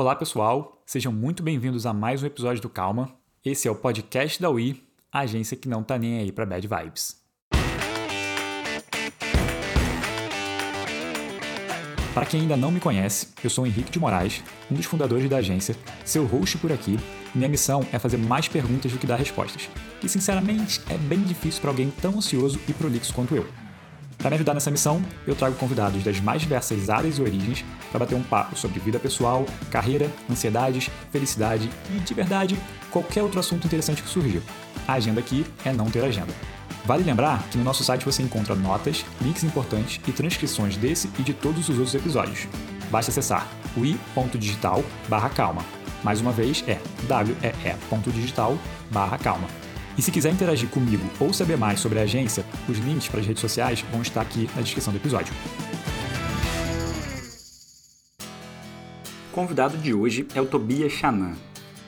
Olá, pessoal. Sejam muito bem-vindos a mais um episódio do Calma. Esse é o podcast da UI, a agência que não tá nem aí para bad vibes. Para quem ainda não me conhece, eu sou Henrique de Moraes, um dos fundadores da agência, seu host por aqui, minha missão é fazer mais perguntas do que dar respostas. E sinceramente, é bem difícil para alguém tão ansioso e prolixo quanto eu. Para me ajudar nessa missão, eu trago convidados das mais diversas áreas e origens para bater um papo sobre vida pessoal, carreira, ansiedades, felicidade e, de verdade, qualquer outro assunto interessante que surgir. A agenda aqui é não ter agenda. Vale lembrar que no nosso site você encontra notas, links importantes e transcrições desse e de todos os outros episódios. Basta acessar ui.digital calma. Mais uma vez é wee.digital calma. E se quiser interagir comigo ou saber mais sobre a agência, os links para as redes sociais vão estar aqui na descrição do episódio. O convidado de hoje é o Tobias Chanan.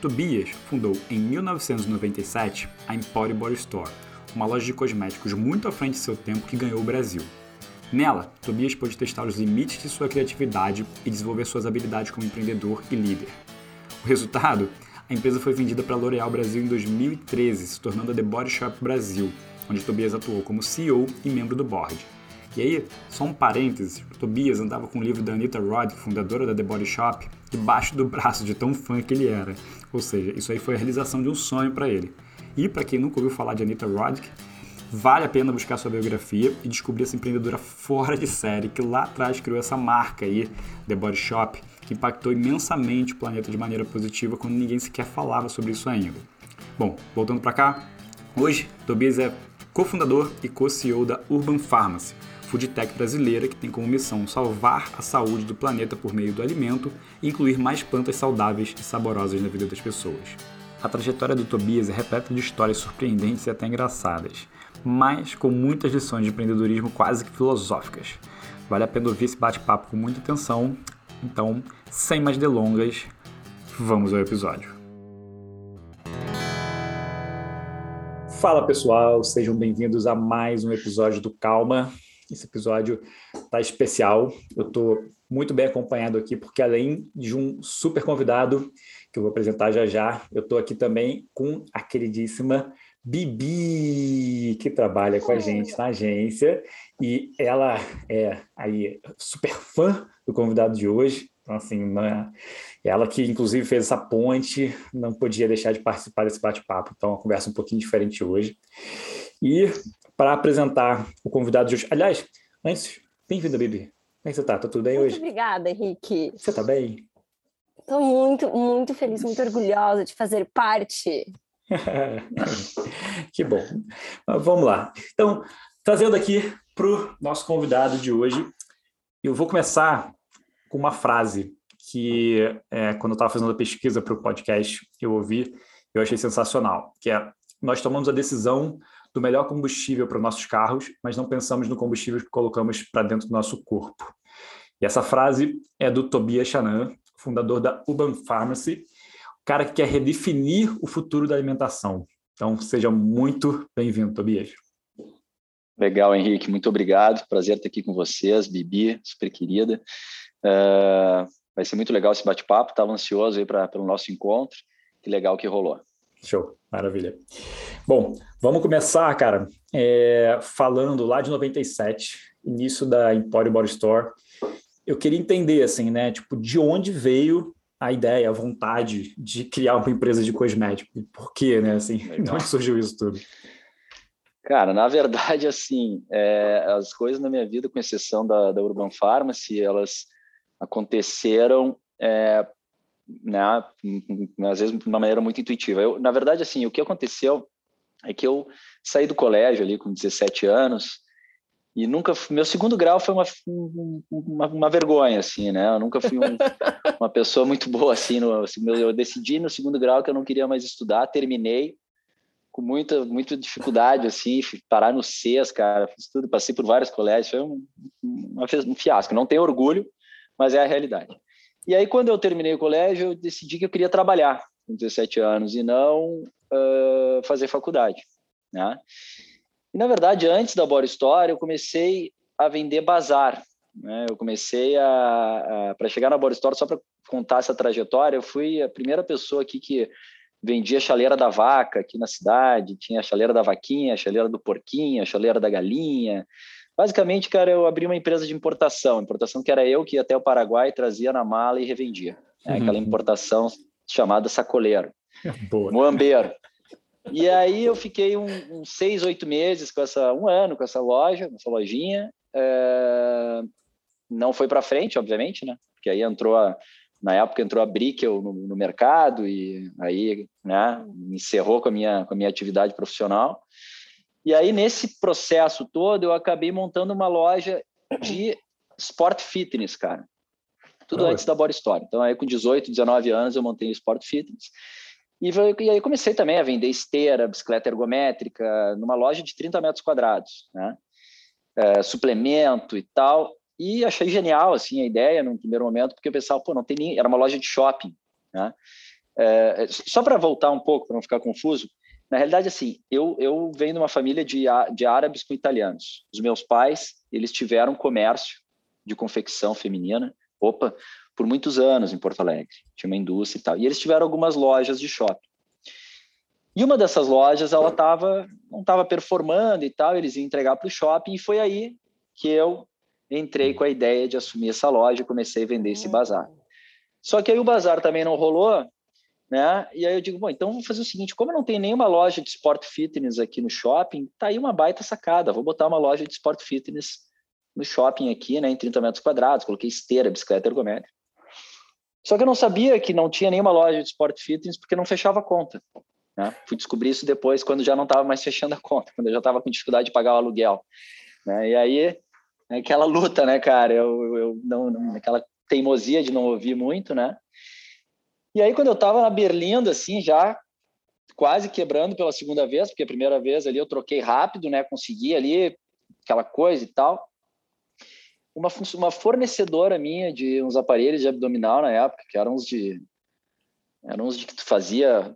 Tobias fundou em 1997 a Emporium Body Store, uma loja de cosméticos muito à frente de seu tempo que ganhou o Brasil. Nela, Tobias pôde testar os limites de sua criatividade e desenvolver suas habilidades como empreendedor e líder. O resultado a empresa foi vendida para a L'Oréal Brasil em 2013, se tornando a The Body Shop Brasil, onde Tobias atuou como CEO e membro do board. E aí, só um parênteses, Tobias andava com o livro da Anita Roddick, fundadora da The Body Shop, debaixo do braço de tão fã que ele era. Ou seja, isso aí foi a realização de um sonho para ele. E para quem nunca ouviu falar de Anita Roddick, vale a pena buscar sua biografia e descobrir essa empreendedora fora de série que lá atrás criou essa marca aí, The Body Shop, que impactou imensamente o planeta de maneira positiva quando ninguém sequer falava sobre isso ainda. Bom, voltando para cá, hoje Tobias é cofundador e co-CEO da Urban Pharmacy, food tech brasileira que tem como missão salvar a saúde do planeta por meio do alimento e incluir mais plantas saudáveis e saborosas na vida das pessoas. A trajetória do Tobias é repleta de histórias surpreendentes e até engraçadas, mas com muitas lições de empreendedorismo quase que filosóficas. Vale a pena ouvir esse bate-papo com muita atenção, então sem mais delongas, vamos ao episódio. Fala pessoal, sejam bem-vindos a mais um episódio do Calma. Esse episódio tá especial. Eu estou muito bem acompanhado aqui porque além de um super convidado que eu vou apresentar já já, eu estou aqui também com a queridíssima Bibi, que trabalha com a gente na agência e ela é aí super fã do convidado de hoje. Então, assim, né? ela que inclusive fez essa ponte, não podia deixar de participar desse bate-papo. Então, uma conversa um pouquinho diferente hoje. E para apresentar o convidado de hoje, aliás, antes, bem-vinda, Bibi. Como é que você está? Tá tudo bem muito hoje? Obrigada, Henrique. Você está bem? Estou muito, muito feliz, muito orgulhosa de fazer parte. que bom. Vamos lá. Então, trazendo aqui para o nosso convidado de hoje, eu vou começar com uma frase que, é, quando eu estava fazendo a pesquisa para o podcast, eu ouvi, eu achei sensacional, que é, nós tomamos a decisão do melhor combustível para os nossos carros, mas não pensamos no combustível que colocamos para dentro do nosso corpo. E essa frase é do Tobias Chanan, fundador da Urban Pharmacy, o cara que quer redefinir o futuro da alimentação. Então, seja muito bem-vindo, Tobias. Legal, Henrique, muito obrigado. Prazer estar aqui com vocês, Bibi, super querida. Uh, vai ser muito legal esse bate-papo. Estava ansioso aí para pelo nosso encontro. Que legal que rolou. Show, maravilha. Bom, vamos começar, cara, é, falando lá de 97, início da Emporium Body Store. Eu queria entender, assim, né, tipo, de onde veio a ideia, a vontade de criar uma empresa de cosmético? Por quê, né, assim, de onde surgiu isso tudo? Cara, na verdade, assim, é, as coisas na minha vida, com exceção da, da Urban Pharmacy, elas aconteceram, é, né, às vezes de uma maneira muito intuitiva. Eu, na verdade, assim, o que aconteceu é que eu saí do colégio ali com 17 anos e nunca meu segundo grau foi uma, uma, uma vergonha assim né eu nunca fui um, uma pessoa muito boa assim, no, assim eu decidi no segundo grau que eu não queria mais estudar terminei com muita, muita dificuldade, assim, parar no CES, cara, fiz tudo, passei por vários colégios, foi um, um fiasco. Não tenho orgulho, mas é a realidade. E aí, quando eu terminei o colégio, eu decidi que eu queria trabalhar com 17 anos e não uh, fazer faculdade, né? E, na verdade, antes da Bora Store, eu comecei a vender bazar, né? Eu comecei a, a para chegar na Bora Store, só para contar essa trajetória, eu fui a primeira pessoa aqui que vendia chaleira da vaca aqui na cidade, tinha a chaleira da vaquinha, a chaleira do porquinho, a chaleira da galinha. Basicamente, cara, eu abri uma empresa de importação, importação que era eu que ia até o Paraguai, trazia na mala e revendia. Né? Aquela uhum. importação chamada sacoleiro, Boa. moambeiro. E aí eu fiquei uns um, um seis, oito meses com essa, um ano com essa loja, essa lojinha. É... Não foi para frente, obviamente, né? Porque aí entrou a, na época entrou a Brickel no, no, mercado e aí, né, encerrou com a minha com a minha atividade profissional. E aí nesse processo todo eu acabei montando uma loja de sport fitness, cara. Tudo antes da Body Store. Então aí com 18, 19 anos eu montei o Sport Fitness. E, e aí comecei também a vender esteira, bicicleta ergométrica, numa loja de 30 metros quadrados, né? É, suplemento e tal. E achei genial assim a ideia no primeiro momento, porque eu pensava, pô, não tem nem. Era uma loja de shopping, né? É, só para voltar um pouco, para não ficar confuso, na realidade, assim, eu, eu venho de uma família de, de árabes com italianos. Os meus pais, eles tiveram comércio de confecção feminina, roupa, por muitos anos em Porto Alegre. Tinha uma indústria e tal. E eles tiveram algumas lojas de shopping. E uma dessas lojas, ela tava, não estava performando e tal, eles iam entregar para o shopping, e foi aí que eu entrei com a ideia de assumir essa loja e comecei a vender esse bazar. Só que aí o bazar também não rolou, né? E aí eu digo, bom, então vou fazer o seguinte, como não tem nenhuma loja de sport fitness aqui no shopping, tá aí uma baita sacada, vou botar uma loja de sport fitness no shopping aqui, né, em 30 metros quadrados, coloquei esteira, bicicleta ergométrica. Só que eu não sabia que não tinha nenhuma loja de sport fitness porque não fechava a conta. Né? Fui descobrir isso depois, quando já não estava mais fechando a conta, quando eu já estava com dificuldade de pagar o aluguel. Né? E aí, é aquela luta, né, cara? Eu, eu não, não, aquela teimosia de não ouvir muito, né? E aí, quando eu estava na Berlinda, assim, já quase quebrando pela segunda vez, porque a primeira vez ali eu troquei rápido, né? Consegui ali aquela coisa e tal uma, uma fornecedora minha de uns aparelhos de abdominal na época, que eram uns de. Eram uns de que tu fazia.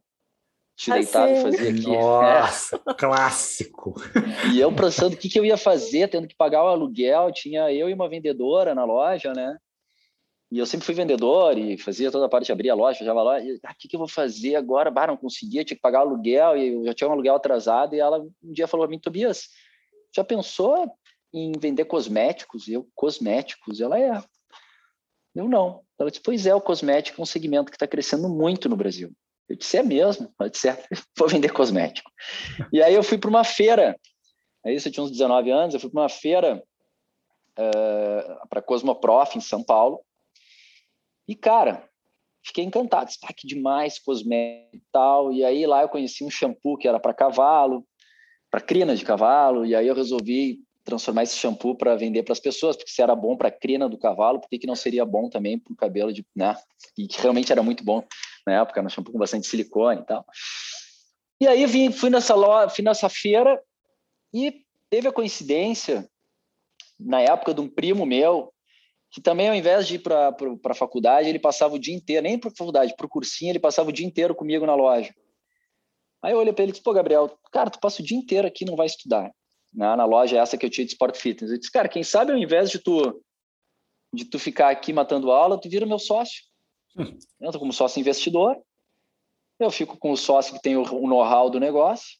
Te assim. deitava e fazia aqui. Nossa, é. clássico! E eu pensando o que, que eu ia fazer, tendo que pagar o aluguel, tinha eu e uma vendedora na loja, né? E eu sempre fui vendedor e fazia toda a parte de abrir a loja, a loja. E, ah, o que, que eu vou fazer agora? Bah, não conseguia, tinha que pagar aluguel e eu já tinha um aluguel atrasado. E ela um dia falou a mim, Tobias, já pensou em vender cosméticos. Eu, cosméticos? Ela é. Eu não. Ela disse, pois é, o cosmético é um segmento que está crescendo muito no Brasil. Eu disse, é mesmo? Ela disse, é, vou vender cosmético. e aí eu fui para uma feira, aí eu tinha uns 19 anos, eu fui para uma feira uh, para Cosmoprof, em São Paulo, e, cara, fiquei encantado. Ah, que demais, cosmético e tal. E aí lá eu conheci um shampoo que era para cavalo, para crina de cavalo, e aí eu resolvi transformar esse shampoo para vender para as pessoas, porque se era bom para a crina do cavalo, por que, não seria bom também para o cabelo de, né? E que realmente era muito bom na época, no shampoo com bastante silicone e tal. E aí vim, fui nessa loja, fui nessa feira e teve a coincidência na época de um primo meu que também ao invés de ir para a faculdade, ele passava o dia inteiro, nem para a faculdade, para o cursinho, ele passava o dia inteiro comigo na loja. Aí eu olhei para ele e disse, pô, Gabriel, cara, tu passa o dia inteiro aqui não vai estudar né, na loja essa que eu tinha de Sport Fitness. Eu disse, cara, quem sabe ao invés de tu, de tu ficar aqui matando aula, tu vira meu sócio. Hum. Eu estou como sócio investidor, eu fico com o sócio que tem o, o know-how do negócio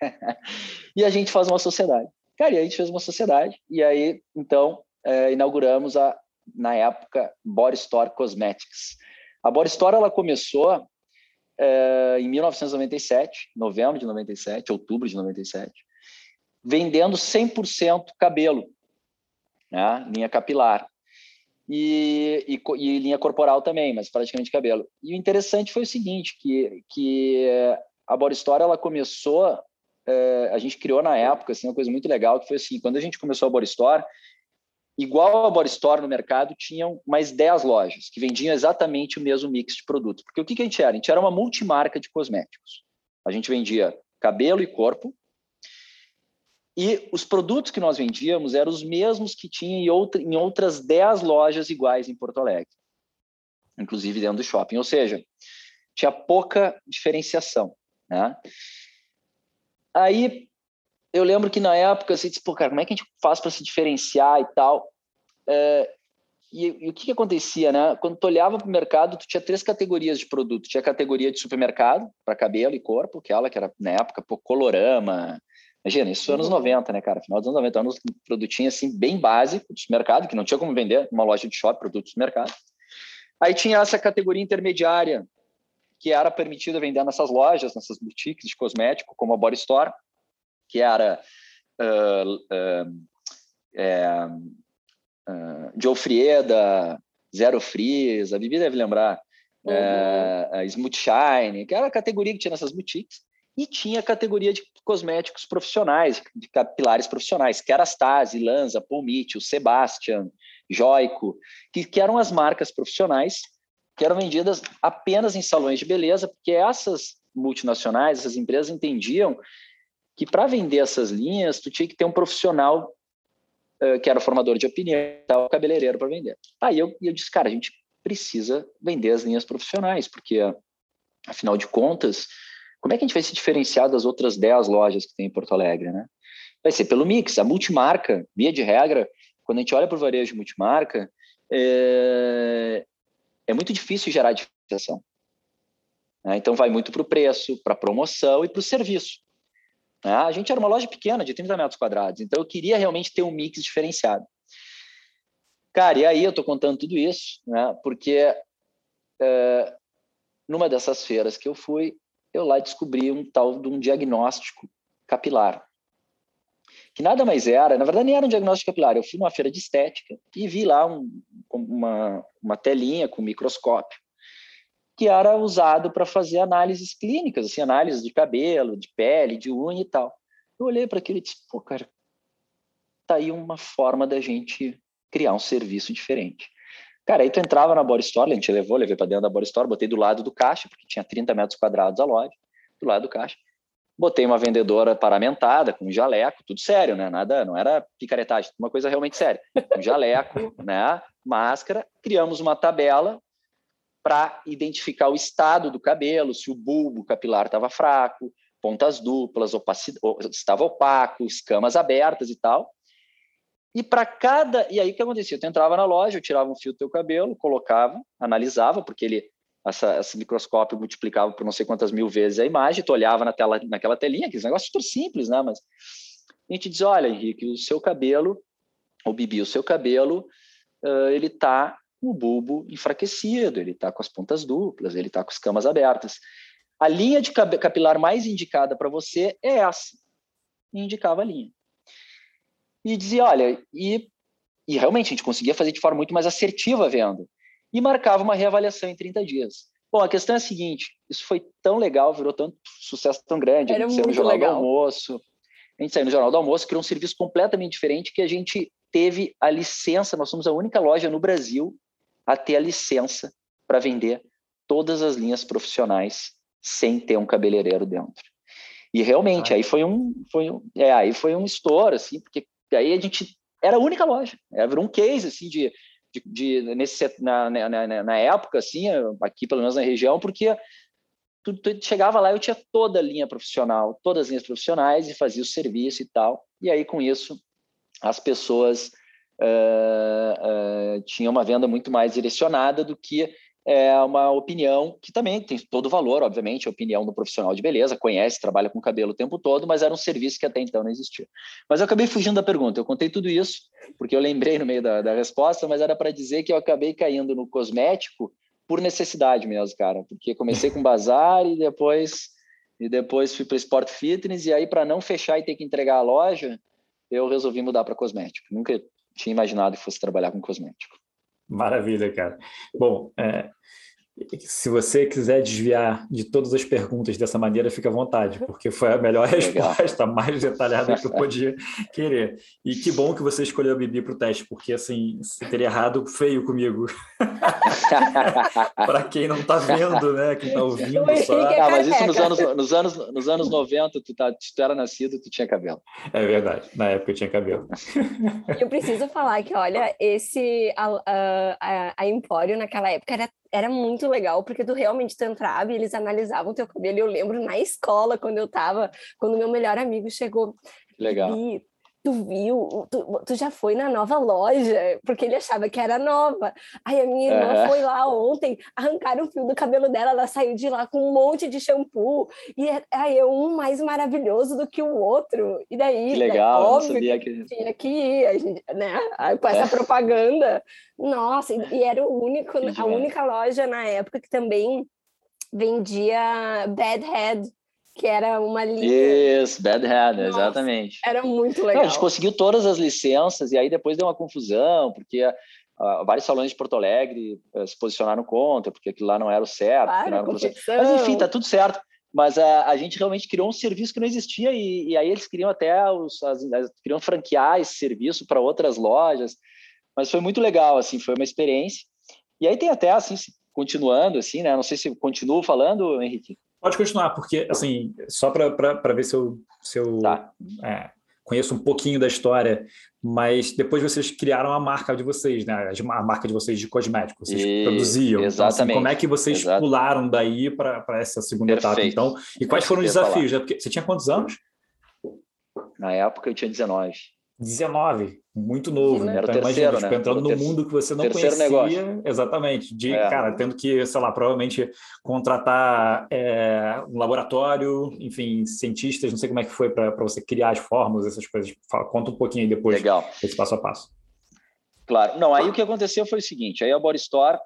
e a gente faz uma sociedade. Cara, e a gente fez uma sociedade e aí, então, é, inauguramos a, na época, Body Store Cosmetics. A Body Store, ela começou é, em 1997, novembro de 97, outubro de 97, vendendo 100% cabelo, né? linha capilar. E, e, e, linha corporal também, mas praticamente cabelo. E o interessante foi o seguinte, que, que a Body Store, ela começou, é, a gente criou na época, assim, uma coisa muito legal, que foi assim, quando a gente começou a Body Store, igual a Body Store no mercado, tinham mais 10 lojas que vendiam exatamente o mesmo mix de produtos. Porque o que, que a gente era? A gente era uma multimarca de cosméticos. A gente vendia cabelo e corpo, e os produtos que nós vendíamos eram os mesmos que tinha em, outra, em outras 10 lojas iguais em Porto Alegre, inclusive dentro do shopping. Ou seja, tinha pouca diferenciação. Né? Aí eu lembro que na época você disse, pô, cara, como é que a gente faz para se diferenciar e tal? É, e, e, o que, que, acontecia, né? Quando tu olhava para o mercado, tu tinha três categorias de produto. Tinha a categoria de supermercado, para cabelo e corpo, aquela que era, na época, pô, colorama. Imagina, isso foi anos 90, uhum. né, cara? Final dos anos 90, uns produtinhos, assim, bem básicos de mercado, que não tinha como vender numa loja de shopping, produtos de mercado. Aí tinha essa categoria intermediária, que era permitida vender nessas lojas, nessas boutiques de cosmético, como a Body Store, que era... Uh, uh, é, uh, Joe Frieda, Zero Freeze, a Bibi deve lembrar, uhum. é, Smooth Shine, que era a categoria que tinha nessas boutiques, e tinha a categoria de cosméticos profissionais, de capilares profissionais, que era Stasi, Lanza, Pomite, o Sebastian, Joico, que, que eram as marcas profissionais que eram vendidas apenas em salões de beleza, porque essas multinacionais, essas empresas entendiam que para vender essas linhas, tu tinha que ter um profissional uh, que era formador de opinião, o cabeleireiro para vender. Aí eu, eu disse, cara, a gente precisa vender as linhas profissionais, porque afinal de contas, como é que a gente vai se diferenciar das outras 10 lojas que tem em Porto Alegre, né? Vai ser pelo mix, a multimarca, via de regra, quando a gente olha para o varejo multimarca, é, é muito difícil gerar diferenciação. Né? Então vai muito para o preço, para a promoção e para o serviço. Né? A gente era uma loja pequena, de 30 metros quadrados, então eu queria realmente ter um mix diferenciado. Cara, e aí eu estou contando tudo isso, né? porque é, numa dessas feiras que eu fui, eu lá descobri um tal de um diagnóstico capilar. Que nada mais era, na verdade nem era um diagnóstico capilar, eu fui numa feira de estética e vi lá um, uma, uma telinha com microscópio que era usado para fazer análises clínicas, assim, análises de cabelo, de pele, de unha e tal. Eu olhei para aquilo e disse, pô, cara, tá aí uma forma da gente criar um serviço diferente. Cara, aí tu entrava na Body Store, a gente levou, levei para dentro da Body Store, botei do lado do caixa, porque tinha 30 metros quadrados a loja, do lado do caixa. Botei uma vendedora paramentada, com um jaleco, tudo sério, né? Nada, não era picaretagem, uma coisa realmente séria. Um jaleco, né? Máscara, criamos uma tabela para identificar o estado do cabelo, se o bulbo capilar estava fraco, pontas duplas, estava opaco, escamas abertas e tal. E para cada. E aí o que acontecia? Tu entrava na loja, eu tirava um fio do teu cabelo, colocava, analisava, porque ele. Essa, esse microscópio multiplicava por não sei quantas mil vezes a imagem, tu olhava na tela, naquela telinha, aqueles negócios super simples, né? Mas a gente diz: olha, Henrique, o seu cabelo, ou Bibi, o seu cabelo, uh, ele está o bulbo enfraquecido, ele está com as pontas duplas, ele está com as camas abertas. A linha de capilar mais indicada para você é essa. E indicava a linha. E dizia, olha, e, e realmente a gente conseguia fazer de forma muito mais assertiva a venda. E marcava uma reavaliação em 30 dias. Bom, a questão é a seguinte: isso foi tão legal, virou tanto sucesso tão grande. Era a gente saiu no Jornal legal. do Almoço. A gente saiu no Jornal do Almoço, criou um serviço completamente diferente que a gente teve a licença. Nós somos a única loja no Brasil a ter a licença para vender todas as linhas profissionais sem ter um cabeleireiro dentro. E realmente, ah. aí foi um, foi um, é, aí foi um estouro, assim, porque aí a gente era a única loja, era virou um case, assim, de, de, de nesse, na, na, na, época, assim, aqui pelo menos na região, porque tu, tu, chegava lá, eu tinha toda a linha profissional, todas as linhas profissionais e fazia o serviço e tal, e aí com isso as pessoas uh, uh, tinha uma venda muito mais direcionada do que é uma opinião que também tem todo valor, obviamente, a opinião do profissional de beleza, conhece, trabalha com cabelo o tempo todo, mas era um serviço que até então não existia. Mas eu acabei fugindo da pergunta, eu contei tudo isso, porque eu lembrei no meio da, da resposta, mas era para dizer que eu acabei caindo no cosmético por necessidade mesmo, cara, porque comecei com bazar e depois e depois fui para Sport Fitness e aí para não fechar e ter que entregar a loja, eu resolvi mudar para cosmético. Nunca tinha imaginado que fosse trabalhar com cosmético. Maravilha, cara. Bom, é, se você quiser desviar de todas as perguntas dessa maneira, fica à vontade, porque foi a melhor resposta, mais detalhada que eu podia querer. E que bom que você escolheu a Bibi para o teste, porque assim, você teria errado feio comigo. para quem não está vendo, né? Quem está ouvindo só. Ah, mas isso nos anos, nos anos, nos anos 90, tu, tá, tu era nascido, tu tinha cabelo. É verdade, na época eu tinha cabelo. Eu preciso falar que, olha, esse a, a, a Empório naquela época era era muito legal, porque tu realmente tu entrava e eles analisavam teu cabelo. Eu lembro na escola, quando eu tava, quando meu melhor amigo chegou. Legal. Tu viu, tu, tu, já foi na nova loja, porque ele achava que era nova. Aí a minha irmã é. foi lá ontem, arrancaram o fio do cabelo dela, ela saiu de lá com um monte de shampoo, e é, aí é um mais maravilhoso do que o outro. E daí, que legal, né, óbvio sabia que... tinha que ir, a gente, né? Com essa é. propaganda. Nossa, e, e era o único, a única loja na época que também vendia Bad Head que era uma linha. Isso, Bad Head, Nossa, exatamente. Era muito legal. Não, a gente conseguiu todas as licenças e aí depois deu uma confusão, porque uh, vários salões de Porto Alegre uh, se posicionaram contra, porque aquilo lá não era o certo. Claro, era Mas enfim, tá tudo certo. Mas uh, a gente realmente criou um serviço que não existia e, e aí eles queriam até os, as, as, queriam franquear esse serviço para outras lojas. Mas foi muito legal, assim, foi uma experiência. E aí tem até assim, continuando assim, né? Não sei se continuo falando, Henrique. Pode continuar, porque, assim, só para ver se eu, se eu tá. é, conheço um pouquinho da história, mas depois vocês criaram a marca de vocês, né? A marca de vocês de cosméticos, vocês e... produziam. Exatamente. Então, assim, como é que vocês Exato. pularam daí para essa segunda Perfeito. etapa, então? E quais foram os desafios? Porque você tinha quantos anos? Na época eu tinha 19. 19, muito novo, né? Era então, terceiro, imagina, tipo, entrando no mundo que você não conhecia. Negócio. Exatamente. De, é. cara, tendo que, sei lá, provavelmente contratar é, um laboratório, enfim, cientistas, não sei como é que foi para você criar as fórmulas, essas coisas. Fala, conta um pouquinho aí depois Legal. esse passo a passo. Claro. Não, aí o que aconteceu foi o seguinte, aí a Body Store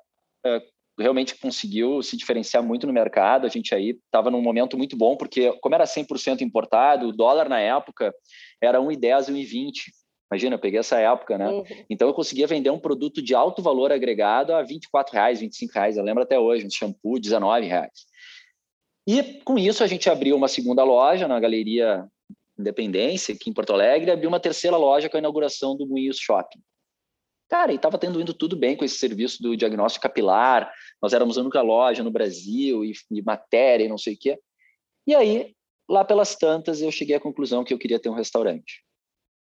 é, realmente conseguiu se diferenciar muito no mercado, a gente aí estava num momento muito bom, porque como era 100% importado, o dólar na época era 1,10, 1,20. Imagina, eu peguei essa época, né? Uhum. Então eu conseguia vender um produto de alto valor agregado a 24 reais, 25 reais. Eu lembro até hoje, um shampoo, 19 reais. E com isso a gente abriu uma segunda loja na Galeria Independência, aqui em Porto Alegre, e abriu uma terceira loja com a inauguração do Moinhos Shopping. Cara, e estava tendo indo tudo bem com esse serviço do diagnóstico capilar. Nós éramos a única loja no Brasil e, e matéria e não sei o quê. E aí, lá pelas tantas, eu cheguei à conclusão que eu queria ter um restaurante.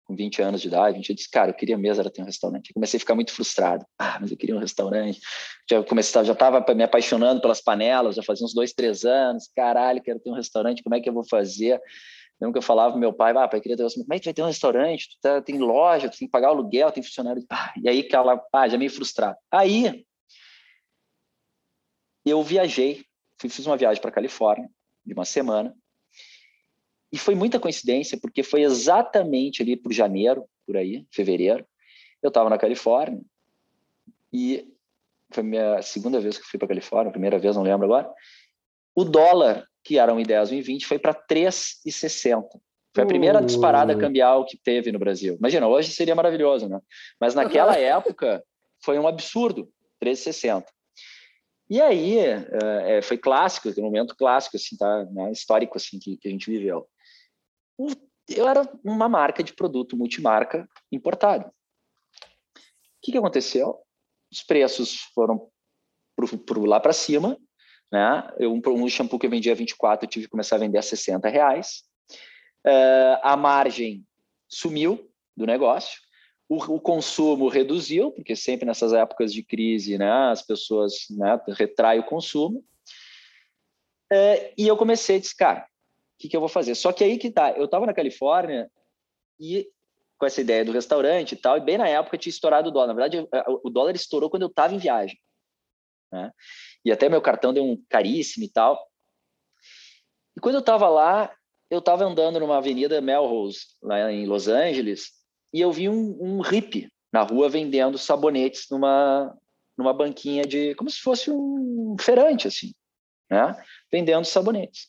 Com 20 anos de idade, a gente disse, cara, eu queria mesmo era ter um restaurante. Eu comecei a ficar muito frustrado. Ah, mas eu queria um restaurante. Já comecei, já estava me apaixonando pelas panelas, já fazia uns dois, três anos. Caralho, quero ter um restaurante. Como é que eu vou fazer? Lembro que eu falava pro meu pai, ah, pai, queria ter como é que vai ter um restaurante? Tu tá, tem loja, tu tem que pagar aluguel, tem funcionário. Ah, e aí, aquela, ah, já meio frustrado. Aí, eu viajei, fiz uma viagem para Califórnia de uma semana, e foi muita coincidência, porque foi exatamente ali por janeiro, por aí, fevereiro, eu estava na Califórnia, e foi minha segunda vez que fui para Califórnia, primeira vez, não lembro agora, o dólar que era 1,10, 1,20, foi para 3,60. Foi a primeira uh. disparada cambial que teve no Brasil. Imagina, hoje seria maravilhoso, né? Mas naquela época foi um absurdo, 13,60. E aí é, foi clássico, um momento clássico, assim, tá? Né? histórico, assim, que, que a gente viveu. Eu era uma marca de produto multimarca importado. O que, que aconteceu? Os preços foram por lá para cima né? Eu, um, um shampoo que eu vendia a 24, eu tive que começar a vender a 60 reais. Uh, a margem sumiu do negócio. O, o, consumo reduziu, porque sempre nessas épocas de crise, né, as pessoas né, retraem o consumo. Uh, e eu comecei a dizer, cara, o que, que eu vou fazer? Só que aí que tá, eu estava na Califórnia e com essa ideia do restaurante e tal, e bem na época tinha estourado o dólar. Na verdade, o dólar estourou quando eu estava em viagem. Né? E até meu cartão deu um caríssimo e tal. E quando eu estava lá, eu estava andando numa avenida Melrose, lá em Los Angeles, e eu vi um, um hippie na rua vendendo sabonetes numa, numa banquinha de. como se fosse um feirante, assim, né? Vendendo sabonetes.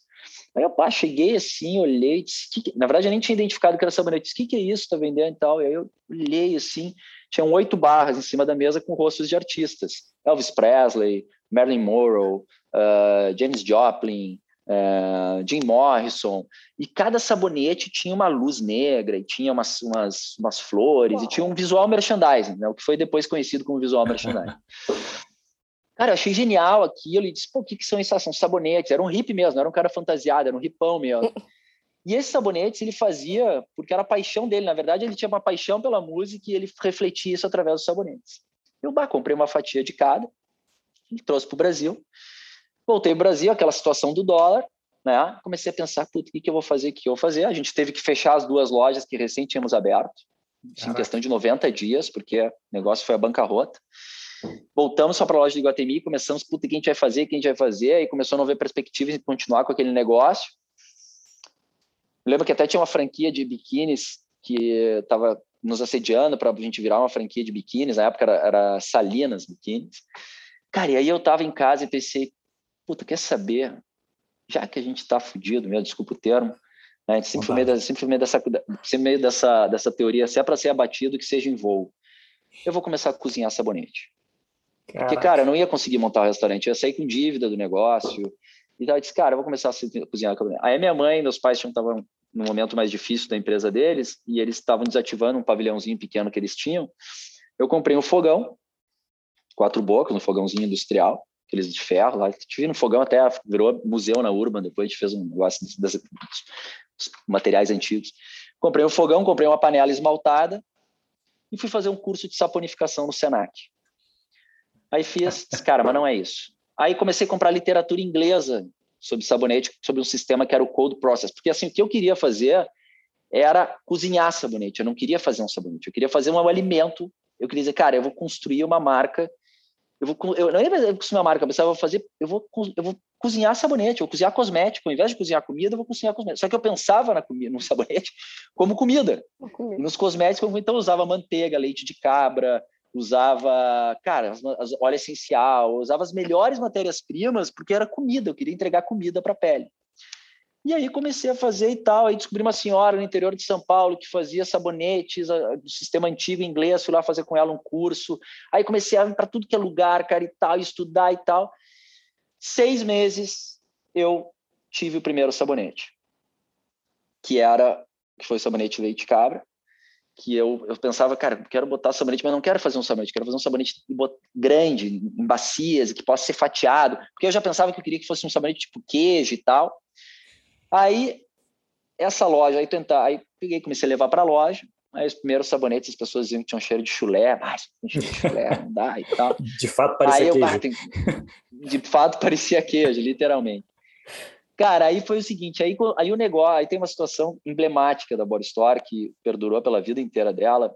Aí eu pá, cheguei assim, olhei, disse, que que... na verdade eu nem tinha identificado que era sabonete, disse, o que, que é isso, tá vendendo e tal. E aí eu olhei assim, tinham oito barras em cima da mesa com rostos de artistas. Elvis Presley, Marilyn Monroe, uh, James Joplin, uh, Jim Morrison, e cada sabonete tinha uma luz negra, e tinha umas, umas, umas flores, Uau. e tinha um visual merchandising, né, o que foi depois conhecido como visual merchandising. Cara, eu achei genial aquilo, e disse, pô, o que, que são isso? São sabonetes, era um hippie mesmo, era um cara fantasiado, era um ripão mesmo. E esses sabonetes ele fazia porque era a paixão dele. Na verdade, ele tinha uma paixão pela música e ele refletia isso através dos sabonetes. Eu bah, comprei uma fatia de cada, trouxe para o Brasil. Voltei ao Brasil, aquela situação do dólar, né? Comecei a pensar, puta, o que, que eu vou fazer, o que eu vou fazer? A gente teve que fechar as duas lojas que recém tínhamos aberto, em questão de 90 dias, porque o negócio foi a bancarrota. Voltamos só para a loja de Guatemi, começamos, puta, o que a gente vai fazer, o que a gente vai fazer? Aí começou a não ver perspectivas em continuar com aquele negócio. Eu lembro que até tinha uma franquia de biquínis que estava nos assediando para a gente virar uma franquia de biquínis. Na época era, era Salinas Biquínis. Cara, e aí eu estava em casa e pensei, puta, quer saber? Já que a gente está fudido, meu, desculpa o termo, né? a gente sempre foi meio, sempre foi meio, dessa, sempre meio dessa, dessa teoria, se é para ser abatido, que seja em voo. Eu vou começar a cozinhar sabonete. Caraca. Porque, cara, eu não ia conseguir montar o um restaurante, eu ia sair com dívida do negócio. E daí eu disse, cara, eu vou começar a cozinhar. Aí minha mãe, meus pais estavam no momento mais difícil da empresa deles e eles estavam desativando um pavilhãozinho pequeno que eles tinham. Eu comprei um fogão, quatro bocas, um fogãozinho industrial, aqueles de ferro lá. Tive no fogão até virou museu na Urban, depois a gente fez um negócio desses materiais antigos. Comprei um fogão, comprei uma panela esmaltada e fui fazer um curso de saponificação no Senac. Aí fiz, cara, mas não é isso. Aí comecei a comprar literatura inglesa sobre sabonete, sobre um sistema que era o cold process, porque assim, o que eu queria fazer era cozinhar sabonete, eu não queria fazer um sabonete, eu queria fazer um alimento, eu queria dizer, cara, eu vou construir uma marca, eu vou, eu não ia construir uma marca, eu pensava, fazer, eu vou, eu vou cozinhar sabonete, eu vou cozinhar cosmético, ao invés de cozinhar comida, eu vou cozinhar cosmético. Só que eu pensava na comida, no sabonete como comida. comida. Nos cosméticos, então eu usava manteiga, leite de cabra, usava, cara, as, as, óleo essencial, usava as melhores matérias-primas porque era comida, eu queria entregar comida para a pele. E aí comecei a fazer e tal, aí descobri uma senhora no interior de São Paulo que fazia sabonetes do sistema antigo inglês, fui lá fazer com ela um curso, aí comecei a ir para tudo que é lugar, cara, e tal, estudar e tal. Seis meses eu tive o primeiro sabonete, que era, que foi sabonete leite cabra, que eu, eu pensava, cara, quero botar sabonete, mas não quero fazer um sabonete, quero fazer um sabonete grande, em bacias, que possa ser fatiado, porque eu já pensava que eu queria que fosse um sabonete tipo queijo e tal. Aí, essa loja, aí tentar, aí peguei, comecei a levar para a loja, aí os primeiros sabonetes, as pessoas diziam que tinham cheiro de chulé, ah, cheiro de chulé, não dá e tal. De fato parecia aí eu, queijo. de fato parecia queijo, literalmente. Cara, aí foi o seguinte, aí, aí o negócio, aí tem uma situação emblemática da Body Store que perdurou pela vida inteira dela.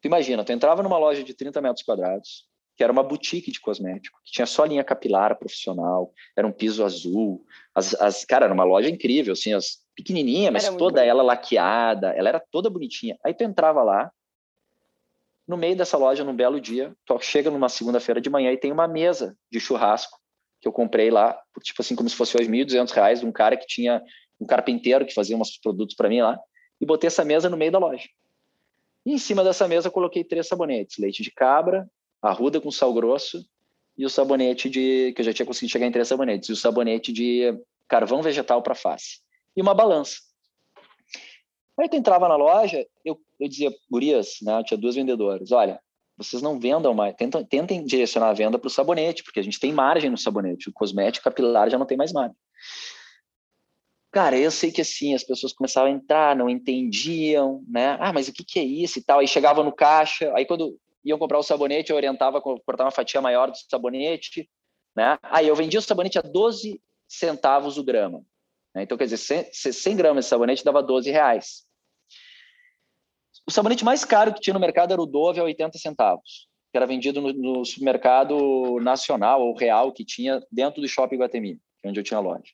Tu imagina, tu entrava numa loja de 30 metros quadrados, que era uma boutique de cosmético, que tinha só linha capilar profissional, era um piso azul, as, as cara, era uma loja incrível, assim, as pequenininha, mas toda ela laqueada, ela era toda bonitinha. Aí tu entrava lá, no meio dessa loja, num belo dia, tu chega numa segunda-feira de manhã e tem uma mesa de churrasco que eu comprei lá, tipo assim, como se fosse R$ 1.200, de um cara que tinha um carpinteiro que fazia uns produtos para mim lá, e botei essa mesa no meio da loja. E em cima dessa mesa coloquei três sabonetes: leite de cabra, arruda com sal grosso e o sabonete de. que eu já tinha conseguido chegar em três sabonetes, e o sabonete de carvão vegetal para face. E uma balança. Aí tu entrava na loja, eu, eu dizia, gurias, né, eu tinha duas vendedoras, olha, vocês não vendam mais, tentem, tentem direcionar a venda para o sabonete, porque a gente tem margem no sabonete, o cosmético capilar já não tem mais margem. Cara, eu sei que assim, as pessoas começavam a entrar, não entendiam, né? Ah, mas o que, que é isso e tal? Aí chegava no caixa, aí quando iam comprar o sabonete, eu orientava a cortar uma fatia maior do sabonete, né? Aí eu vendia o sabonete a 12 centavos o grama. Né? Então, quer dizer, 100, 100 gramas de sabonete dava 12 reais. O sabonete mais caro que tinha no mercado era o Dove a 80 centavos, que era vendido no, no supermercado nacional ou real que tinha dentro do Shopping Guatemi, é onde eu tinha loja.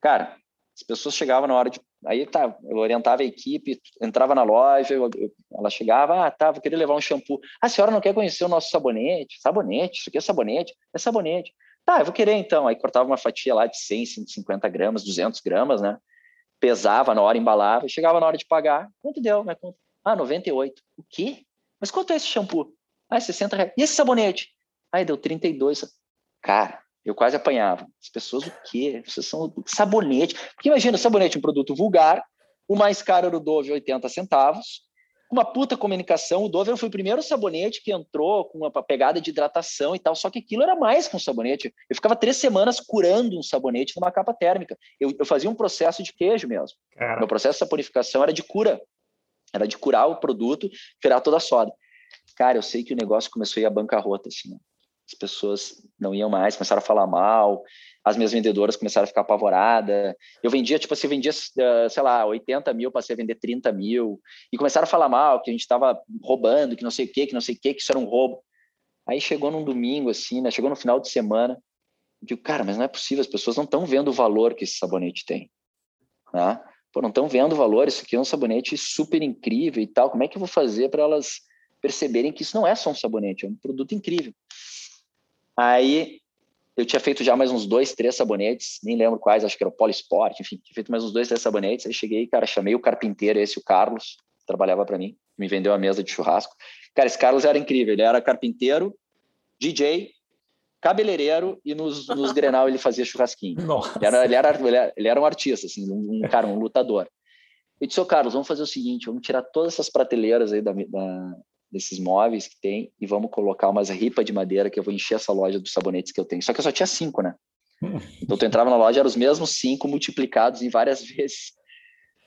Cara, as pessoas chegavam na hora de. Aí tá, eu orientava a equipe, entrava na loja, eu, eu, ela chegava, ah, tá, vou querer levar um shampoo. Ah, a senhora não quer conhecer o nosso sabonete? Sabonete, isso aqui é sabonete? É sabonete. Tá, eu vou querer então. Aí cortava uma fatia lá de 100, 150 gramas, 200 gramas, né? Pesava na hora, embalava, chegava na hora de pagar. Quanto deu? Né? Ah, 98. O quê? Mas quanto é esse shampoo? Ah, 60 reais. E esse sabonete? Ah, deu 32. Cara, eu quase apanhava. As pessoas, o quê? Vocês são sabonete. Porque imagina, sabonete, um produto vulgar, o mais caro era o Dove, 80 centavos. Uma puta comunicação. O Dove foi o primeiro sabonete que entrou com uma pegada de hidratação e tal. Só que aquilo era mais que um sabonete. Eu ficava três semanas curando um sabonete numa capa térmica. Eu, eu fazia um processo de queijo mesmo. Cara. Meu processo de saponificação era de cura. Era de curar o produto, tirar toda a soda. Cara, eu sei que o negócio começou a ir à bancarrota, assim. As pessoas não iam mais, começaram a falar mal. as minhas vendedoras começaram a ficar apavoradas. Eu vendia, tipo assim, vendia, eh, sei lá, 80 mil, passei a vender 30 mil. E começaram a falar mal, que a gente estava roubando, que não sei o quê, que não sei o quê, que isso era um roubo. Aí chegou num domingo, assim, né? Chegou no final de semana. Eu digo, cara, mas não é possível, as pessoas não estão vendo o valor que esse sabonete tem. Né? Pô, não estão vendo o valor, isso aqui é um sabonete super incrível e tal. Como é que eu vou fazer para elas perceberem que isso não é só um sabonete, é um produto incrível? Aí eu tinha feito já mais uns dois, três sabonetes, nem lembro quais, acho que era o Polisport, enfim, tinha feito mais uns dois, três sabonetes. Aí cheguei, cara, chamei o carpinteiro, esse, o Carlos, que trabalhava para mim, me vendeu a mesa de churrasco. Cara, esse Carlos era incrível, ele era carpinteiro, DJ, cabeleireiro e nos, nos Grenal ele fazia churrasquinho. Ele era, ele, era, ele era um artista, assim, um, um cara, um lutador. Eu disse, ô Carlos, vamos fazer o seguinte, vamos tirar todas essas prateleiras aí da, da, desses móveis que tem e vamos colocar umas ripas de madeira que eu vou encher essa loja dos sabonetes que eu tenho. Só que eu só tinha cinco, né? Então tu entrava na loja, eram os mesmos cinco multiplicados em várias vezes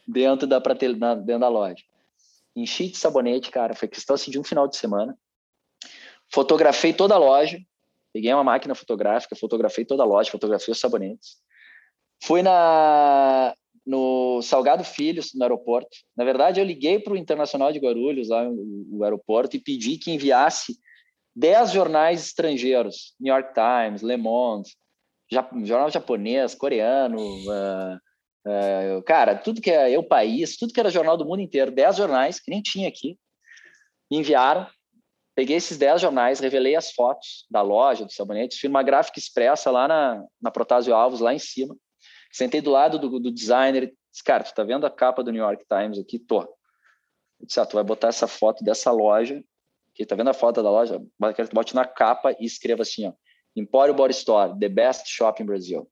dentro da prateleira, dentro da loja. Enchi de sabonete, cara, foi questão assim de um final de semana. Fotografei toda a loja, peguei uma máquina fotográfica, fotografei toda a loja, fotografei os sabonetes. Fui na no Salgado Filhos, no aeroporto. Na verdade, eu liguei para o Internacional de Guarulhos, lá no aeroporto, e pedi que enviasse 10 jornais estrangeiros, New York Times, Le Monde, jornal japonês, coreano, uh, uh, cara, tudo que é o país, tudo que era jornal do mundo inteiro, 10 jornais, que nem tinha aqui, enviaram. Peguei esses 10 jornais, revelei as fotos da loja, dos sabonetes, fiz uma gráfica expressa lá na, na Protásio Alves, lá em cima, Sentei do lado do, do designer disse, cara, tu tá vendo a capa do New York Times aqui? Tô. Eu disse, ah, tu vai botar essa foto dessa loja, que tá vendo a foto da loja? Bote na capa e escreva assim, ó, Empório Body Store, the best shop in Brazil.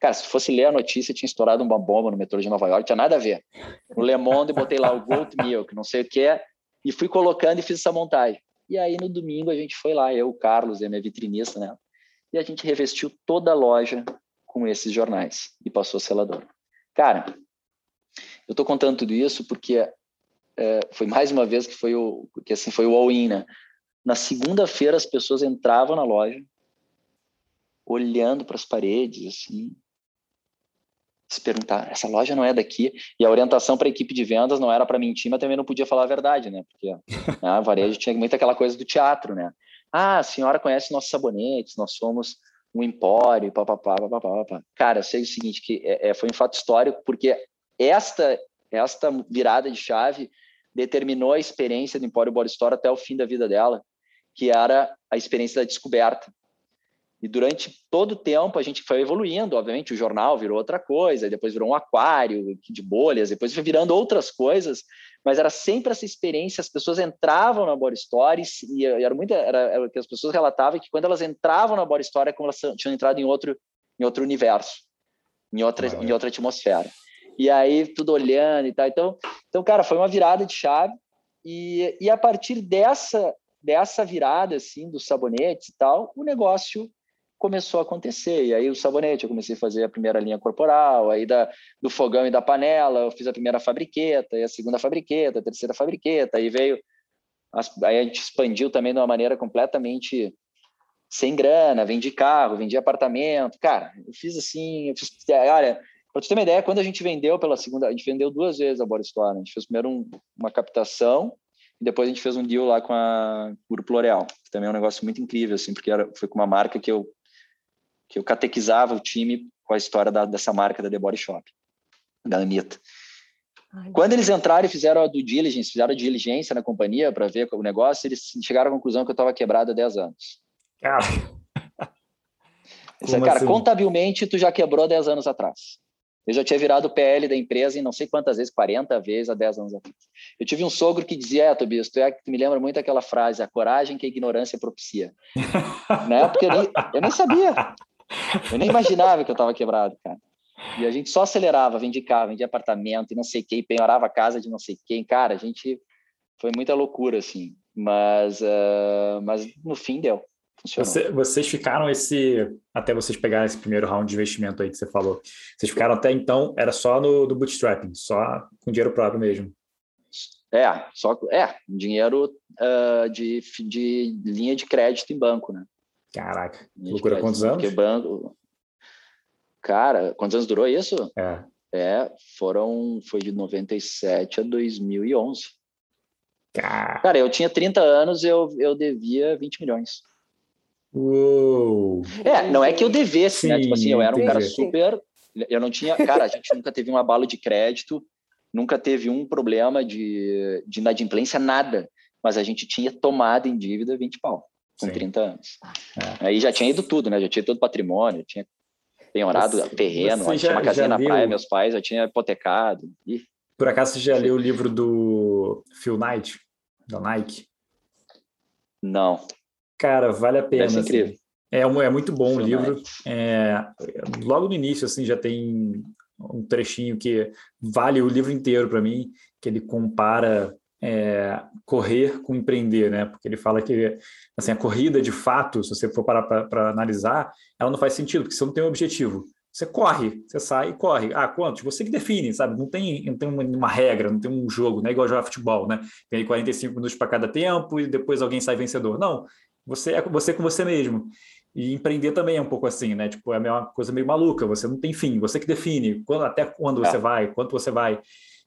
Cara, se fosse ler a notícia, tinha estourado uma bomba no metrô de Nova York, tinha nada a ver. No Le Monde, botei lá o Gold Milk, não sei o que, e fui colocando e fiz essa montagem. E aí, no domingo, a gente foi lá, eu, o Carlos, a minha vitrinista, né? E a gente revestiu toda a loja com esses jornais e passou a seladora. Cara, eu estou contando tudo isso porque é, foi mais uma vez que foi o que assim foi o all-in, né? Na segunda-feira as pessoas entravam na loja olhando para as paredes assim, se perguntar, essa loja não é daqui, e a orientação para a equipe de vendas não era para mentir, mas também não podia falar a verdade, né? Porque né, a varejo tinha muito aquela coisa do teatro, né? Ah, a senhora conhece nossos sabonetes, nós somos um empório, papapá, papapá, papapá. Cara, sei o seguinte, que é, é, foi um fato histórico, porque esta, esta virada de chave determinou a experiência do Empório Body Store até o fim da vida dela, que era a experiência da descoberta. E durante todo o tempo a gente foi evoluindo, obviamente o jornal virou outra coisa, depois virou um aquário de bolhas, depois foi virando outras coisas, mas era sempre essa experiência, as pessoas entravam na Body Stories e era muito era, era que as pessoas relatavam que quando elas entravam na Body Story é como elas tinham entrado em outro em outro universo, em outra em outra atmosfera. E aí tudo olhando e tal. Então, então cara, foi uma virada de chave e, e a partir dessa dessa virada assim dos sabonetes e tal, o negócio começou a acontecer. E aí o sabonete, eu comecei a fazer a primeira linha corporal, aí da, do fogão e da panela, eu fiz a primeira fabriqueta, e a segunda fabriqueta, a terceira fabriqueta, aí veio... As, aí a gente expandiu também de uma maneira completamente sem grana, vendi carro, vendi apartamento. Cara, eu fiz assim, eu fiz, olha, para você ter uma ideia, quando a gente vendeu pela segunda, a gente vendeu duas vezes a Bora Store. A gente fez primeiro um, uma captação e depois a gente fez um deal lá com a Grupo L'Oréal, que também é um negócio muito incrível, assim, porque era, foi com uma marca que eu que eu catequizava o time com a história da, dessa marca da The Body Shop, da Anitta. Ai, Quando eles entraram e fizeram a due diligence, fizeram a diligência na companhia para ver o negócio, eles chegaram à conclusão que eu estava quebrado há 10 anos. Cara, Disse, cara assim? contabilmente tu já quebrou 10 anos atrás. Eu já tinha virado PL da empresa em não sei quantas vezes, 40 vezes há 10 anos atrás. Eu tive um sogro que dizia, é, Tobias, tu, é, tu me lembra muito aquela frase, a coragem que a ignorância propicia. né? Porque eu nem, eu nem sabia. Eu nem imaginava que eu estava quebrado, cara. E a gente só acelerava, vendia carro, vendia apartamento e não sei quem, penhorava a casa de não sei quem. Cara, a gente foi muita loucura, assim. Mas, uh, mas no fim deu. Você, vocês ficaram esse. Até vocês pegarem esse primeiro round de investimento aí que você falou. Vocês ficaram até então, era só no do bootstrapping, só com dinheiro próprio mesmo. É, só é, dinheiro uh, de, de linha de crédito em banco, né? Caraca, loucura quantos anos? Quebrando. Cara, quantos anos durou isso? É. É, foram, foi de 97 a 2011. Cara, Cara eu tinha 30 anos, eu, eu devia 20 milhões. Uou. É, não é que eu devesse, Sim, né? Tipo assim, eu era um cara super. Eu não tinha. Cara, a gente nunca teve um abalo de crédito, nunca teve um problema de, de inadimplência, nada. Mas a gente tinha tomado em dívida 20 pau, com Sim. 30 anos. É. Aí já tinha ido tudo, né? Já tinha todo patrimônio, tinha penhorado você, terreno, você já, tinha uma casinha na praia, meus pais já tinha hipotecado. Ih. Por acaso você já leu o livro do Phil Knight, da Nike? Não. Cara, vale a pena. Assim. incrível. É, é muito bom o livro. É, logo no início, assim, já tem um trechinho que vale o livro inteiro para mim, que ele compara é, correr com empreender, né? Porque ele fala que assim, a corrida, de fato, se você for parar para analisar, ela não faz sentido, porque você não tem um objetivo. Você corre, você sai e corre. Ah, quantos? Você que define, sabe? Não tem, não tem uma, regra, não tem um jogo, não é igual jogar futebol, né? Tem 45 minutos para cada tempo e depois alguém sai vencedor. Não, você é você com você mesmo. E empreender também é um pouco assim, né? Tipo, é uma coisa meio maluca, você não tem fim, você que define quando, até quando é. você vai, quanto você vai.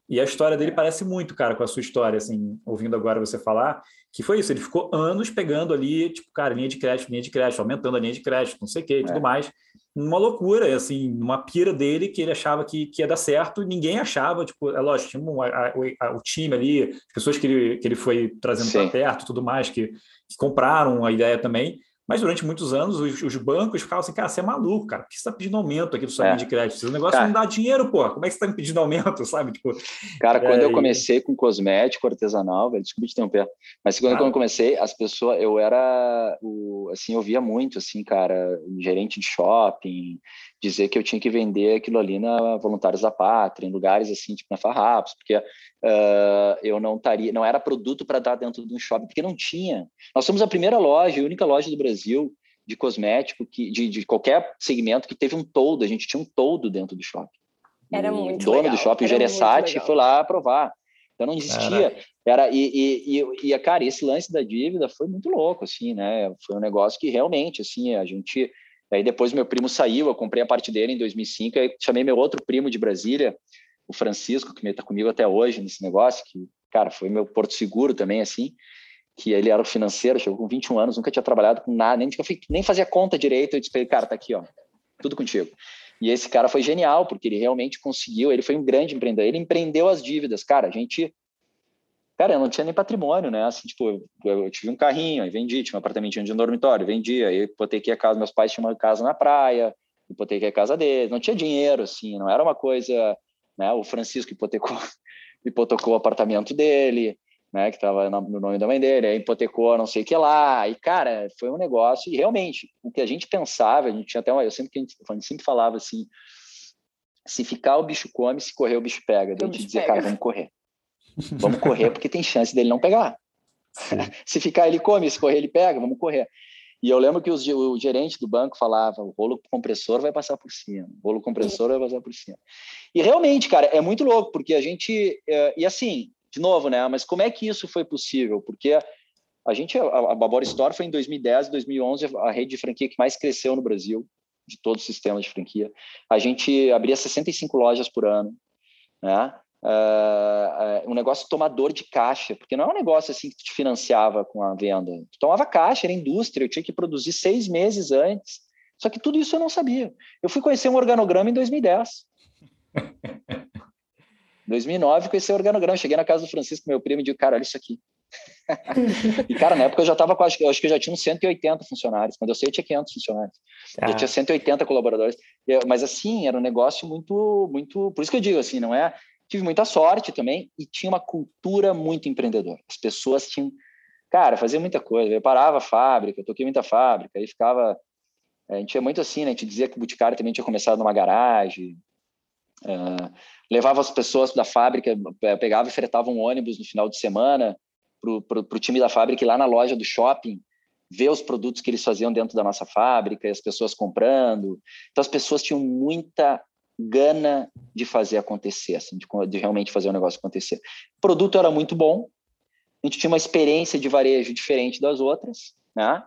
E a história dele parece muito, cara, com a sua história, assim, ouvindo agora você falar, que foi isso, ele ficou anos pegando ali, tipo, cara, linha de crédito, linha de crédito, aumentando a linha de crédito, não sei o que, é. tudo mais. Uma loucura, assim, uma pira dele que ele achava que, que ia dar certo, ninguém achava, tipo, é lógico, tinha um, a, a, o time ali, as pessoas que ele, que ele foi trazendo para perto, tudo mais, que, que compraram a ideia também, mas durante muitos anos, os, os, bancos ficavam assim, cara, você é maluco, cara, por que você está pedindo aumento aqui do sua é. linha de crédito? O negócio cara, não dá dinheiro, pô. Como é que você está me pedindo aumento, sabe? Tipo, cara, quando é, eu comecei com cosmético artesanal, velho, desculpa te interromper, mas quando, eu comecei, as pessoas, eu era, o, assim, eu via muito, assim, cara, gerente de shopping, dizer que eu tinha que vender aquilo ali na Voluntários da Pátria, em lugares assim, tipo na Farrapos, porque uh, eu não estaria, não era produto para dar dentro de um shopping, porque não tinha. Nós somos a primeira loja, a única loja do Brasil de cosmético, que, de, de qualquer segmento que teve um todo, a gente tinha um todo dentro do shopping. Era muito O dono legal. do shopping, o foi lá aprovar. Então não existia. Era, e, e, e, e, cara, esse lance da dívida foi muito louco, assim, né? Foi um negócio que realmente, assim, a gente Aí depois meu primo saiu, eu comprei a parte dele em 2005, aí chamei meu outro primo de Brasília, o Francisco, que está comigo até hoje nesse negócio, que, cara, foi meu porto seguro também, assim, que ele era o financeiro, chegou com 21 anos, nunca tinha trabalhado com nada, nem, nem fazia conta direito, eu disse para ele, cara, tá aqui, ó, tudo contigo. E esse cara foi genial, porque ele realmente conseguiu, ele foi um grande empreendedor, ele empreendeu as dívidas, cara, a gente Cara, eu não tinha nem patrimônio, né? Assim, tipo, eu, eu tive um carrinho, aí vendi, tinha um apartamentinho de um dormitório, vendi, aí hipotequei a casa, meus pais tinham uma casa na praia, hipotequei a casa deles, não tinha dinheiro, assim, não era uma coisa, né? O Francisco hipotecou, hipotecou o apartamento dele, né? Que estava no nome da mãe dele, aí hipotecou não sei o que lá, e cara, foi um negócio, e realmente, o que a gente pensava, a gente tinha até uma, eu sempre, que a gente, a gente sempre falava assim, se ficar o bicho come, se correr o bicho pega, a gente dizia, cara, vamos correr Vamos correr porque tem chance dele não pegar. se ficar, ele come, se correr, ele pega, vamos correr. E eu lembro que os, o gerente do banco falava: o rolo compressor vai passar por cima, o rolo compressor vai passar por cima. E realmente, cara, é muito louco, porque a gente. É, e assim, de novo, né? Mas como é que isso foi possível? Porque a gente, a, a Babor Store foi em 2010, 2011, a rede de franquia que mais cresceu no Brasil, de todo o sistema de franquia. A gente abria 65 lojas por ano, né? Uh, um negócio tomador de caixa, porque não é um negócio assim que te financiava com a venda. Tu tomava caixa, era indústria, eu tinha que produzir seis meses antes. Só que tudo isso eu não sabia. Eu fui conhecer um organograma em 2010. 2009, conheci o organograma. Cheguei na casa do Francisco, meu primo, e disse, cara, olha isso aqui. e, cara, na época eu já estava com, acho, acho que eu já tinha uns 180 funcionários. Quando eu sei, eu tinha 500 funcionários. Ah. Já tinha 180 colaboradores. mas, assim, era um negócio muito, muito... Por isso que eu digo, assim, não é tive muita sorte também e tinha uma cultura muito empreendedora. As pessoas tinham, cara, fazia muita coisa. Eu parava a fábrica, eu toquei muita fábrica, aí ficava. A gente tinha muito assim, né? A gente dizia que o Boticário também tinha começado numa garagem. Uh, levava as pessoas da fábrica, pegava e fretava um ônibus no final de semana para o time da fábrica ir lá na loja do shopping ver os produtos que eles faziam dentro da nossa fábrica as pessoas comprando. Então as pessoas tinham muita gana de fazer acontecer, assim, de, de realmente fazer o negócio acontecer. O produto era muito bom, a gente tinha uma experiência de varejo diferente das outras, né?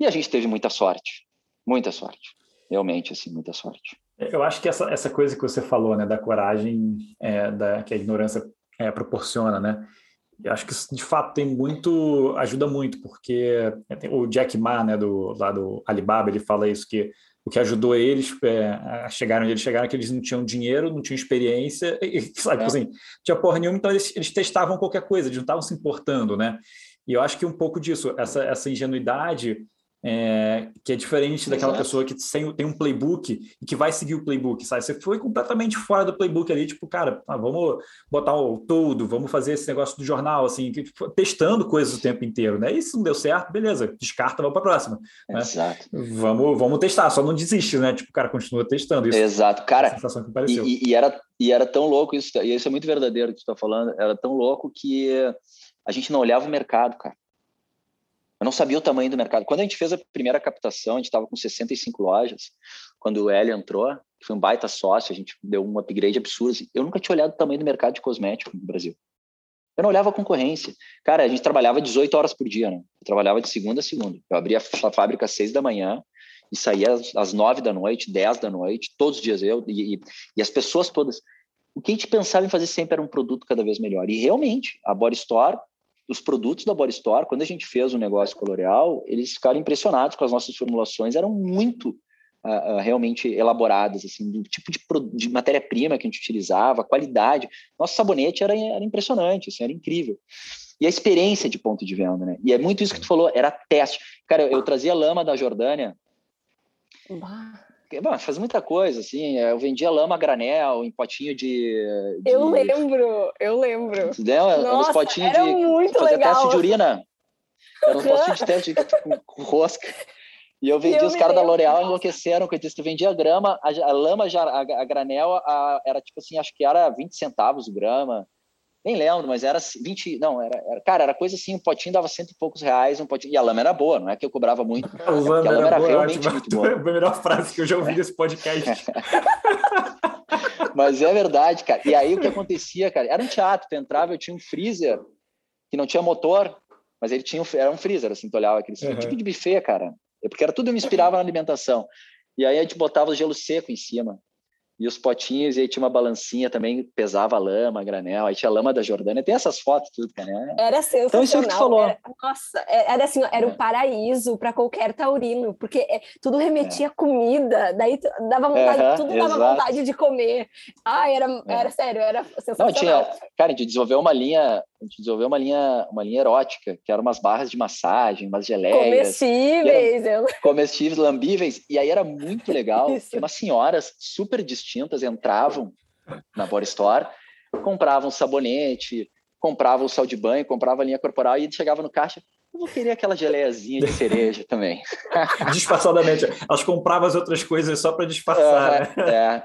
E a gente teve muita sorte, muita sorte. realmente, assim, muita sorte. Eu acho que essa, essa coisa que você falou, né, da coragem, é, da, que a ignorância é, proporciona, né? Eu acho que isso, de fato, tem muito, ajuda muito, porque o Jack Ma, né, do, lá do Alibaba, ele fala isso, que o que ajudou eles é, a chegar onde eles chegaram é que eles não tinham dinheiro, não tinham experiência, e, sabe, é. assim, tinha porra nenhuma, então eles, eles testavam qualquer coisa, eles não estavam se importando, né? E eu acho que um pouco disso, essa, essa ingenuidade é, que é diferente daquela Exato. pessoa que sem, tem um playbook e que vai seguir o playbook, sabe? Você foi completamente fora do playbook ali, tipo, cara, ah, vamos botar o todo, vamos fazer esse negócio do jornal, assim, que, tipo, testando coisas o tempo inteiro, né? E se não deu certo, beleza, descarta, vamos para a próxima. Né? Exato. Vamos, vamos testar, só não desiste, né? Tipo, o cara continua testando isso. Exato, cara. E, e, era, e era tão louco isso, e isso é muito verdadeiro que tu está falando, era tão louco que a gente não olhava o mercado, cara. Eu não sabia o tamanho do mercado. Quando a gente fez a primeira captação, a gente estava com 65 lojas. Quando o Hélio entrou, que foi um baita sócio, a gente deu um upgrade absurdo. Assim. Eu nunca tinha olhado o tamanho do mercado de cosmético no Brasil. Eu não olhava a concorrência. Cara, a gente trabalhava 18 horas por dia, né? Eu trabalhava de segunda a segunda. Eu abria a fábrica às 6 da manhã e saía às 9 da noite, 10 da noite, todos os dias eu e, e, e as pessoas todas. O que a gente pensava em fazer sempre era um produto cada vez melhor. E realmente, a Body Store os produtos da Body Store, quando a gente fez o negócio com a L'Oréal, eles ficaram impressionados com as nossas formulações, eram muito uh, uh, realmente elaboradas, assim, do tipo de, de matéria-prima que a gente utilizava, a qualidade. Nosso sabonete era, era impressionante, assim, era incrível. E a experiência de ponto de venda, né? E é muito isso que tu falou, era teste. Cara, eu, eu trazia lama da Jordânia. Bah Bom, faz muita coisa, assim. Eu vendia lama granel em potinho de. de... Eu lembro, eu lembro. Entendeu? Nossa, potinhos era de. muito fazer legal. teste de urina. Era um potinho de teste com, com rosca. E eu vendia, eu os caras da L'Oréal enlouqueceram com isso. Tu vendia grama, a, a lama, já, a, a granel, a, era tipo assim, acho que era 20 centavos o grama nem lembro, mas era 20, não, era, era, cara, era coisa assim, um potinho dava cento e poucos reais, um potinho, e a lama era boa, não é que eu cobrava muito, a lama, é a lama era, era boa, realmente muito boa. É a melhor frase que eu já ouvi desse podcast. mas é verdade, cara, e aí o que acontecia, cara, era um teatro, tu entrava, eu tinha um freezer que não tinha motor, mas ele tinha, um, era um freezer, assim, tu olhava aquele uhum. tipo de buffet, cara, porque era tudo, eu me inspirava na alimentação, e aí a gente botava o gelo seco em cima, e os potinhos, e aí tinha uma balancinha também, pesava lama, granel, aí tinha lama da Jordânia, tem essas fotos tudo. Né? Era sensacional. Então, isso é o que tu falou. Era, nossa, é, era assim, era é. um paraíso para qualquer taurino, porque é, tudo remetia é. comida, daí dava vontade, tudo dava exato. vontade de comer. Ah, era, é. era sério, era sensacional. Não, tinha, cara, a gente desenvolveu uma linha, a gente desenvolveu uma linha, uma linha erótica, que eram umas barras de massagem, umas geleias. Comestíveis. Eu... Comestíveis, lambíveis, e aí era muito legal, umas senhoras super distintas distintas entravam na Body Store, compravam sabonete, compravam o sal de banho, compravam a linha corporal e chegava no caixa, eu vou querer aquela geleiazinha de cereja também. Disfarçadamente. Elas compravam as outras coisas só para disfarçar. Né? É.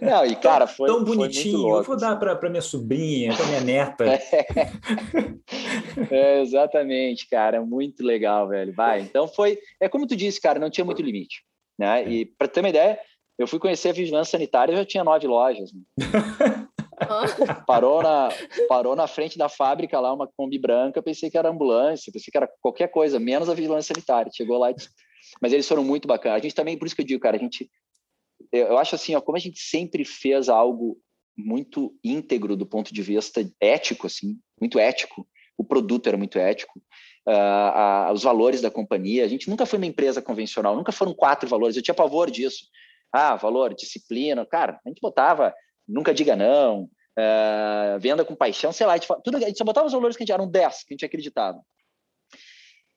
Não, e cara, foi tão bonitinho. Foi eu vou dar para minha sobrinha, para minha neta. É. é, exatamente, cara, muito legal, velho. Vai. Então foi, é como tu disse, cara, não tinha muito limite, né? E para ter uma ideia, eu fui conhecer a vigilância sanitária e já tinha nove lojas. Né? parou, na, parou na frente da fábrica lá, uma Kombi branca, pensei que era ambulância, pensei que era qualquer coisa, menos a vigilância sanitária. Chegou lá, e... mas eles foram muito bacanas. A gente também, por isso que eu digo, cara, a gente, eu acho assim, ó, como a gente sempre fez algo muito íntegro do ponto de vista ético, assim, muito ético. O produto era muito ético. Uh, uh, os valores da companhia. A gente nunca foi uma empresa convencional, nunca foram quatro valores. Eu tinha pavor disso. Ah, valor, disciplina. Cara, a gente botava nunca diga não, uh, venda com paixão, sei lá, a gente, tudo, a gente só botava os valores que a gente eram 10, que a gente acreditava.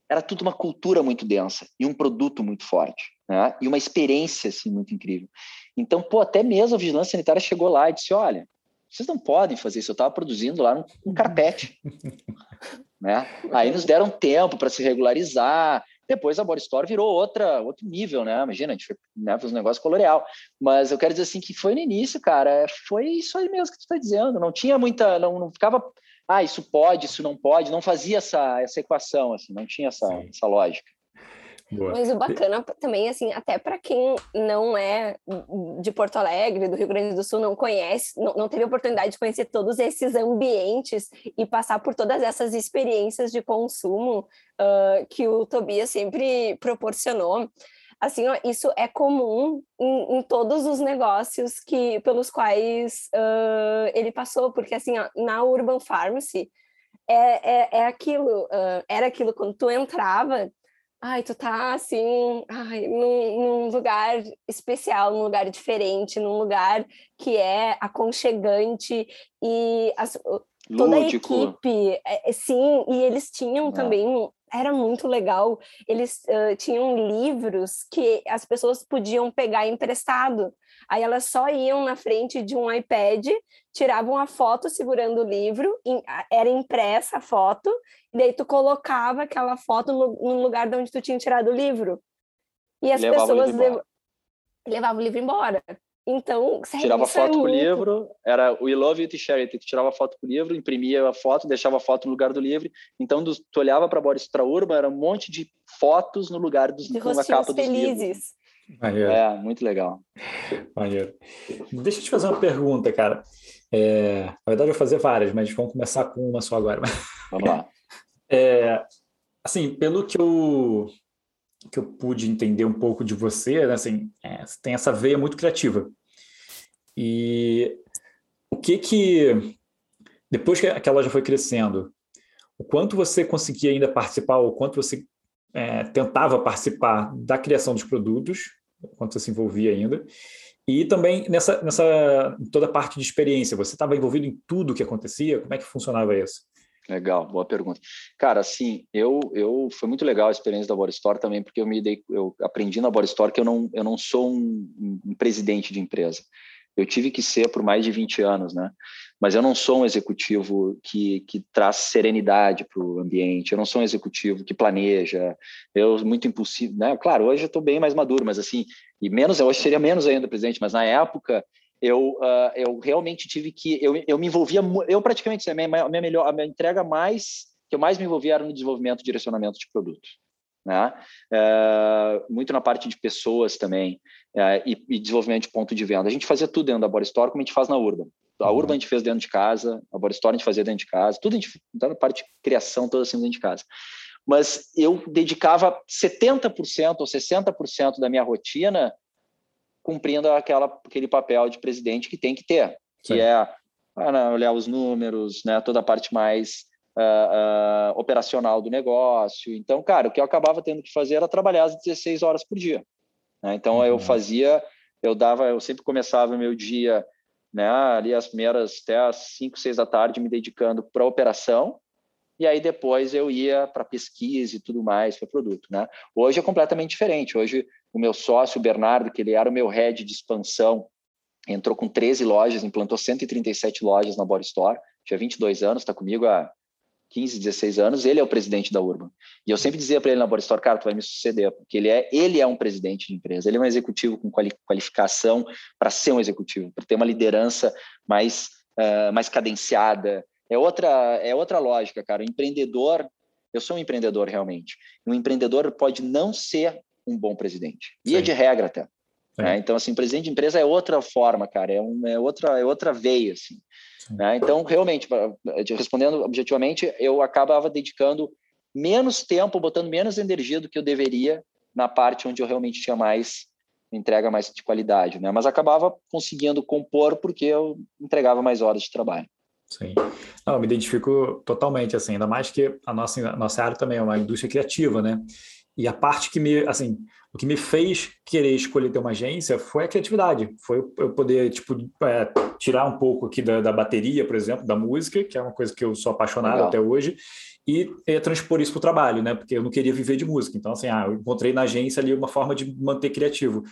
Era tudo uma cultura muito densa e um produto muito forte, né? E uma experiência assim muito incrível. Então, pô, até mesmo a vigilância sanitária chegou lá e disse: "Olha, vocês não podem fazer isso. Eu estava produzindo lá um carpete, né? Aí nos deram tempo para se regularizar. Depois a Body Store virou outra, outro nível, né? Imagina, a gente né, fez um negócio com L'Oréal. Mas eu quero dizer assim que foi no início, cara, foi isso aí mesmo que tu está dizendo. Não tinha muita, não, não ficava, ah, isso pode, isso não pode, não fazia essa, essa equação, assim, não tinha essa, essa lógica. Boa. Mas o bacana também, assim, até para quem não é de Porto Alegre, do Rio Grande do Sul, não conhece, não, não teve oportunidade de conhecer todos esses ambientes e passar por todas essas experiências de consumo uh, que o Tobias sempre proporcionou. Assim, ó, isso é comum em, em, todos os negócios que pelos quais uh, ele passou, porque assim, ó, na Urban Pharmacy é, é, é aquilo, uh, era aquilo quando tu entrava, ai, tu tá assim, ai, num, num, lugar especial, num lugar diferente, num lugar que é aconchegante e as, toda a equipe, é, sim, e eles tinham é. também era muito legal. Eles uh, tinham livros que as pessoas podiam pegar emprestado. Aí elas só iam na frente de um iPad, tiravam a foto segurando o livro, era impressa a foto, e daí tu colocava aquela foto no, no lugar de onde tu tinha tirado o livro. E as Levava pessoas lev... levavam o livro embora. Então, sério, tirava foto é com o livro, era We Love You to Share It, tu tirava foto com o livro, imprimia a foto, deixava a foto no lugar do livro. Então, do, tu olhava para Boris Traurba, era um monte de fotos no lugar dos de na capa dos felizes. livros. Maneiro. É, muito legal. Maneiro. Deixa eu te fazer uma pergunta, cara. É, na verdade, eu vou fazer várias, mas vamos começar com uma só agora. Vamos lá. É, assim, pelo que eu que eu pude entender um pouco de você, né, assim, é, tem essa veia muito criativa. E o que que depois que a loja foi crescendo, o quanto você conseguia ainda participar, o quanto você é, tentava participar da criação dos produtos, quanto você se envolvia ainda, e também nessa, nessa toda parte de experiência, você estava envolvido em tudo o que acontecia? Como é que funcionava isso? Legal, boa pergunta. Cara, assim, eu, eu foi muito legal a experiência da Bora Store também, porque eu me dei, eu aprendi na Bora Store que eu não, eu não sou um, um presidente de empresa. Eu tive que ser por mais de 20 anos, né? Mas eu não sou um executivo que, que traz serenidade para o ambiente, eu não sou um executivo que planeja, eu muito impulsivo, né? Claro, hoje eu estou bem mais maduro, mas assim, e menos, hoje seria menos ainda presidente, mas na época eu, uh, eu realmente tive que, eu, eu me envolvia, eu praticamente, a minha, a minha melhor, a minha entrega mais, que eu mais me envolvia era no desenvolvimento e direcionamento de produtos né? É, muito na parte de pessoas também é, e, e, desenvolvimento de ponto de venda. A gente fazia tudo dentro da Bora Store, como a gente faz na Urban. A uhum. Urban a gente fez dentro de casa, a Bora Store a gente fazia dentro de casa, tudo a gente, toda a parte de criação toda assim dentro de casa. Mas eu dedicava 70% ou 60% da minha rotina cumprindo aquela, aquele papel de presidente que tem que ter, que Sim. é ah, olhar os números, né, toda a parte mais uh, uh, operacional do negócio. Então, cara, o que eu acabava tendo que fazer era trabalhar às 16 horas por dia. Né? Então, uhum. eu fazia, eu dava, eu sempre começava o meu dia, né, ali as primeiras até às 5, 6 da tarde, me dedicando para a operação, e aí depois eu ia para pesquisa e tudo mais para produto, né? Hoje é completamente diferente. Hoje o meu sócio, o Bernardo, que ele era o meu head de expansão, entrou com 13 lojas, implantou 137 lojas na Body Store, tinha 22 anos, está comigo há 15, 16 anos, ele é o presidente da Urban. E eu sempre dizia para ele na Boristor, cara, tu vai me suceder, porque ele é, ele é um presidente de empresa, ele é um executivo com qualificação para ser um executivo, para ter uma liderança mais, uh, mais cadenciada. É outra, é outra lógica, cara. O empreendedor, eu sou um empreendedor realmente. Um empreendedor pode não ser um bom presidente. E é de regra até. Né? Então, assim, presidente de empresa é outra forma, cara, é, um, é, outra, é outra veia, assim. Né? Então, realmente, respondendo objetivamente, eu acabava dedicando menos tempo, botando menos energia do que eu deveria na parte onde eu realmente tinha mais entrega mais de qualidade, né? Mas acabava conseguindo compor porque eu entregava mais horas de trabalho. Sim. Não, eu me identifico totalmente, assim, ainda mais que a nossa, a nossa área também é uma indústria criativa, né? E a parte que me, assim, o que me fez querer escolher ter uma agência foi a criatividade, foi eu poder, tipo, é, tirar um pouco aqui da, da, bateria, por exemplo, da música, que é uma coisa que eu sou apaixonado Legal. até hoje, e é, transpor isso para o trabalho, né? Porque eu não queria viver de música. Então, assim, ah, eu encontrei na agência ali uma forma de manter criativo.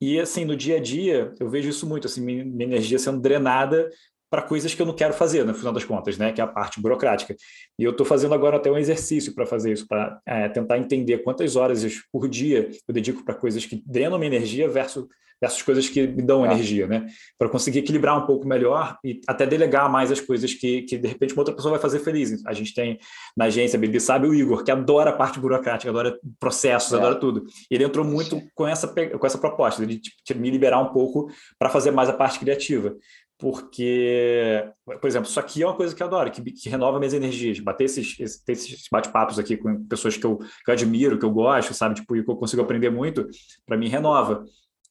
E, assim, no dia a dia, eu vejo isso muito, assim, minha, minha energia sendo drenada para coisas que eu não quero fazer, no final das contas, né? Que é a parte burocrática. E eu estou fazendo agora até um exercício para fazer isso, para é, tentar entender quantas horas por dia eu dedico para coisas que drenam minha energia versus essas coisas que me dão ah. energia, né? Para conseguir equilibrar um pouco melhor e até delegar mais as coisas que, que de repente uma outra pessoa vai fazer feliz. A gente tem na agência Bibi sabe o Igor, que adora a parte burocrática, adora processos, é. adora tudo. E ele entrou muito com essa com essa proposta de me liberar um pouco para fazer mais a parte criativa. Porque, por exemplo, isso aqui é uma coisa que eu adoro, que, que renova minhas energias. Bater esses, esses bate-papos aqui com pessoas que eu, que eu admiro, que eu gosto, sabe? Tipo, e que eu consigo aprender muito, para mim renova.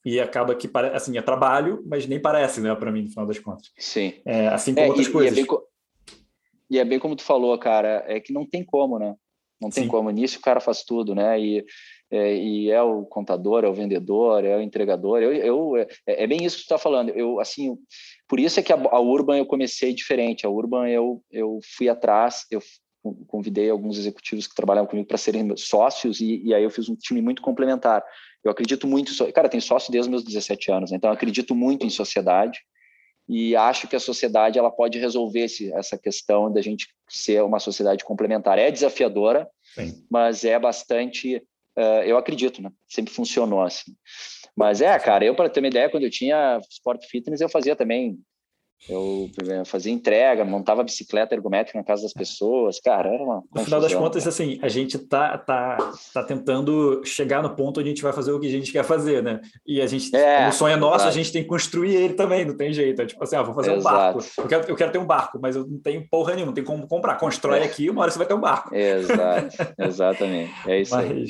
E acaba que, assim, é trabalho, mas nem parece, né, para mim, no final das contas. Sim. É, assim como é, outras e, coisas. E é, bem, e é, bem, como tu falou, cara, é que não tem como, né? Não tem Sim. como. Nisso o cara faz tudo, né? E é, e é o contador, é o vendedor, é o entregador. Eu, eu é, é bem isso que tu está falando. Eu assim, por isso é que a, a, Urban eu comecei diferente. A Urban eu eu fui atrás, eu convidei alguns executivos que trabalhavam comigo para serem sócios e, e, aí eu fiz um time muito complementar. Eu acredito muito, cara, tem sócio desde os meus 17 anos, então eu acredito muito em sociedade e acho que a sociedade ela pode resolver esse, essa questão da gente ser uma sociedade complementar. É desafiadora, Sim. mas é bastante uh, eu acredito, né? Sempre funcionou assim. Mas é, cara, eu para ter uma ideia, quando eu tinha Sport Fitness, eu fazia também eu fazia entrega, montava bicicleta ergométrica na casa das pessoas, cara, era uma. No final das contas, cara. assim, a gente tá, tá, tá tentando chegar no ponto onde a gente vai fazer o que a gente quer fazer, né? E a gente, é, o sonho é nosso, exato. a gente tem que construir ele também, não tem jeito. É tipo assim, ah, vou fazer exato. um barco. Eu quero, eu quero ter um barco, mas eu não tenho porra nenhuma, não tem como comprar. Constrói é. aqui, uma hora você vai ter um barco. Exato, exatamente. É isso mas, aí.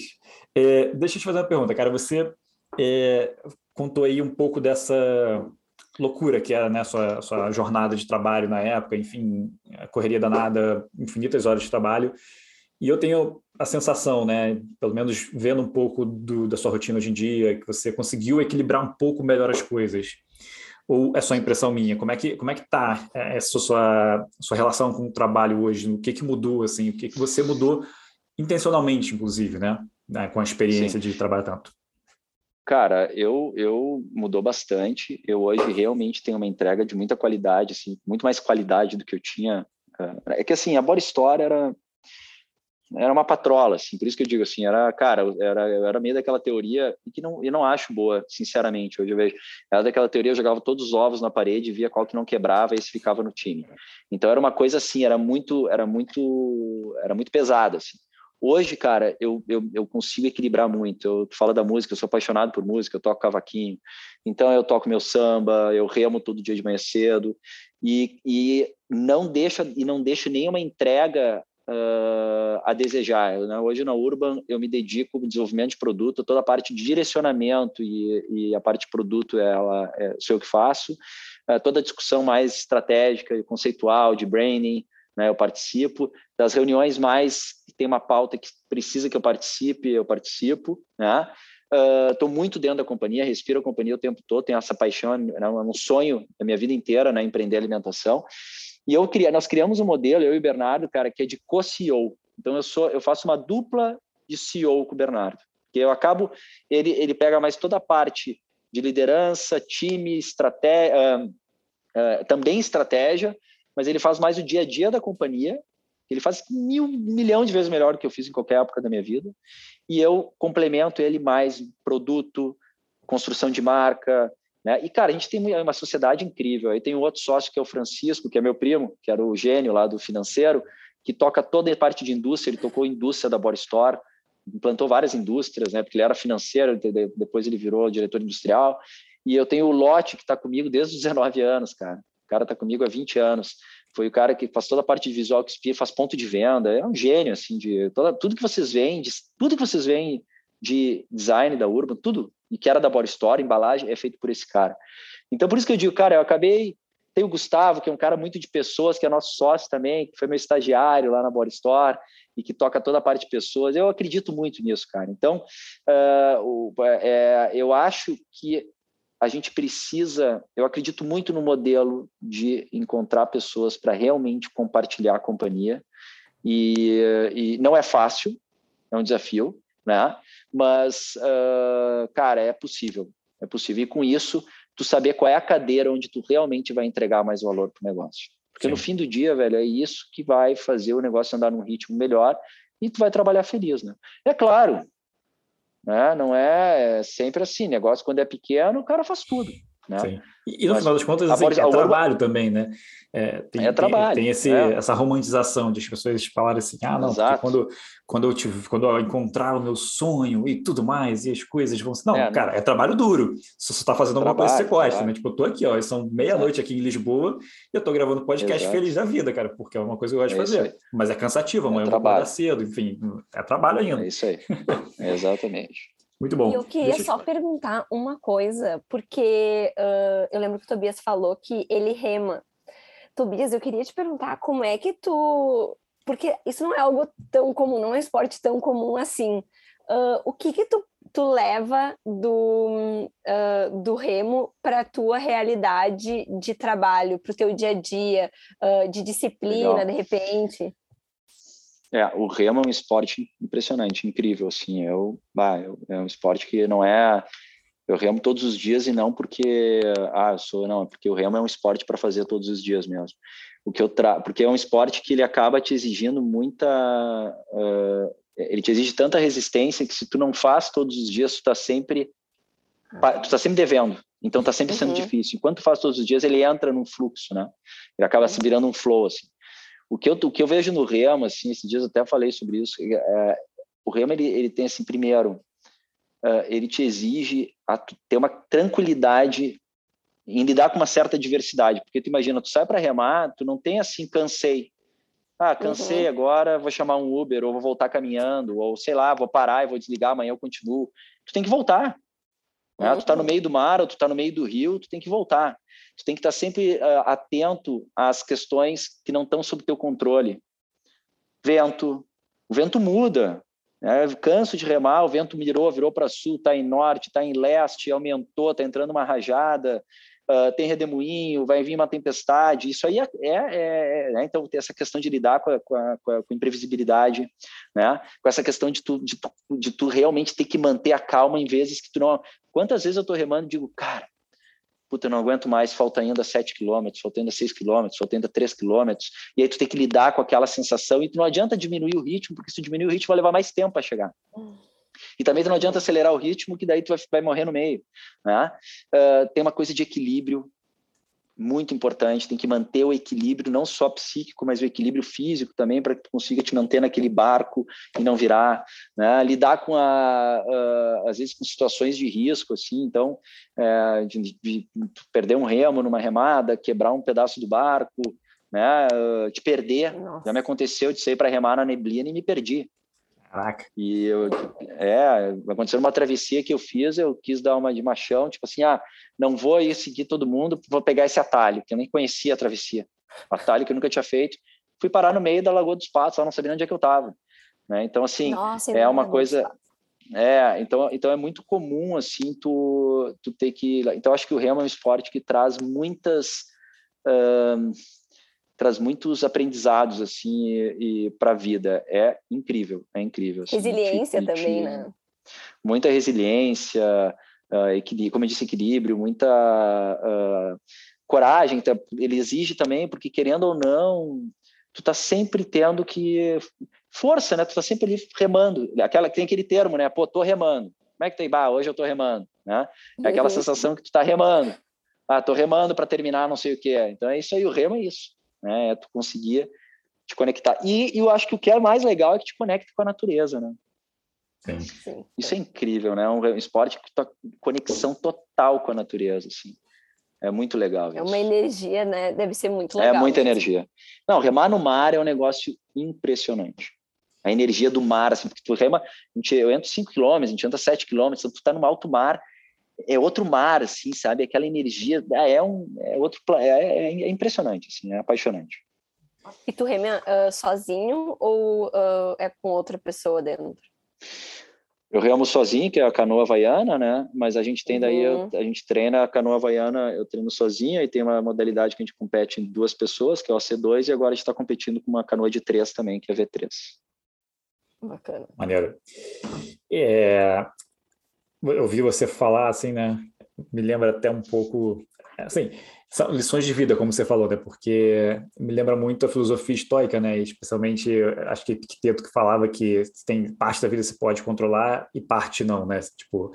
É, deixa eu te fazer uma pergunta, cara. Você é, contou aí um pouco dessa loucura que era né, sua, sua jornada de trabalho na época, enfim, a correria danada, infinitas horas de trabalho. E eu tenho a sensação, né, pelo menos vendo um pouco do, da sua rotina hoje em dia, que você conseguiu equilibrar um pouco melhor as coisas. Ou é só impressão minha? Como é que como é que tá essa sua sua relação com o trabalho hoje? O que que mudou assim? O que que você mudou intencionalmente, inclusive, né, né com a experiência Sim. de trabalhar tanto? Cara, eu, eu mudou bastante. Eu hoje realmente tenho uma entrega de muita qualidade, assim, muito mais qualidade do que eu tinha. É que assim, a Body Store era era uma patrola, assim, por isso que eu digo assim, era, cara, era, eu era meio daquela teoria e que não, eu não acho boa, sinceramente, hoje eu vejo, era daquela teoria, eu jogava todos os ovos na parede, via qual que não quebrava e esse ficava no time. Então era uma coisa assim, era muito, era muito, era muito pesada, assim. Hoje, cara, eu, eu, eu consigo equilibrar muito. Eu falo da música, eu sou apaixonado por música, eu toco cavaquinho. Então, eu toco meu samba, eu remo todo dia de manhã cedo. E, e não deixa e não deixo nenhuma entrega uh, a desejar. Né? Hoje, na Urban, eu me dedico ao desenvolvimento de produto, toda a parte de direcionamento e, e a parte de produto, ela é, sou eu que faço. Uh, toda a discussão mais estratégica e conceitual, de branding, né, eu participo das reuniões mais tem uma pauta que precisa que eu participe, eu participo, né? Estou uh, muito dentro da companhia, respiro a companhia o tempo todo, tenho essa paixão, é um sonho da minha vida inteira, né, empreender alimentação. E eu queria, nós criamos um modelo, eu e o Bernardo, cara, que é de co-CEO. Então eu sou, eu faço uma dupla de CEO com o Bernardo, que eu acabo, ele ele pega mais toda a parte de liderança, time, estratégia, uh, uh, também estratégia, mas ele faz mais o dia a dia da companhia. Ele faz mil, milhão de vezes melhor do que eu fiz em qualquer época da minha vida. E eu complemento ele mais produto, construção de marca, né? E, cara, a gente tem uma sociedade incrível. Aí tem um outro sócio que é o Francisco, que é meu primo, que era o gênio lá do financeiro, que toca toda a parte de indústria. Ele tocou indústria da Body Store, implantou várias indústrias, né? Porque ele era financeiro, depois ele virou diretor industrial. E eu tenho o Lote, que está comigo desde os 19 anos, cara. O cara está comigo há 20 anos. Foi o cara que faz toda a parte de visual que Sphere, faz ponto de venda. É um gênio, assim, de toda, tudo que vocês veem, de, tudo que vocês veem de design da Urban, tudo, e que era da Body Store, embalagem, é feito por esse cara. Então, por isso que eu digo, cara, eu acabei. Tem o Gustavo, que é um cara muito de pessoas, que é nosso sócio também, que foi meu estagiário lá na Body Store e que toca toda a parte de pessoas. Eu acredito muito nisso, cara. Então, uh, é, eu acho que a gente precisa, eu acredito muito no modelo de encontrar pessoas para realmente compartilhar a companhia. E, e, não é fácil, é um desafio, né? Mas, uh, cara, é possível, é possível. E com isso, tu saber qual é a cadeira onde tu realmente vai entregar mais valor para o negócio. Porque Sim. no fim do dia, velho, é isso que vai fazer o negócio andar num ritmo melhor e tu vai trabalhar feliz, né? É claro, né? Não é sempre assim. Negócio, quando é pequeno, o cara faz tudo. Né? Sim. E, no Mas, final das contas, assim, é trabalho também, né? É, tem, é trabalho. Tem, tem esse, é. essa romantização de as pessoas falarem assim, ah, não, quando, quando, eu tive, quando eu encontrar o meu sonho e tudo mais, e as coisas vão. Não, é, cara, é trabalho duro. Se você está fazendo trabalho, uma coisa você gosta, né? Tipo, eu tô aqui, ó, são meia-noite aqui em Lisboa e eu tô gravando podcast Exato. feliz da vida, cara, porque é uma coisa que eu gosto de é fazer. Mas é cansativo, amanhã eu vou acordar cedo, enfim, é trabalho ainda. É isso aí. Exatamente. Muito bom. E eu queria Deixa só eu... perguntar uma coisa, porque uh, eu lembro que o Tobias falou que ele rema. Tobias, eu queria te perguntar como é que tu. Porque isso não é algo tão comum, não é um esporte tão comum assim. Uh, o que que tu, tu leva do, uh, do remo para a tua realidade de trabalho, para o teu dia a dia, de disciplina, Legal. de repente? É, o remo é um esporte impressionante, incrível, assim, eu, bah, eu, é um esporte que não é, eu remo todos os dias e não porque, ah, eu sou, não, é porque o remo é um esporte para fazer todos os dias mesmo, o que eu tra porque é um esporte que ele acaba te exigindo muita, uh, ele te exige tanta resistência que se tu não faz todos os dias, tu tá sempre, tu tá sempre devendo, então tá sempre sendo uhum. difícil, enquanto tu faz todos os dias, ele entra num fluxo, né, ele acaba se virando um flow, assim, o que eu, o que eu vejo no Remo, assim, esses dias eu até falei sobre isso, é, o Remo, ele, ele tem, assim, primeiro, uh, ele te exige a ter uma tranquilidade em lidar com uma certa diversidade, porque tu imagina, tu sai para remar, tu não tem assim, cansei, ah, cansei uhum. agora, vou chamar um Uber, ou vou voltar caminhando, ou sei lá, vou parar e vou desligar, amanhã eu continuo. Tu tem que voltar. Né? Tu está no meio do mar, ou tu está no meio do rio, tu tem que voltar. Tu tem que estar tá sempre uh, atento às questões que não estão sob teu controle. Vento, o vento muda. Né? Canso de remar, o vento virou, virou para sul, está em norte, está em leste, aumentou, está entrando uma rajada, uh, tem redemoinho, vai vir uma tempestade. Isso aí é, é, é né? então tem essa questão de lidar com a, com a, com a imprevisibilidade, né? Com essa questão de tu, de tu, de tu realmente ter que manter a calma em vezes que tu não. Quantas vezes eu estou remando e digo, cara, puta, eu não aguento mais, falta ainda 7 quilômetros, falta ainda 6 quilômetros, falta ainda 3 quilômetros, e aí tu tem que lidar com aquela sensação, e não adianta diminuir o ritmo, porque se diminuir o ritmo vai levar mais tempo a chegar. E também não adianta acelerar o ritmo, que daí tu vai, vai morrer no meio. Né? Uh, tem uma coisa de equilíbrio, muito importante, tem que manter o equilíbrio, não só psíquico, mas o equilíbrio físico também, para que tu consiga te manter naquele barco e não virar, né? lidar com, a, às vezes, com situações de risco, assim, então, é, de, de, perder um remo numa remada, quebrar um pedaço do barco, né, de perder, Nossa. já me aconteceu de sair para remar na neblina e me perdi, Caraca. E eu, é, aconteceu uma travessia que eu fiz, eu quis dar uma de machão, tipo assim, ah, não vou ir seguir todo mundo, vou pegar esse atalho, que eu nem conhecia a travessia. Atalho que eu nunca tinha feito. Fui parar no meio da Lagoa dos Patos, lá não sabia onde é que eu estava. Né? Então, assim, Nossa, é uma coisa... É, então, então é muito comum, assim, tu, tu ter que... Então, acho que o remo é um esporte que traz muitas... Uh, traz muitos aprendizados assim e, e para a vida. É incrível é incrível assim, resiliência te, também te, né? muita resiliência uh, equilíbrio, como eu disse equilíbrio muita uh, coragem tá, ele exige também porque querendo ou não tu tá sempre tendo que força né? Tu tá sempre ali remando. Aquela tem aquele termo né? Pô tô remando. Como é que tá bah hoje eu tô remando né? É aquela uhum. sensação que tu tá remando. Ah tô remando para terminar não sei o que então é isso aí o remo é isso né? É tu conseguir te conectar. E, e, eu acho que o que é mais legal é que te conecta com a natureza, né? Sim. Isso é incrível, né? Um esporte que tá conexão total com a natureza, assim. É muito legal. É uma energia, né? Deve ser muito é legal. É muita energia. Não, remar no mar é um negócio impressionante. A energia do mar, assim, porque tu rema, gente, eu entro 5 quilômetros, a gente anda 7 quilômetros, então tu tá no alto mar, é outro mar, assim, sabe? Aquela energia ah, é um é outro é, é, é impressionante, assim, é apaixonante. E tu rema uh, sozinho ou uh, é com outra pessoa dentro? Eu remo sozinho, que é a canoa havaiana, né? Mas a gente tem daí, uhum. a gente treina a canoa havaiana, eu treino sozinho, e tem uma modalidade que a gente compete em duas pessoas, que é o C2, e agora a gente está competindo com uma canoa de três também, que é V3. Bacana. Maneiro. É, eu ouvi você falar assim, né? Me lembra até um pouco, assim, são lições de vida, como você falou, né? Porque me lembra muito a filosofia estoica, né? especialmente, acho que Epicteto que falava que tem parte da vida você pode controlar e parte não, né? Tipo,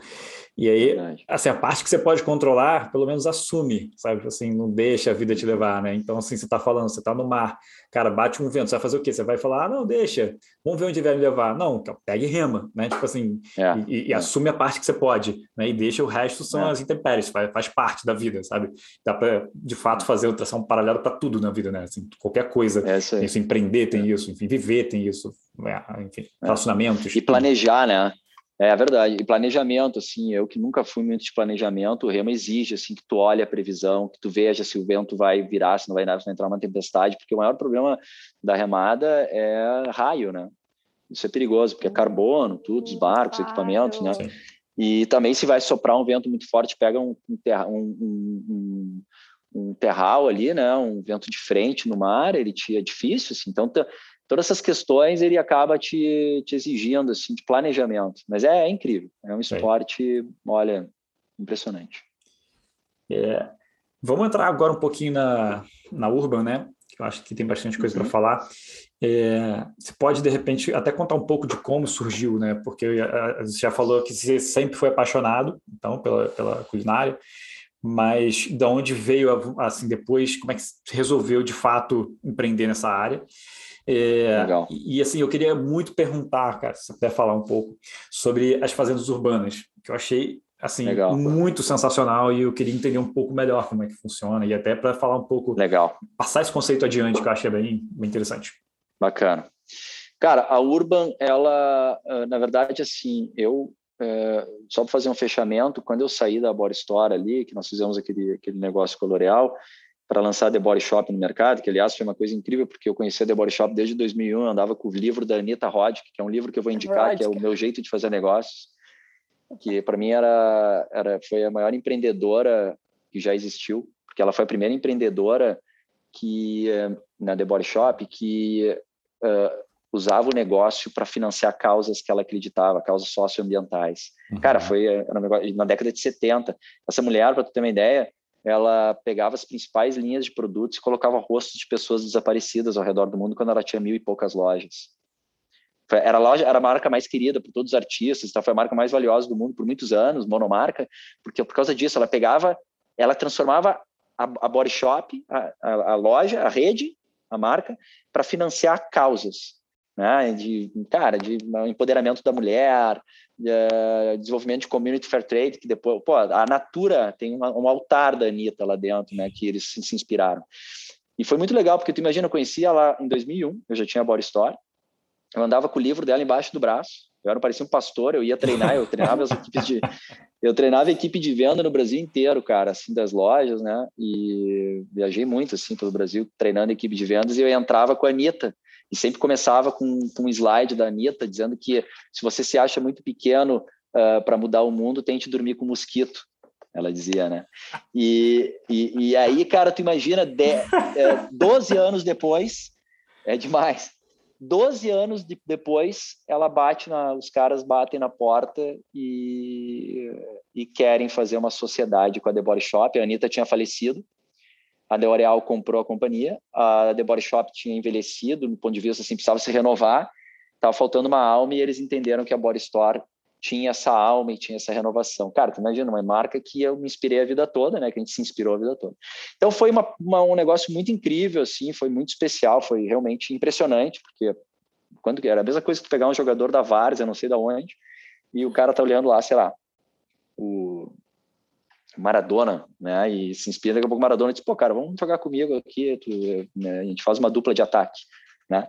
e aí, Verdade. assim, a parte que você pode controlar, pelo menos assume, sabe? Assim, não deixa a vida te levar, né? Então, assim, você está falando, você está no mar, cara, bate um vento, você vai fazer o quê? Você vai falar, ah, não, deixa, vamos ver onde vai me levar. Não, então, pega e rema, né? Tipo assim, é, e, e é. assume a parte que você pode, né? E deixa o resto são é. as intempéries, faz, faz parte da vida, sabe? Dá de fato, fazer tração paralelo para tudo na vida, né? Assim, qualquer coisa. É isso, isso, empreender tem isso, enfim, viver tem isso, é, enfim, é. relacionamentos. E planejar, né? É verdade. E planejamento, assim, eu que nunca fui muito de planejamento, o remo exige, assim, que tu olhe a previsão, que tu veja se o vento vai virar, se não vai, se vai entrar uma tempestade, porque o maior problema da remada é raio, né? Isso é perigoso, porque é carbono, tudo, os barcos, equipamentos, né? Sim. E também se vai soprar um vento muito forte, pega um, um, um, um, terral ali, né? Um vento de frente no mar, ele te é difícil, assim. Então, todas essas questões ele acaba te, te exigindo assim de planejamento mas é, é incrível é um esporte olha impressionante é, vamos entrar agora um pouquinho na, na Urban né que eu acho que tem bastante coisa uhum. para falar é, você pode de repente até contar um pouco de como surgiu né porque você já falou que você sempre foi apaixonado então pela, pela culinária mas de onde veio assim depois como é que resolveu de fato empreender nessa área é, Legal. E, assim, eu queria muito perguntar, cara, se você puder falar um pouco sobre as fazendas urbanas, que eu achei assim Legal. muito sensacional e eu queria entender um pouco melhor como é que funciona e até para falar um pouco, Legal. passar esse conceito adiante que eu achei bem, bem interessante. Bacana. Cara, a Urban, ela, ah, na verdade, assim, eu é, só para fazer um fechamento, quando eu saí da Bora Store ali, que nós fizemos aquele, aquele negócio com a L'Oréal, para lançar The Body Shop no mercado, que aliás foi uma coisa incrível, porque eu conhecia The Body Shop desde 2001, andava com o livro da Anita Roddick, que é um livro que eu vou indicar, que é o meu jeito de fazer negócios, que para mim era, era foi a maior empreendedora que já existiu, porque ela foi a primeira empreendedora que na The Body Shop que uh, usava o negócio para financiar causas que ela acreditava, causas socioambientais. Uhum. Cara, foi na década de 70. Essa mulher, para tu ter uma ideia, ela pegava as principais linhas de produtos e colocava rostos de pessoas desaparecidas ao redor do mundo quando ela tinha mil e poucas lojas. Era a loja, era a marca mais querida por todos os artistas, então foi a marca mais valiosa do mundo por muitos anos, monomarca, porque por causa disso ela pegava, ela transformava a, a Body Shop, a, a, a loja, a rede, a marca, para financiar causas né? De, cara, de empoderamento da mulher, de, uh, desenvolvimento de community fair trade, que depois, pô, a Natura tem uma, um altar da Anitta lá dentro, né? Que eles se, se, inspiraram. E foi muito legal, porque tu imagina, eu conhecia ela em 2001, eu já tinha a Body Store, eu andava com o livro dela embaixo do braço, eu era parecia um pastor, eu ia treinar, eu treinava as equipes de eu treinava a equipe de venda no Brasil inteiro, cara, assim das lojas, né? E viajei muito assim pelo Brasil treinando a equipe de vendas e eu entrava com a Anitta e sempre começava com, com um slide da Anitta dizendo que se você se acha muito pequeno uh, ah, para mudar o mundo, tente dormir com mosquito. Ela dizia, né? E, e, e aí, cara, tu imagina, de, é, 12 anos depois, é demais. 12 anos de, depois, ela bate na, os caras batem na porta e, e querem fazer uma sociedade com a The Body Shop. A Anitta tinha falecido, a L'Oréal comprou a companhia, a The Body Shop tinha envelhecido, do ponto de vista assim, precisava se renovar, estava faltando uma alma e eles entenderam que a Body Store tinha essa alma e tinha essa renovação. Cara, tu imagina, uma marca que eu me inspirei a vida toda, né? Que a gente se inspirou a vida toda. Então foi uma, uma, um negócio muito incrível, assim, foi muito especial, foi realmente impressionante, porque quando era a mesma coisa que pegar um jogador da Várzea, não sei da onde, e o cara tá olhando lá, sei lá, o Maradona, né? E se inspira daqui a pouco Maradona diz, pô, cara, vamos jogar comigo aqui, tu, né? a gente faz uma dupla de ataque, né?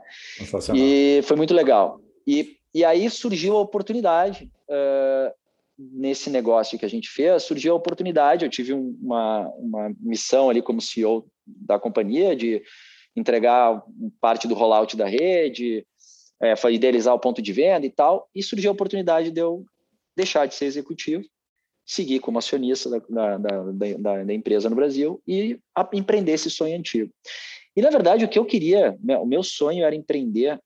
E foi muito legal. E, e aí surgiu a oportunidade uh, nesse negócio que a gente fez, surgiu a oportunidade, eu tive uma, uma missão ali como CEO da companhia de entregar parte do rollout da rede, é, idealizar o ponto de venda e tal, e surgiu a oportunidade de eu deixar de ser executivo seguir como acionista da, da, da, da empresa no Brasil e a, empreender esse sonho antigo. E, na verdade, o que eu queria, né, o meu sonho era empreender,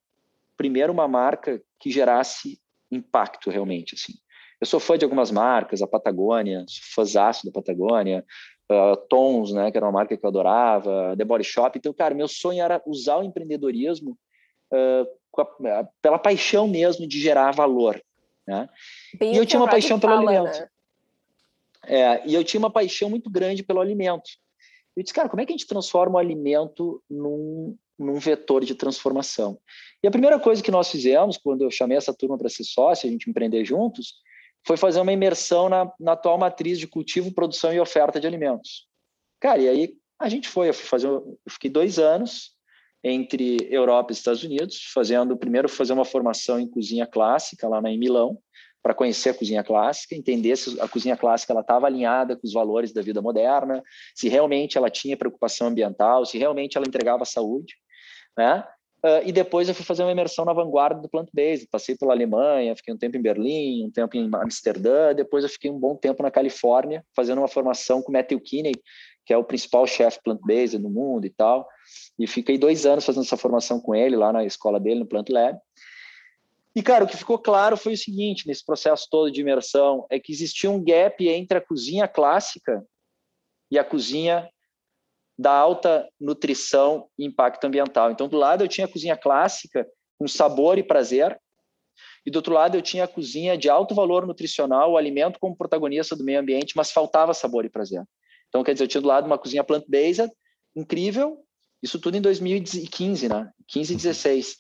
primeiro, uma marca que gerasse impacto realmente. Assim. Eu sou fã de algumas marcas, a Patagônia, sou fãzaço da Patagônia, uh, Tons, né, que era uma marca que eu adorava, The Body Shop. Então, cara, meu sonho era usar o empreendedorismo uh, a, pela paixão mesmo de gerar valor. Né? e eu tinha uma paixão pelo fala, alimento. Né? É, e eu tinha uma paixão muito grande pelo alimento. Eu disse, cara, como é que a gente transforma o alimento num, num vetor de transformação? E a primeira coisa que nós fizemos, quando eu chamei essa turma para ser sócio, a gente empreender juntos, foi fazer uma imersão na, na atual matriz de cultivo, produção e oferta de alimentos. Cara, e aí a gente foi, eu fui fazer, eu fiquei dois anos entre Europa e Estados Unidos, fazendo primeiro fazer uma formação em cozinha clássica lá em Milão, para conhecer a cozinha clássica, entender se a cozinha clássica ela estava alinhada com os valores da vida moderna, se realmente ela tinha preocupação ambiental, se realmente ela entregava saúde, né? Uh, e depois eu fui fazer uma imersão na vanguarda do plant-based. Passei pela Alemanha, fiquei um tempo em Berlim, um tempo em Amsterdã, depois eu fiquei um bom tempo na Califórnia, fazendo uma formação com Matthew Kinney, que é o principal chefe plant-based no mundo e tal. E fiquei dois anos fazendo essa formação com ele lá na escola dele, no Plant Lab. E, cara, o que ficou claro foi o seguinte, nesse processo todo de imersão, é que existia um gap entre a cozinha clássica e a cozinha da alta nutrição e impacto ambiental. Então, do lado eu tinha a cozinha clássica com sabor e prazer, e do outro lado eu tinha a cozinha de alto valor nutricional, o alimento como protagonista do meio ambiente, mas faltava sabor e prazer. Então, quer dizer, eu tinha do lado uma cozinha plant-based, incrível, isso tudo em 2015, né? 15 e 16.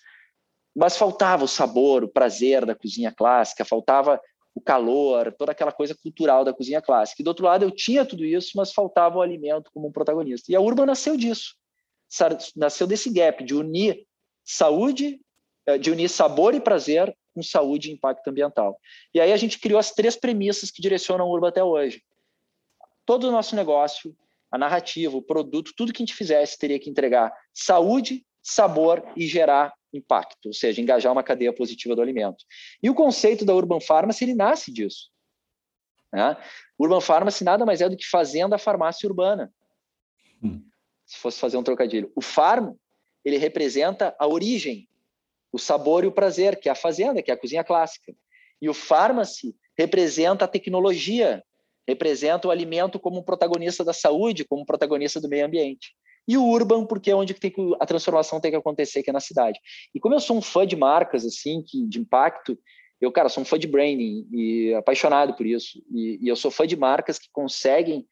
Mas faltava o sabor, o prazer da cozinha clássica, faltava o calor, toda aquela coisa cultural da cozinha clássica. E do outro lado, eu tinha tudo isso, mas faltava o alimento como um protagonista. E a Urban nasceu disso. Nasceu desse gap de unir saúde, eh, de unir sabor e prazer com saúde e impacto ambiental. E aí a gente criou as três premissas que direcionam a Urban até hoje. Todo o nosso negócio, a narrativa, o produto, tudo que a gente fizesse teria que entregar saúde, sabor e gerar impacto, ou seja, engajar uma cadeia positiva do alimento. E o conceito da Urban Pharmacy ele nasce disso. Né? Urban Pharmacy nada mais é do que fazenda farmácia urbana. Hum. Se fosse fazer um trocadilho. O farm, ele representa a origem, o sabor e o prazer, que é a fazenda, que é a cozinha clássica. E o pharmacy representa a tecnologia, representa o alimento como protagonista da saúde, como protagonista do meio ambiente e o urban, porque é onde tem que, a transformação tem que acontecer, que é na cidade. E como eu sou um fã de marcas, assim, que, de impacto, eu, cara, sou um fã de branding e apaixonado por isso. E, e eu sou fã de marcas que conseguem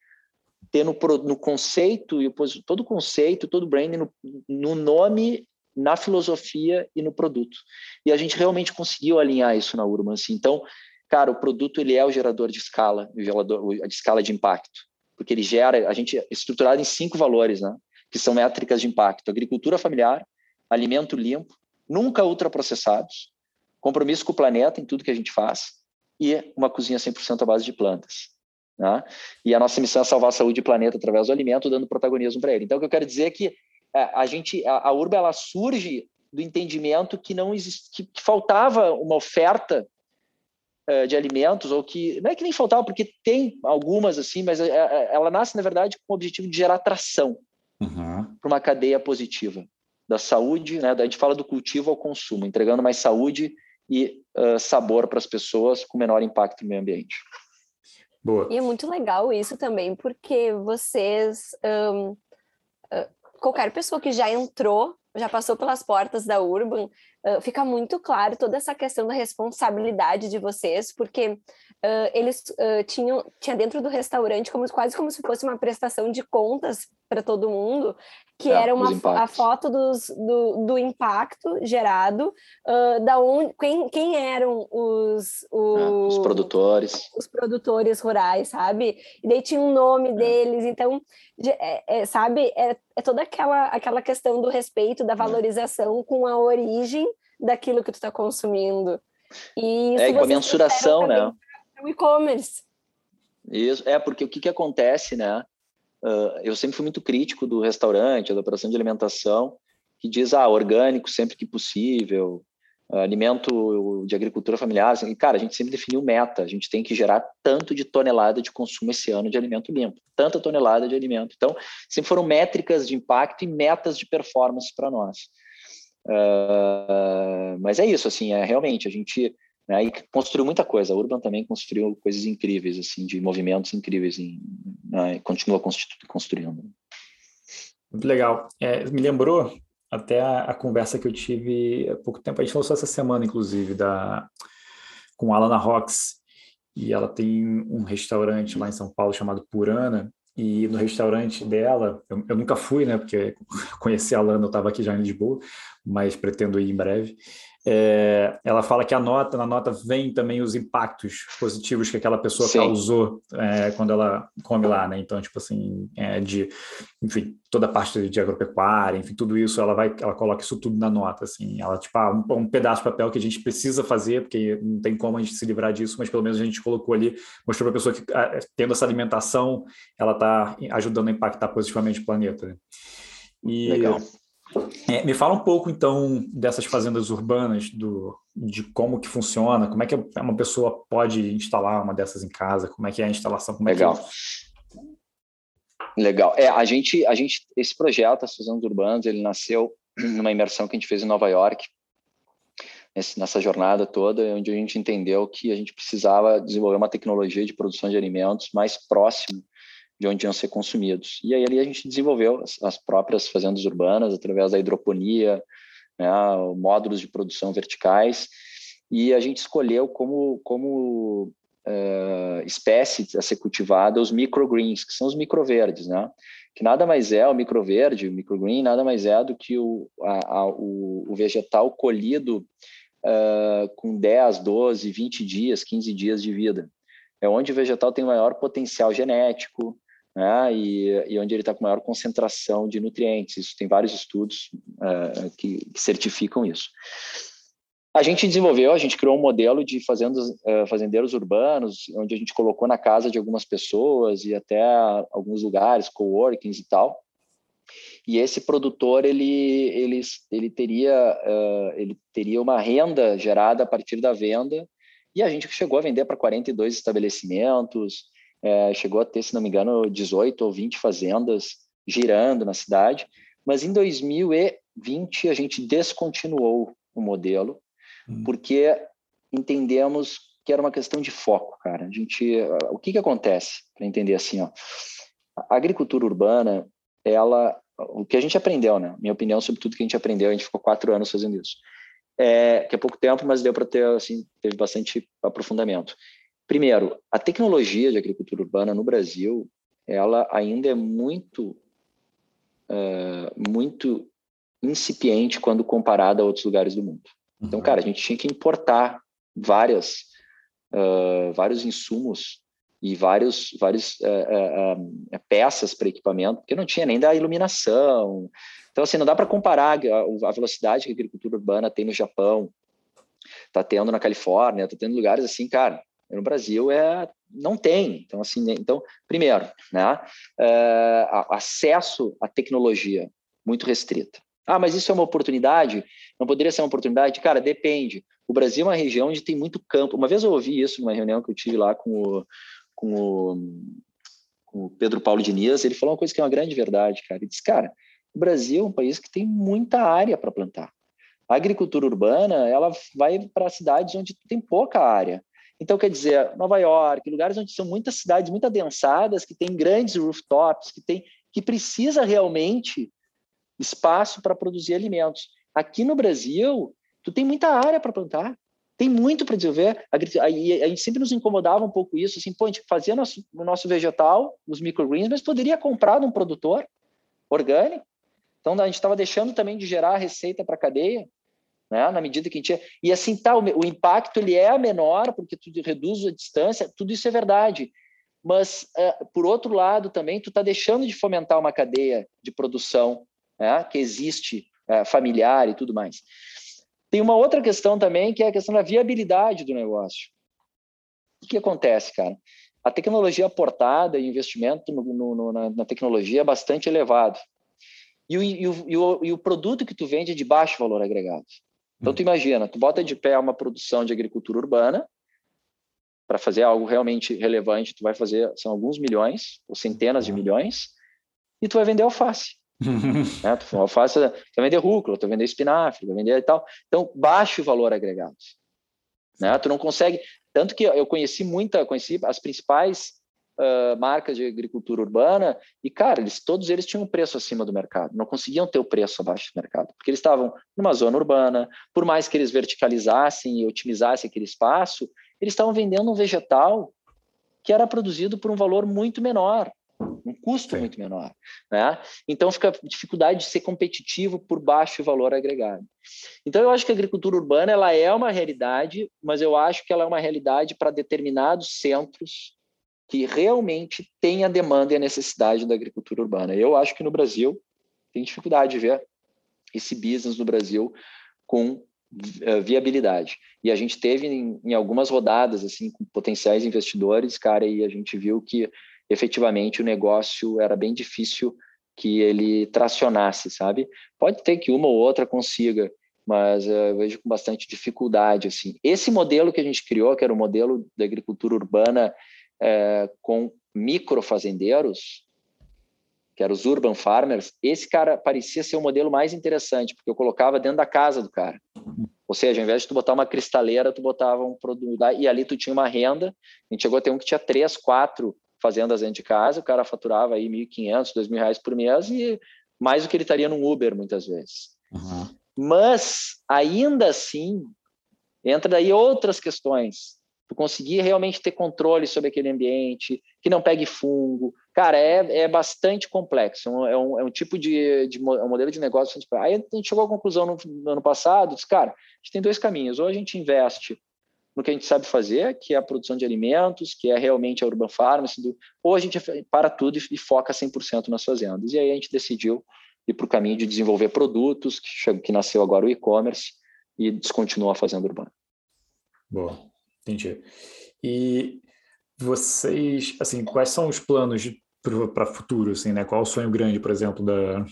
ter no, no conceito, e todo conceito, todo branding, no, no nome, na filosofia e no produto. E a gente realmente conseguiu alinhar isso na Urban. Assim. Então, cara, o produto ele é o gerador de escala, o gerador de escala de impacto, porque ele gera, a gente é estruturado em cinco valores, né? Que são métricas de impacto: agricultura familiar, alimento limpo, nunca ultraprocessados, compromisso com o planeta em tudo que a gente faz e uma cozinha 100% à base de plantas. Né? E a nossa missão é salvar a saúde e planeta através do alimento, dando protagonismo para ele. Então, o que eu quero dizer é que é, a gente, a, a Urba, ela surge do entendimento que não existe, que, que faltava uma oferta uh, de alimentos, ou que não é que nem faltava, porque tem algumas assim, mas é, ela nasce na verdade com o objetivo de gerar atração uhum. para uma cadeia positiva da saúde, né? A gente fala do cultivo ao consumo, entregando mais saúde e uh, sabor para as pessoas com menor impacto no meio ambiente. Boa. E é muito legal isso também, porque vocês, um, uh, qualquer pessoa que já entrou, já passou pelas portas da Urban, uh, fica muito claro toda essa questão da responsabilidade de vocês, porque uh, eles uh, tinham tinha dentro do restaurante como quase como se fosse uma prestação de contas para todo mundo, que é, era uma a foto dos, do, do impacto gerado, uh, da onde, quem, quem eram os, os, é, os, produtores. Os produtores rurais, sabe? E daí tinha um nome é. deles, então, é, é, sabe, é, é, toda aquela, aquela questão do respeito, da valorização com a origem daquilo que tu está consumindo. E é, com a mensuração, né? o e-commerce. Isso, é, porque o que, que acontece, né? Uh, eu sempre fui muito crítico do restaurante, da operação de alimentação, que diz, ah, orgânico sempre que possível, uh, alimento de agricultura familiar. Assim, cara, a gente sempre definiu meta, a gente tem que gerar tanto de tonelada de consumo esse ano de alimento limpo, tanta tonelada de alimento. Então, sempre foram métricas de impacto e metas de performance para nós. Uh, mas é isso, assim, é realmente, a gente né? E construiu muita coisa. A Urban também construiu coisas incríveis, assim, de movimentos incríveis, em, né? continua construindo. Muito legal. É, me lembrou até a, a, conversa que eu tive há pouco tempo, a gente só essa semana, inclusive, da, com a Alana Rox, e ela tem um restaurante lá em São Paulo chamado Purana, e no restaurante dela, eu, eu nunca fui, né, porque conheci a Alana, eu estava aqui já em Lisboa, mas pretendo ir em breve. É, ela fala que a nota, na nota vem também os impactos positivos que aquela pessoa Sim. causou é, quando ela come lá, né? Então, tipo assim, é, de, enfim, toda a parte de agropecuária, enfim, tudo isso, ela vai, ela coloca isso tudo na nota, assim, ela, tipo, ah, um, um, pedaço de papel que a gente precisa fazer, porque não tem como a gente se livrar disso, mas pelo menos a gente colocou ali, mostrou para a pessoa que ah, tendo essa alimentação, ela está ajudando a impactar positivamente o planeta, né? E, Legal. É, me fala um pouco, então, dessas fazendas urbanas, do, de como que funciona, como é que uma pessoa pode instalar uma dessas em casa, como é que é a instalação, como Legal. é que... Legal. É, a gente, a gente, esse projeto, as fazendas urbanas, ele nasceu numa imersão que a gente fez em Nova York, nessa jornada toda, onde a gente entendeu que a gente precisava desenvolver uma tecnologia de produção de alimentos mais próximo de onde iam ser consumidos. E aí ali a gente desenvolveu as, as próprias fazendas urbanas através da hidroponia, né, módulos de produção verticais, e a gente escolheu como, como uh, espécie a ser cultivada os microgreens, que são os microverdes, né? que nada mais é o microverde, o microgreen, nada mais é do que o, a, a, o, o, vegetal colhido uh, com 10, 12, 20 dias, 15 dias de vida. É onde o vegetal tem maior potencial genético, né, e, e, onde ele está com maior concentração de nutrientes. Isso tem vários estudos uh, que, que, certificam isso. A gente desenvolveu, a gente criou um modelo de fazendas, uh, fazendeiros urbanos, onde a gente colocou na casa de algumas pessoas e até alguns lugares, coworkings e tal. E esse produtor ele ele, ele teria uh, ele teria uma renda gerada a partir da venda e a gente chegou a vender para 42 estabelecimentos, é, chegou a ter, se não me engano, 18 ou 20 fazendas girando na cidade, mas em 2020 a gente descontinuou o modelo, hum. porque entendemos que era uma questão de foco, cara. A gente, o que que acontece para entender assim, ó? A agricultura urbana, ela, o que a gente aprendeu, né? Minha opinião sobre tudo que a gente aprendeu, a gente ficou quatro anos fazendo isso. É, que é pouco tempo, mas deu para ter, assim, teve bastante aprofundamento. Primeiro, a tecnologia de agricultura urbana no Brasil, ela ainda é muito, uh, muito incipiente quando comparada a outros lugares do mundo. Então, uhum. cara, a gente tinha que importar várias, uh, vários insumos e vários, vários uh, uh, peças para equipamento, porque não tinha nem da iluminação. Então, assim, não dá para comparar a, a, velocidade que a agricultura urbana tem no Japão, está tendo na Califórnia, está tendo lugares assim, cara, no Brasil é não tem. Então, assim, então, primeiro, né, é, acesso à tecnologia muito restrita. Ah, mas isso é uma oportunidade? Não poderia ser uma oportunidade? Cara, depende. O Brasil é uma região onde tem muito campo. Uma vez eu ouvi isso numa reunião que eu tive lá com o, com o, com o Pedro Paulo Diniz. Ele falou uma coisa que é uma grande verdade, cara. Ele disse, cara, o Brasil é um país que tem muita área para plantar. A agricultura urbana, ela vai para cidades onde tem pouca área. Então, quer dizer, Nova York, lugares onde são muitas cidades muito adensadas, que tem grandes rooftops, que, tem, que precisa realmente espaço para produzir alimentos. Aqui no Brasil, tu tem muita área para plantar, tem muito para desenvolver. A, a, a, gente sempre nos incomodava um pouco isso, assim, pô, a gente fazia nosso, o nosso vegetal, os microgreens, mas poderia comprar de um produtor orgânico. Então, a gente estava deixando também de gerar receita para a cadeia né? na medida que a gente... E assim, tá, o, o impacto ele é menor, porque tu reduz a distância, tudo isso é verdade. Mas, uh, por outro lado, também, tu está deixando de fomentar uma cadeia de produção né? que existe, uh, familiar e tudo mais. Tem uma outra questão também, que é a questão da viabilidade do negócio. O que acontece, cara? A tecnologia aportada e investimento no, no, na, na, tecnologia é bastante elevado. E o, e, o, e, o, e o produto que tu vende é de baixo valor agregado. Então, tu imagina, tu bota de pé uma produção de agricultura urbana, para fazer algo realmente relevante, tu vai fazer, são alguns milhões, ou centenas de milhões, e tu vai vender alface. né? tu, alface, tu vai vender rúcula, tu vai vender espinafre, tu vai vender e tal. Então, baixo valor agregado. né? Tu não consegue, tanto que eu conheci muita, conheci as principais uh, marcas de agricultura urbana e, cara, eles, todos eles tinham um preço acima do mercado, não conseguiam ter o preço abaixo do mercado, porque eles estavam numa zona urbana, por mais que eles verticalizassem e otimizassem aquele espaço, eles estavam vendendo um vegetal que era produzido por um valor muito menor, um custo Sim. muito menor, né? Então fica a dificuldade de ser competitivo por baixo valor agregado. Então eu acho que a agricultura urbana ela é uma realidade, mas eu acho que ela é uma realidade para determinados centros que realmente tem a demanda e a necessidade da agricultura urbana. Eu acho que no Brasil tem dificuldade de ver esse business no Brasil com uh, viabilidade. E a gente teve em, em, algumas rodadas assim com potenciais investidores, cara, e a gente viu que efetivamente o negócio era bem difícil que ele tracionasse, sabe? Pode ter que uma ou outra consiga, mas uh, eu vejo com bastante dificuldade assim. Esse modelo que a gente criou, que era o modelo da agricultura urbana é, com microfazendeiros, que eram os urban farmers, esse cara parecia ser o modelo mais interessante, porque eu colocava dentro da casa do cara. Ou seja, ao invés de tu botar uma cristaleira, tu botava um produto e ali tu tinha uma renda. A gente chegou a ter um que tinha três, quatro fazendas dentro de casa, o cara faturava aí 1.500, 2.000 reais por mês e mais do que ele estaria num Uber muitas vezes. Uhum. Mas ainda assim entra daí outras questões tu conseguir realmente ter controle sobre aquele ambiente, que não pegue fungo. Cara, é, é bastante complexo. É um, é um tipo de, de um modelo de negócio. Aí a gente chegou à conclusão no, no ano passado, disse, cara, a gente tem dois caminhos. Ou a gente investe no que a gente sabe fazer, que é a produção de alimentos, que é realmente a urban pharmacy, ou a gente para tudo e, e foca 100% nas fazendas. E aí a gente decidiu ir para o caminho de desenvolver produtos, que, que nasceu agora o e-commerce, e descontinuou a fazenda urbana. Boa. Entendi. E vocês, assim, quais são os planos para futuro, assim, né? Qual o sonho grande, por exemplo, da,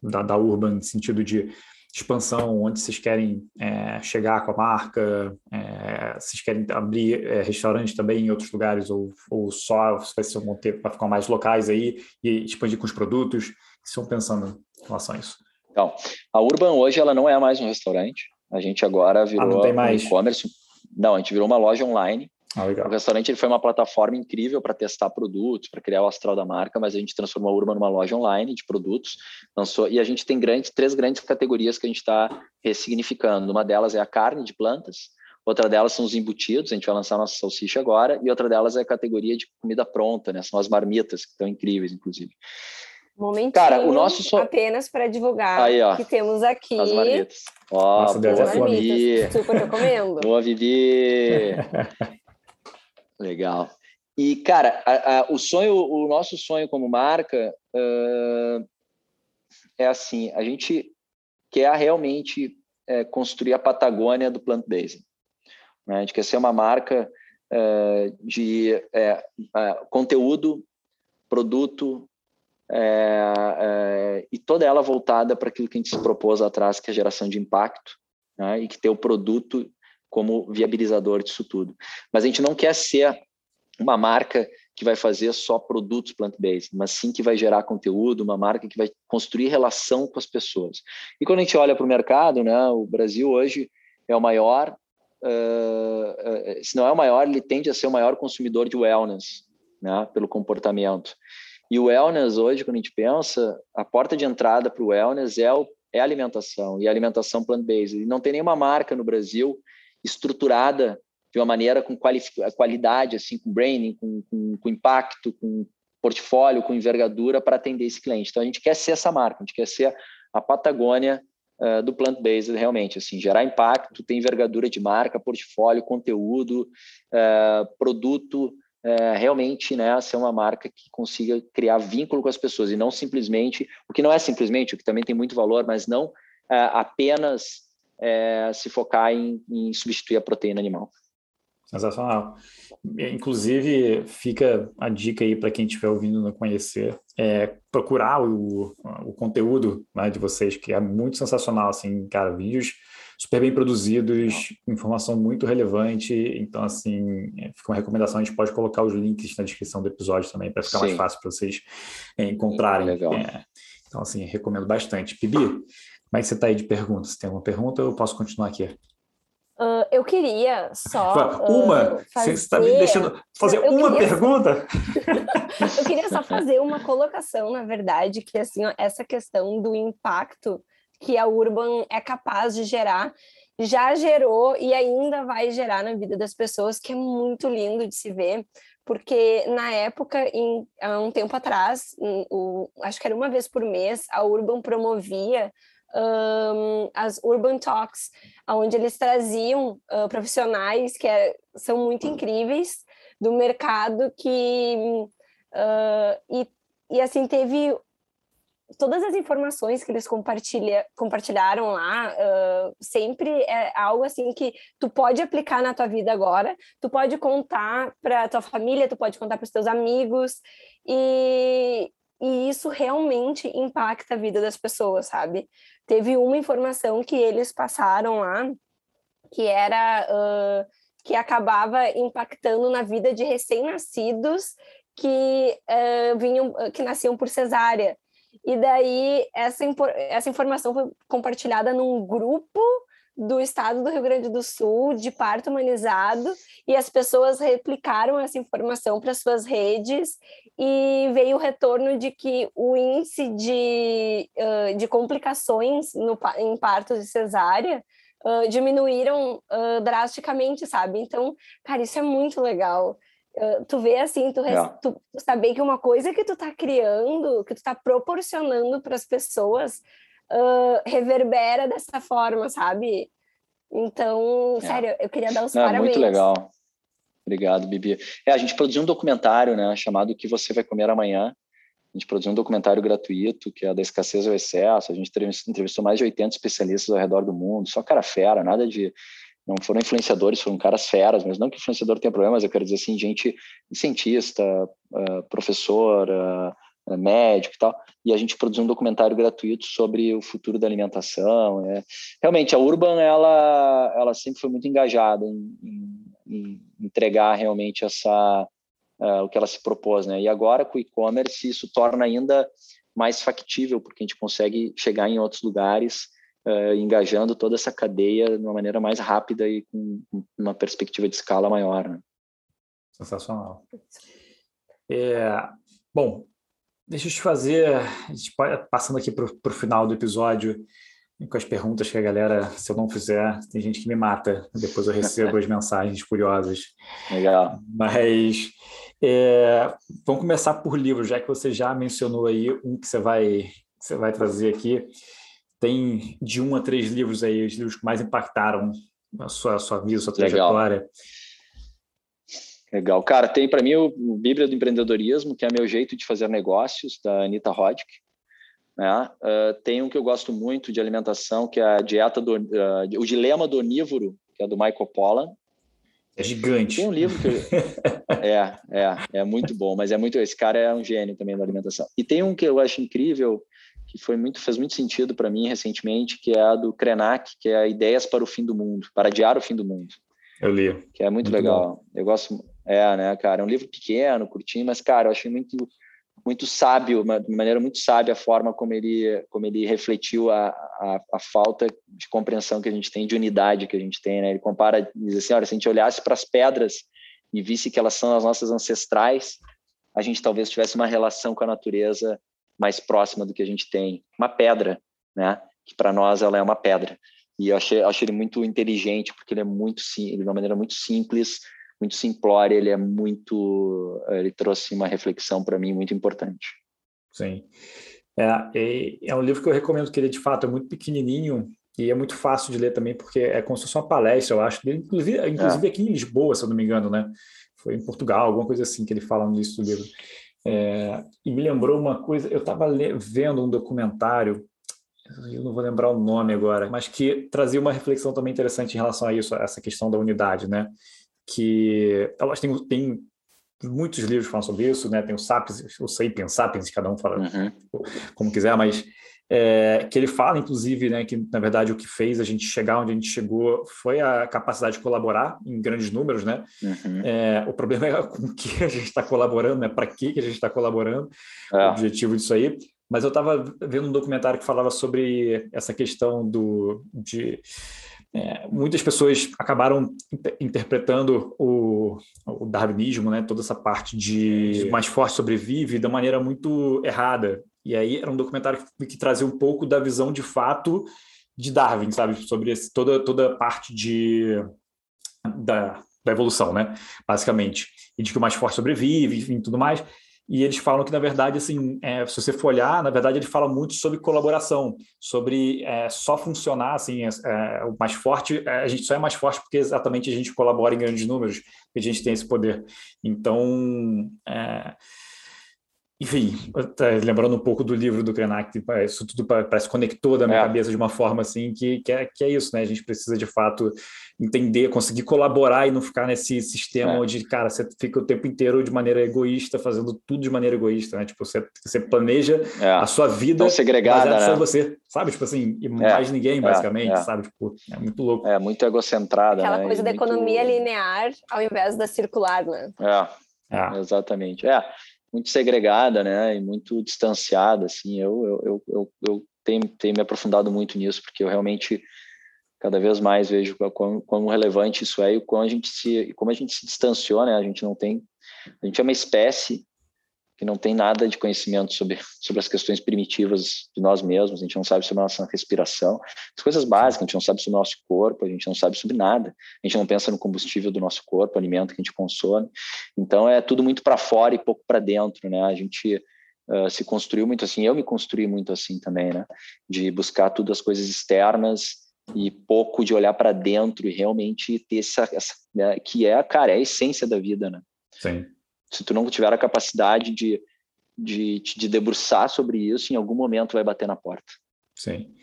da, da Urban, no sentido de expansão, onde vocês querem é, chegar com a marca, é, vocês querem abrir é, restaurante também em outros lugares, ou, ou só vai ser um tempo para ficar mais locais aí e expandir com os produtos? O que estão pensando em relação a isso? Então, a Urban hoje ela não é mais um restaurante, a gente agora virou ah, um e-commerce não, a gente virou uma loja online. Ah, o restaurante ele foi uma plataforma incrível para testar produtos, para criar o astral da marca, mas a gente transformou a Urban numa loja online de produtos. Lançou, e a gente tem grandes, três grandes categorias que a gente está ressignificando. Uma delas é a carne de plantas, outra delas são os embutidos, a gente vai lançar nossa salsicha agora, e outra delas é a categoria de comida pronta, né? São as marmitas, que estão incríveis, inclusive. Momentinho Cara, o nosso so... apenas para divulgar Aí, ó, que temos aqui. As marmitas. Ó, Nossa, boa, Vivi. Super recomendo. Boa, Vivi. Legal. E, cara, a, a, o sonho, o nosso sonho como marca uh, é assim, a gente quer realmente é, construir a Patagônia do plant-based. Né? A gente quer ser uma marca uh, de é, uh, conteúdo, produto, é, é, e toda ela voltada para aquilo que a gente se propôs atrás, que é a geração de impacto, né, e que ter o produto como viabilizador disso tudo. Mas a gente não quer ser uma marca que vai fazer só produtos plant-based, mas sim que vai gerar conteúdo, uma marca que vai construir relação com as pessoas. E quando a gente olha para o mercado, né, o Brasil hoje é o maior, uh, se não é o maior, ele tende a ser o maior consumidor de wellness, né, pelo comportamento. E o wellness hoje, quando a gente pensa, a porta de entrada para o wellness é, o, é a alimentação, e a alimentação plant-based. E não tem nenhuma marca no Brasil estruturada de uma maneira com qualidade, assim, com branding, com, com, com impacto, com portfólio, com envergadura para atender esse cliente. Então a gente quer ser essa marca, a gente quer ser a Patagônia uh, do plant-based realmente, assim, gerar impacto, ter envergadura de marca, portfólio, conteúdo, uh, produto, é, realmente né, ser uma marca que consiga criar vínculo com as pessoas e não simplesmente, o que não é simplesmente, o que também tem muito valor, mas não é, apenas é, se focar em, em substituir a proteína animal. Sensacional. Inclusive, fica a dica aí para quem estiver ouvindo não conhecer, é procurar o, o conteúdo né, de vocês, que é muito sensacional, assim, cara, vídeos super bem produzidos, informação muito relevante. Então, assim, é, fica uma recomendação. A gente pode colocar os links na descrição do episódio também, para ficar Sim. mais fácil para vocês é, encontrarem. Legal. É, então, assim, recomendo bastante. Pibi, como é que você está aí de perguntas? Tem alguma pergunta ou eu posso continuar aqui? Uh, eu queria só. Uma? Uh, fazer... Você está me deixando fazer eu, eu uma queria... pergunta? eu queria só fazer uma colocação, na verdade, que assim, ó, essa questão do impacto que a Urban é capaz de gerar, já gerou e ainda vai gerar na vida das pessoas, que é muito lindo de se ver, porque na época, em, há um tempo atrás, o, acho que era uma vez por mês, a Urban promovia um, as Urban Talks, onde eles traziam uh, profissionais que é, são muito incríveis do mercado que uh, e, e assim teve todas as informações que eles compartilha, compartilharam lá uh, sempre é algo assim que tu pode aplicar na tua vida agora, tu pode contar para tua família, tu pode contar para os teus amigos e, e isso realmente impacta a vida das pessoas, sabe? Teve uma informação que eles passaram lá que era uh, que acabava impactando na vida de recém-nascidos que uh, vinham que nasciam por cesárea. E daí essa, essa informação foi compartilhada num grupo do estado do Rio Grande do Sul de parto humanizado e as pessoas replicaram essa informação para suas redes e veio o retorno de que o índice de, de complicações no, em partos de cesárea diminuíram drasticamente, sabe? Então, cara, isso é muito legal. Tu vê assim, tu, é. tu, tu saber que uma coisa que tu tá criando, que tu tá proporcionando para as pessoas, uh, reverbera dessa forma, sabe? Então, é. sério, eu queria dar os Não, parabéns. Muito legal. Obrigado, Bibi. É, a gente produziu um documentário, né, chamado O que você vai comer amanhã. A gente produziu um documentário gratuito, que é da escassez ao excesso. A gente entrevistou mais de 80 especialistas ao redor do mundo, só cara fera, nada de não foram influenciadores, foram caras feras, mas não que influenciador tenha problemas, eu quero dizer assim, gente cientista, uh, professor, uh, médico e tal, e a gente produziu um documentário gratuito sobre o futuro da alimentação. É. Realmente, a Urban, ela, ela sempre foi muito engajada em, em, em entregar realmente essa, uh, o que ela se propôs, né? E agora, com o e-commerce, isso torna ainda mais factível, porque a gente consegue chegar em outros lugares, uh, engajando toda essa cadeia de uma maneira mais rápida e com uma perspectiva de escala maior. Né? Sensacional. É, bom, Deixa eu te fazer, passando aqui para o final do episódio, com as perguntas que a galera, se eu não fizer, tem gente que me mata, depois eu recebo as mensagens curiosas. Legal. Mas é, vamos começar por livro, já que você já mencionou aí um que você vai, que você vai trazer aqui. Tem de um a três livros aí, os livros que mais impactaram a sua, a sua vida, a sua trajetória. Legal. Legal. Cara, tem para mim o, Bíblia do Empreendedorismo, que é meu jeito de fazer negócios, da Anita Roddick. Né? Uh, tem um que eu gosto muito de alimentação, que é a dieta do, uh, o Dilema do Onívoro, que é do Michael Pollan. É gigante. Tem um livro que é, é, é muito bom, mas é muito esse cara é um gênio também da alimentação. E tem um que eu acho incrível, que foi muito fez muito sentido para mim recentemente, que é a do Krenak, que é Ideias para o fim do mundo, para adiar o fim do mundo. Eu li. Que é muito, muito legal. Bom. Eu gosto é, né, cara? É um livro pequeno, curtinho, mas, cara, eu achei muito, muito sábio, de maneira muito sábia a forma como ele, como ele refletiu a, a, a, falta de compreensão que a gente tem, de unidade que a gente tem, né? Ele compara, diz assim, olha, se a gente olhasse para as pedras e visse que elas são as nossas ancestrais, a gente talvez tivesse uma relação com a natureza mais próxima do que a gente tem. Uma pedra, né? Que para nós ela é uma pedra. E eu achei, achei ele muito inteligente, porque ele é muito sim, de uma maneira muito simples, muito simplória, ele é muito, ele trouxe uma reflexão para mim muito importante. Sim. É, é, um livro que eu recomendo que ele, de fato, é muito pequenininho e é muito fácil de ler também, porque é como se fosse uma palestra, eu acho, inclusive, inclusive é. aqui em Lisboa, se eu não me engano, né? Foi em Portugal, alguma coisa assim que ele fala no início do livro. É, e me lembrou uma coisa, eu estava vendo um documentário, eu não vou lembrar o nome agora, mas que trazia uma reflexão também interessante em relação a isso, a essa questão da unidade, né? que elas têm, têm muitos livros que falam sobre isso, né? Tem o Sapiens, o Sapiens, Sapiens, cada um fala uhum. como quiser, mas é, que ele fala, inclusive, né, que na verdade o que fez a gente chegar onde a gente chegou foi a capacidade de colaborar em grandes números, né? Uhum. É, o problema é com que a gente está colaborando, né? Para que a gente está colaborando? É. O objetivo disso aí. Mas eu estava vendo um documentário que falava sobre essa questão do de é, muitas pessoas acabaram interpretando o, o, darwinismo, né, toda essa parte de mais forte sobrevive, da maneira muito errada. E aí era um documentário que, que trazia um pouco da visão de fato de Darwin, sabe, sobre esse, toda toda a parte de da, da evolução, né, basicamente, e de que o mais forte sobrevive, enfim, tudo mais. E eles falam que, na verdade, assim, é, se você for olhar, na verdade, ele fala muito sobre colaboração, sobre é, só funcionar, assim, é, é o mais forte, é, a gente só é mais forte porque exatamente a gente colabora em grandes números, que a gente tem esse poder. Então, é, enfim, lembrando um pouco do livro do Krenak, tipo, é, isso tudo parece conectou da minha é. cabeça de uma forma assim que, que, é, que é isso, né? A gente precisa de fato entender, conseguir colaborar e não ficar nesse sistema é. onde, cara, você fica o tempo inteiro de maneira egoísta, fazendo tudo de maneira egoísta, né? Tipo, você, você planeja é. a sua vida segregada, né? só você, sabe? Tipo assim, e é. mais ninguém, basicamente, sabe? Tipo, é muito louco. É, muito egocentrada, Aquela né? coisa e da muito... economia linear ao invés da circular, né? É. Exatamente. É, muito segregada, né, e muito distanciada, assim, eu, eu, eu, eu, tenho, tenho me aprofundado muito nisso, porque eu realmente cada vez mais vejo quão relevante isso é e como a gente se, como a gente se distanciou, né, a gente não tem, a gente é uma espécie que não tem nada de conhecimento sobre, sobre as questões primitivas de nós mesmos, a gente não sabe sobre a nossa respiração, as coisas básicas, a gente não sabe sobre o nosso corpo, a gente não sabe sobre nada, a gente não pensa no combustível do nosso corpo, o alimento que a gente consome, então é tudo muito para fora e pouco para dentro, né? A gente uh, se construiu muito assim, eu me construí muito assim também, né? De buscar tudo as coisas externas e pouco de olhar para dentro e realmente ter essa, essa né? que é, cara, é a essência da vida, né? Sim se tu não tiver a capacidade de, de, de debruçar sobre isso, em algum momento vai bater na porta. Sim.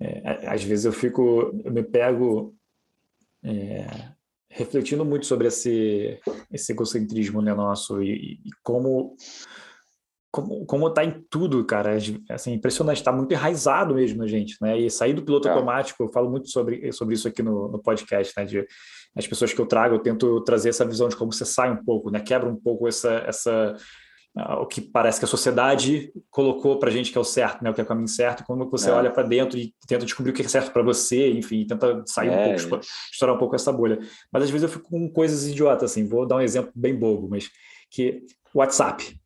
É, às vezes eu fico, eu me pego é, refletindo muito sobre esse, esse egocentrismo né, nosso e, e como como, como tá em tudo, cara, assim, impressionante, está muito enraizado mesmo na gente, né, e sair do piloto é. automático, eu falo muito sobre, sobre isso aqui no, no podcast, né, de as pessoas que eu trago, eu tento trazer essa visão de como você sai um pouco, né? Quebra um pouco essa, essa uh, o que parece que a sociedade colocou para gente que é o certo, né? O que é o caminho certo, como você é. olha para dentro e tenta descobrir o que é certo para você, enfim, tenta sair é, um pouco, estourar um pouco essa bolha. Mas às vezes eu fico com coisas idiotas, assim. Vou dar um exemplo bem bobo, mas que WhatsApp.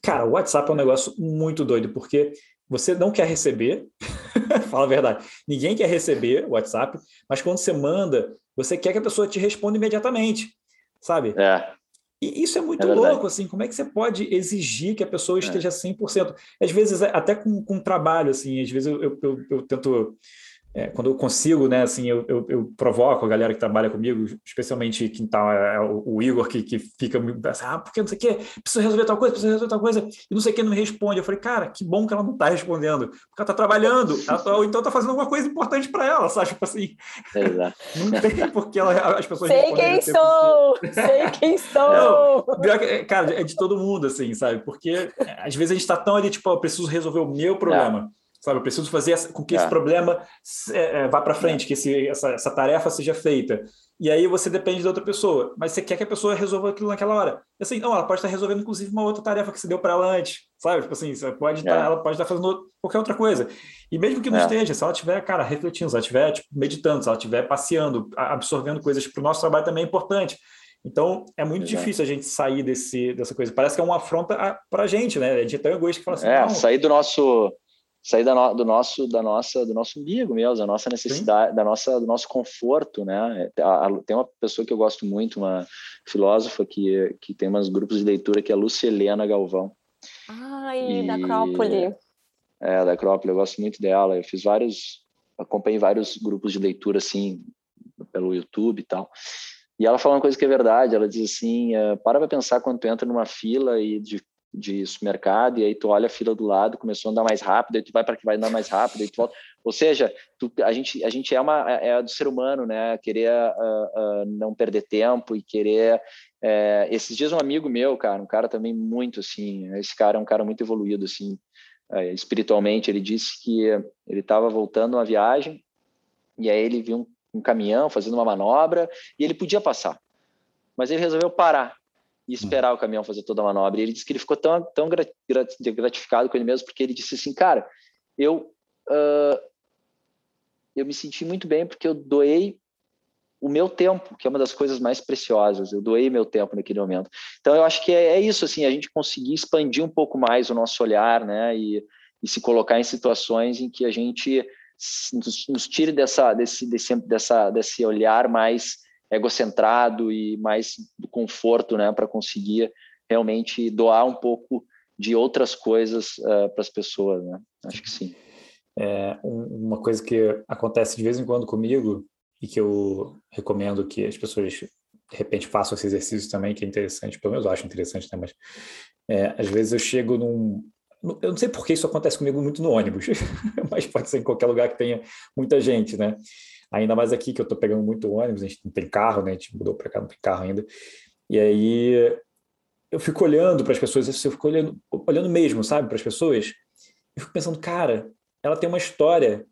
Cara, o WhatsApp é um negócio muito doido, porque você não quer receber, fala a verdade, ninguém quer receber o WhatsApp, mas quando você manda, você quer que a pessoa te responda imediatamente, sabe? É. E isso é muito é louco, assim, como é que você pode exigir que a pessoa é. esteja 100%? Às vezes, até com, com trabalho, assim, às vezes eu, eu, eu, eu tento é, quando eu consigo, né, assim, eu, eu, eu, provoco a galera que trabalha comigo, especialmente quem tá, é, o, o, Igor, que, que fica assim, ah, porque não sei o quê, precisa resolver tal coisa, precisa resolver tal coisa, e não sei o que, não me responde. Eu falei, cara, que bom que ela não tá respondendo, porque ela tá trabalhando, ela tá, ou então tá fazendo alguma coisa importante para ela, sabe? Tipo assim, Exato. não tem porque ela, as pessoas Sei quem sou! Sei quem sou! Não, cara, é de todo mundo, assim, sabe? Porque é, às vezes a gente tá tão ali, tipo, eu preciso resolver o meu problema. É sabe? Eu preciso fazer com que é. esse problema é, vá para frente, que esse, essa, essa tarefa seja feita. E aí você depende da outra pessoa, mas você quer que a pessoa resolva aquilo naquela hora. E assim, não, ela pode estar resolvendo inclusive uma outra tarefa que você deu para ela antes, sabe? Tipo assim, pode estar, é. ela pode estar fazendo qualquer outra coisa. E mesmo que não é. esteja, se ela estiver, cara, refletindo, se ela estiver tipo, meditando, se ela estiver passeando, absorvendo coisas para o nosso trabalho também é importante. Então, é muito Exato. difícil a gente sair desse, dessa coisa. Parece que é uma afronta para a gente, né? A gente é tão egoísta que fala assim, é, sair do nosso sair da no, do nosso da nossa do nosso umbigo mesmo, da nossa necessidade, Sim. da nossa do nosso conforto, né? Tem uma pessoa que eu gosto muito, uma filósofa que que tem umas grupos de leitura que é a Lúcia Helena Galvão. Ai, e, da Acrópole. É, da Acrópole, eu gosto muito dela. Eu fiz vários acompanhei vários grupos de leitura assim pelo YouTube e tal. E ela fala uma coisa que é verdade, ela diz assim, uh, para para pensar quando tu entra numa fila e de de supermercado e aí tu olha a fila do lado, começou a andar mais rápido, aí tu vai para que vai andar mais rápido, aí tu volta. Ou seja, tu, a gente a gente é uma é, é do ser humano, né? Querer uh, uh, não perder tempo e querer é, esses dias um amigo meu, cara, um cara também muito assim, esse cara é um cara muito evoluído assim, é, espiritualmente, ele disse que ele estava voltando uma viagem e aí ele viu um, um caminhão fazendo uma manobra e ele podia passar. Mas ele resolveu parar e esperar o caminhão fazer toda a manobra. E ele disse que ele ficou tão, tão gratificado com ele mesmo, porque ele disse assim, cara, eu, uh, eu me senti muito bem porque eu doei o meu tempo, que é uma das coisas mais preciosas. Eu doei meu tempo naquele momento. Então, eu acho que é, é isso, assim, a gente conseguir expandir um pouco mais o nosso olhar, né? E, e se colocar em situações em que a gente nos, nos tire dessa, desse, desse, dessa, desse olhar mais egocentrado e mais do conforto, né? Para conseguir realmente doar um pouco de outras coisas uh, para as pessoas, né? Acho que sim. É, uma coisa que acontece de vez em quando comigo e que eu recomendo que as pessoas de repente façam esse exercício também, que é interessante, pelo menos eu acho interessante, né? Mas é, às vezes eu chego num. Eu não sei por que isso acontece comigo muito no ônibus, mas pode ser em qualquer lugar que tenha muita gente, né? Ainda mais aqui que eu estou pegando muito ônibus, a gente não tem carro, né? A gente mudou para cá, não tem carro ainda. E aí eu fico olhando para as pessoas, eu fico olhando, olhando mesmo, sabe, para as pessoas, e fico pensando, cara, ela tem uma história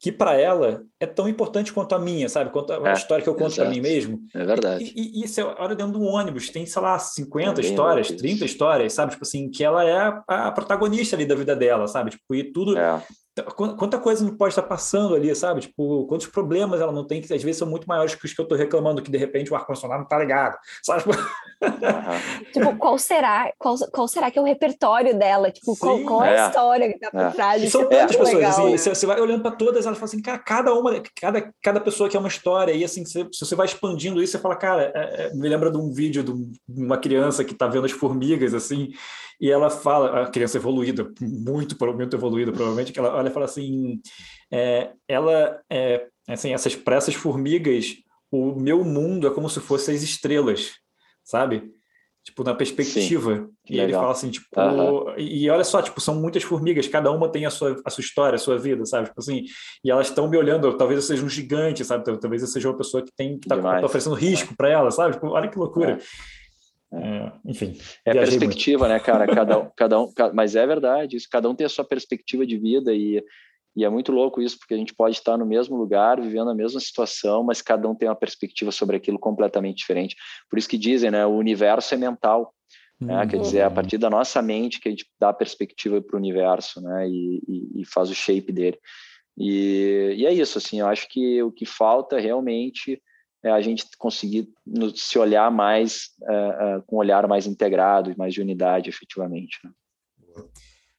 que para ela é tão importante quanto a minha, sabe? Quanto a é, história que eu conto para mim mesmo. É verdade. E, e, e isso é hora dentro de um ônibus, tem, sei lá, 50 é histórias, 30 histórias, sabe? Tipo assim, que ela é a, a, protagonista ali da vida dela, sabe? Tipo, e tudo. É. Quanta coisa não pode estar passando ali, sabe? Tipo, quantos problemas ela não tem, que às vezes são muito maiores que os que eu estou reclamando, que de repente o ar-condicionado não está ligado, sabe? tipo, qual será, qual, qual será que é o repertório dela? Tipo, qual, qual, é a é. história que está por é. trás? E são é tantas pessoas, legal, assim, né? você, você, vai olhando para todas, elas falam assim, cara, cada uma, cada, cada pessoa que é uma história, e assim, se, se você vai expandindo isso, você fala, cara, é, me lembra de um vídeo de uma criança que está vendo as formigas, assim, e ela fala, a criança evoluída, muito, muito evoluída, provavelmente, que ela olha e fala assim, é, ela, é, assim, essas, para essas formigas, o meu mundo é como se fossem as estrelas, sabe? Tipo, na perspectiva. Sim, e legal. ele fala assim, tipo, uhum. e olha só, tipo, são muitas formigas, cada uma tem a sua, a sua história, a sua vida, sabe? Tipo assim, e elas estão me olhando, talvez eu seja um gigante, sabe? Talvez eu seja uma pessoa que tem que tá, tá oferecendo risco para ela, sabe? Tipo, olha que loucura. É. É, enfim. É perspectiva, muito. né, cara? Cada um, cada um, mas é verdade, isso, cada um tem a sua perspectiva de vida e, e é muito louco isso, porque a gente pode estar no mesmo lugar, vivendo a mesma situação, mas cada um tem uma perspectiva sobre aquilo completamente diferente. Por isso que dizem, né, o universo é mental. Né? Quer dizer, é a uhum. partir da nossa mente que a gente dá a perspectiva para o universo, né? E, e, e, faz o shape dele. E, e é isso, assim, eu acho que o que falta realmente é a gente conseguir se olhar mais uh, uh, com um olhar mais integrado e mais de unidade, efetivamente. Né?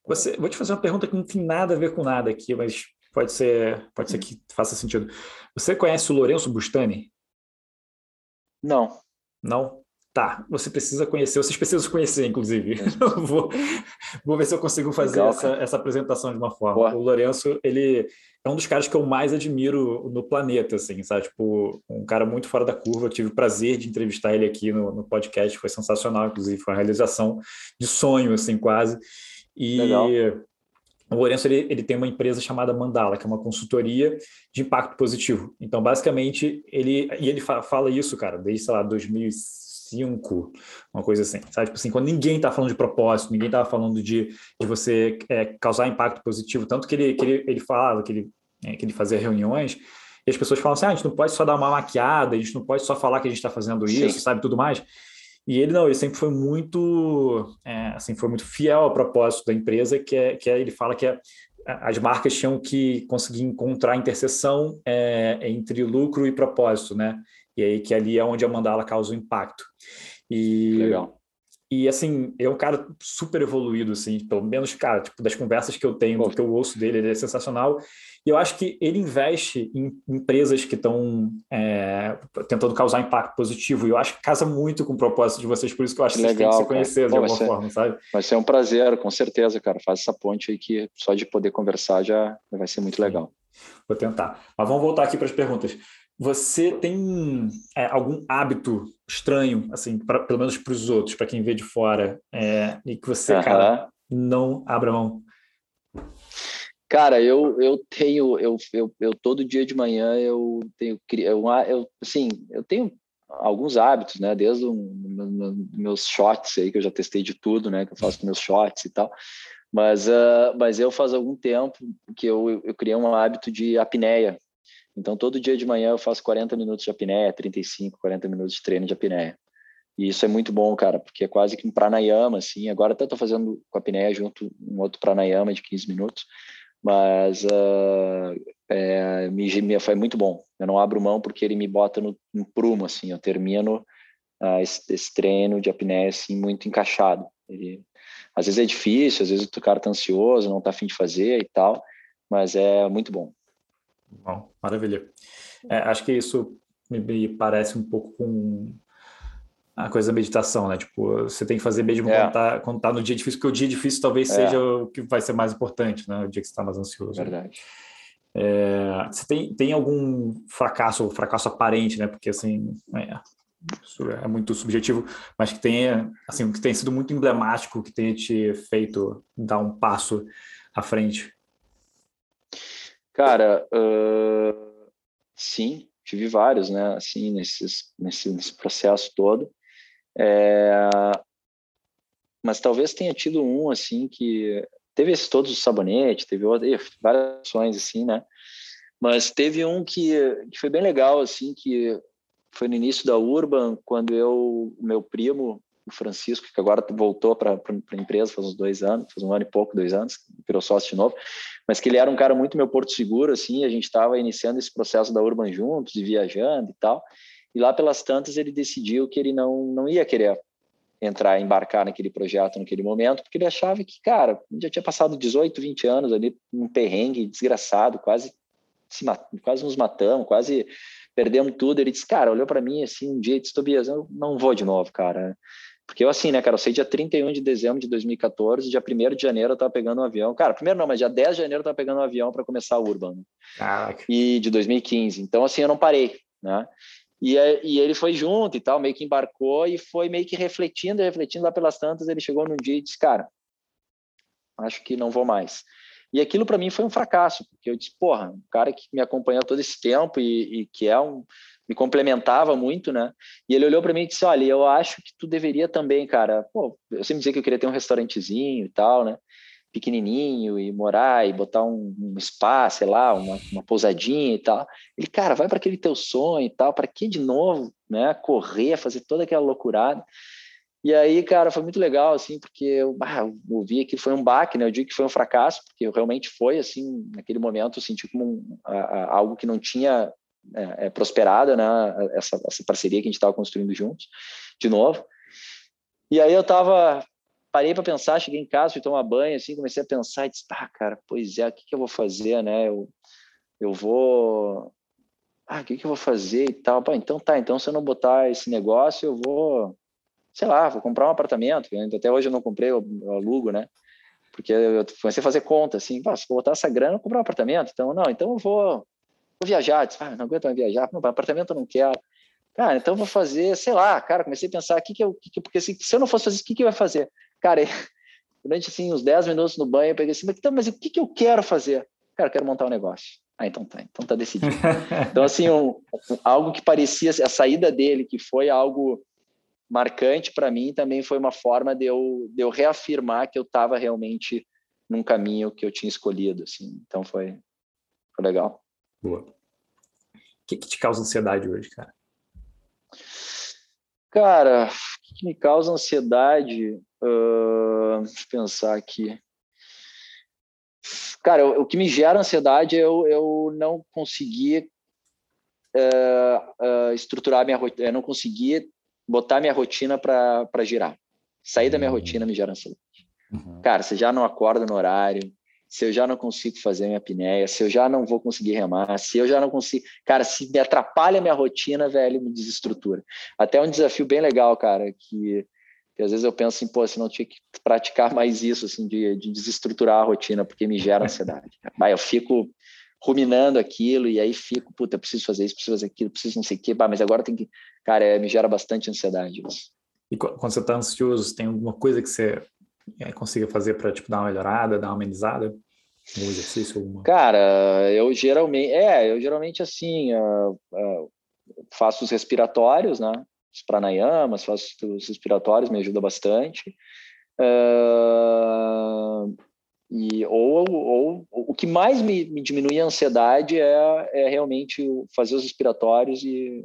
Você, vou te fazer uma pergunta que não tem nada a ver com nada aqui, mas pode ser, pode ser que faça sentido. Você conhece o Lourenço Bustani? Não. Não? Tá, você precisa conhecer, vocês precisam conhecer, inclusive. vou, vou ver se eu consigo fazer Legal, essa, essa apresentação de uma forma. Boa. O Lourenço, ele é um dos caras que eu mais admiro no planeta, assim, sabe? Tipo, um cara muito fora da curva. Eu tive o prazer de entrevistar ele aqui no, no podcast, foi sensacional, inclusive, foi uma realização de sonho, assim, quase. E Legal. o Lourenço, ele, ele tem uma empresa chamada Mandala, que é uma consultoria de impacto positivo. Então, basicamente, ele, e ele fala isso, cara, desde, sei lá, 2005, uma coisa assim, sabe? Tipo assim, quando ninguém está falando de propósito, ninguém estava falando de, de você é, causar impacto positivo, tanto que ele, que ele, ele falava, que ele, é, que ele fazia reuniões, e as pessoas falam assim, ah, a gente não pode só dar uma maquiada, a gente não pode só falar que a gente está fazendo isso, Sim. sabe, tudo mais. E ele não, ele sempre foi muito, é, assim, foi muito fiel ao propósito da empresa, que é, que é ele fala que é, as marcas tinham que conseguir encontrar a interseção é, entre lucro e propósito, né? E aí que ali é onde a mandala causa o impacto. E, Legal. E assim, é um cara super evoluído, assim, pelo menos, cara, tipo, das conversas que eu tenho, do que eu ouço dele, ele é sensacional. E eu acho que ele investe em empresas que estão é, tentando causar impacto positivo. E eu acho que casa muito com o propósito de vocês, por isso que eu acho que, Legal, vocês têm que se conhecer de alguma ser, forma, sabe? Vai ser um prazer, com certeza, cara. Faz essa ponte aí que só de poder conversar já vai ser muito legal. Vou tentar. Mas vamos voltar aqui para as perguntas. Você tem é, algum hábito estranho, assim, pra, pelo menos para os outros, para quem vê de fora, é, e que você, uhum. cara, não abra mão? Cara, eu, eu tenho, eu, eu, eu todo dia de manhã eu tenho, eu, eu, assim, eu tenho alguns hábitos, né? Desde um, meus shots aí, que eu já testei de tudo, né? Que eu faço meus shots e tal. Mas, uh, mas eu faz algum tempo que eu, eu criei um hábito de apneia. Então, todo dia de manhã eu faço 40 minutos de apneia, 35, 40 minutos de treino de apneia. E isso é muito bom, cara, porque é quase que um pranayama, assim. Agora até estou fazendo com a apneia junto um outro pranayama de 15 minutos. Mas uh, é, me, me foi muito bom. Eu não abro mão porque ele me bota no, no prumo, assim. Eu termino uh, esse, esse, treino de apneia assim muito encaixado. Ele, às vezes é difícil, às vezes o cara tá ansioso, não tá afim de fazer e tal, mas é muito bom. Bom, maravilha. É, acho que isso me parece um pouco com a coisa da meditação, né? Tipo, você tem que fazer mesmo é. quando, tá, tá no dia difícil, porque o dia difícil talvez é. seja o que vai ser mais importante, né? O dia que você está mais ansioso. Verdade. É, você tem, tem algum fracasso, ou fracasso aparente, né? Porque assim, é, isso é muito subjetivo, mas que tenha, assim, que tenha sido muito emblemático, que tenha te feito dar um passo à frente. Cara, uh, sim, tive vários, né? Assim, nesses, nesse, nesse processo todo. É, mas talvez tenha tido um assim que teve esses todos os sabonetes, teve várias ações assim, né? Mas teve um que, que foi bem legal assim, que foi no início da Urban, quando eu, meu primo, o Francisco, que agora voltou para a empresa faz uns dois anos, faz um ano e pouco, dois anos, virou sócio de novo, mas que ele era um cara muito meu porto seguro, assim, a gente estava iniciando esse processo da Urban juntos, e viajando e tal, e lá pelas tantas ele decidiu que ele não, não ia querer entrar, embarcar naquele projeto naquele momento, porque ele achava que, cara, já tinha passado 18, 20 anos ali, um perrengue desgraçado, quase, se, quase nos matamos, quase perdemos tudo. Ele disse, cara, olhou para mim assim um dia e disse, Tobias, eu não vou de novo, cara. Porque eu assim, né, cara, eu sei dia 31 de dezembro de 2014, dia 1 de janeiro eu tava pegando um avião. Cara, primeiro não, mas dia 10 de janeiro eu tava pegando um avião para começar a Urban. Né? Caraca. E de 2015. Então, assim, eu não parei, né? E, e ele foi junto e tal, meio que embarcou e foi meio que refletindo, refletindo lá pelas tantas. Ele chegou num dia e disse: Cara, acho que não vou mais. E aquilo para mim foi um fracasso, porque eu disse: Porra, um cara que me acompanhou todo esse tempo e, e que é um. me complementava muito, né? E ele olhou para mim e disse: Olha, eu acho que tu deveria também, cara. Pô, eu sempre dizia que eu queria ter um restaurantezinho e tal, né? Pequenininho e morar e botar um, um spa, sei lá, uma, uma pousadinha e tal. Ele, cara, vai para aquele teu sonho e tal, para que de novo, né, correr, fazer toda aquela loucurada. E aí, cara, foi muito legal, assim, porque eu, ah, eu vi que foi um baque, né? Eu digo que foi um fracasso, porque realmente foi, assim, naquele momento, eu senti como um, a, a, algo que não tinha é, é, prosperado, né? Essa, essa parceria que a gente estava construindo juntos, de novo. E aí eu estava parei para pensar, cheguei em casa, fui tomar banho, assim, comecei a pensar e disse, ah, cara, pois é, o que, que eu vou fazer, né? Eu, eu vou... Ah, o que, que eu vou fazer e tal? Pô, então tá, então se eu não botar esse negócio, eu vou, sei lá, vou comprar um apartamento. Até hoje eu não comprei, eu, eu alugo, né? Porque eu comecei a fazer conta, assim, se vou botar essa grana, eu comprar um apartamento. Então, não, então eu vou, vou viajar. Disse, ah, não aguento mais viajar. Não, apartamento eu não quero. Cara, então eu vou fazer, sei lá, cara, comecei a pensar, que que eu, que, porque se, se eu não fosse fazer isso, o que que eu ia fazer? Cara, durante assim, uns 10 minutos no banho, eu peguei assim, mas, então, mas o que, que eu quero fazer? Cara, eu quero montar um negócio. Ah, então tá, então tá decidido. Então, assim, um, algo que parecia, a saída dele, que foi algo marcante para mim, também foi uma forma de eu, de eu reafirmar que eu estava realmente num caminho que eu tinha escolhido, assim. Então foi, foi legal. Boa. O que, que te causa ansiedade hoje, cara? Cara, o que me causa ansiedade? Uh, deixa eu pensar aqui. Cara, o, o que me gera ansiedade é eu, eu não conseguir uh, uh, estruturar minha rotina, eu não conseguir botar minha rotina para girar. Sair da minha uhum. rotina me gera ansiedade. Uhum. Cara, você já não acorda no horário, se eu já não consigo fazer minha apneia, se eu já não vou conseguir remar, se eu já não consigo. Cara, se me atrapalha a minha rotina, velho, me desestrutura. Até um desafio bem legal, cara, que, que às vezes eu penso assim, pô, se não tinha que praticar mais isso, assim, de, de desestruturar a rotina, porque me gera ansiedade. Mas eu fico ruminando aquilo e aí fico, puta, preciso fazer isso, preciso fazer aquilo, preciso não sei o quê, bah, mas agora tem que. Cara, é, me gera bastante ansiedade isso. E quando você está ansioso, tem alguma coisa que você é, consiga fazer para tipo, dar uma melhorada, dar uma amenizada? Um exercício? Alguma... Cara, eu geralmente, é, eu geralmente assim, uh, uh, faço os respiratórios, né? Os pranayamas, faço os respiratórios, me ajuda bastante. Uh, e, ou, ou o que mais me, me diminui a ansiedade é, é realmente fazer os respiratórios e,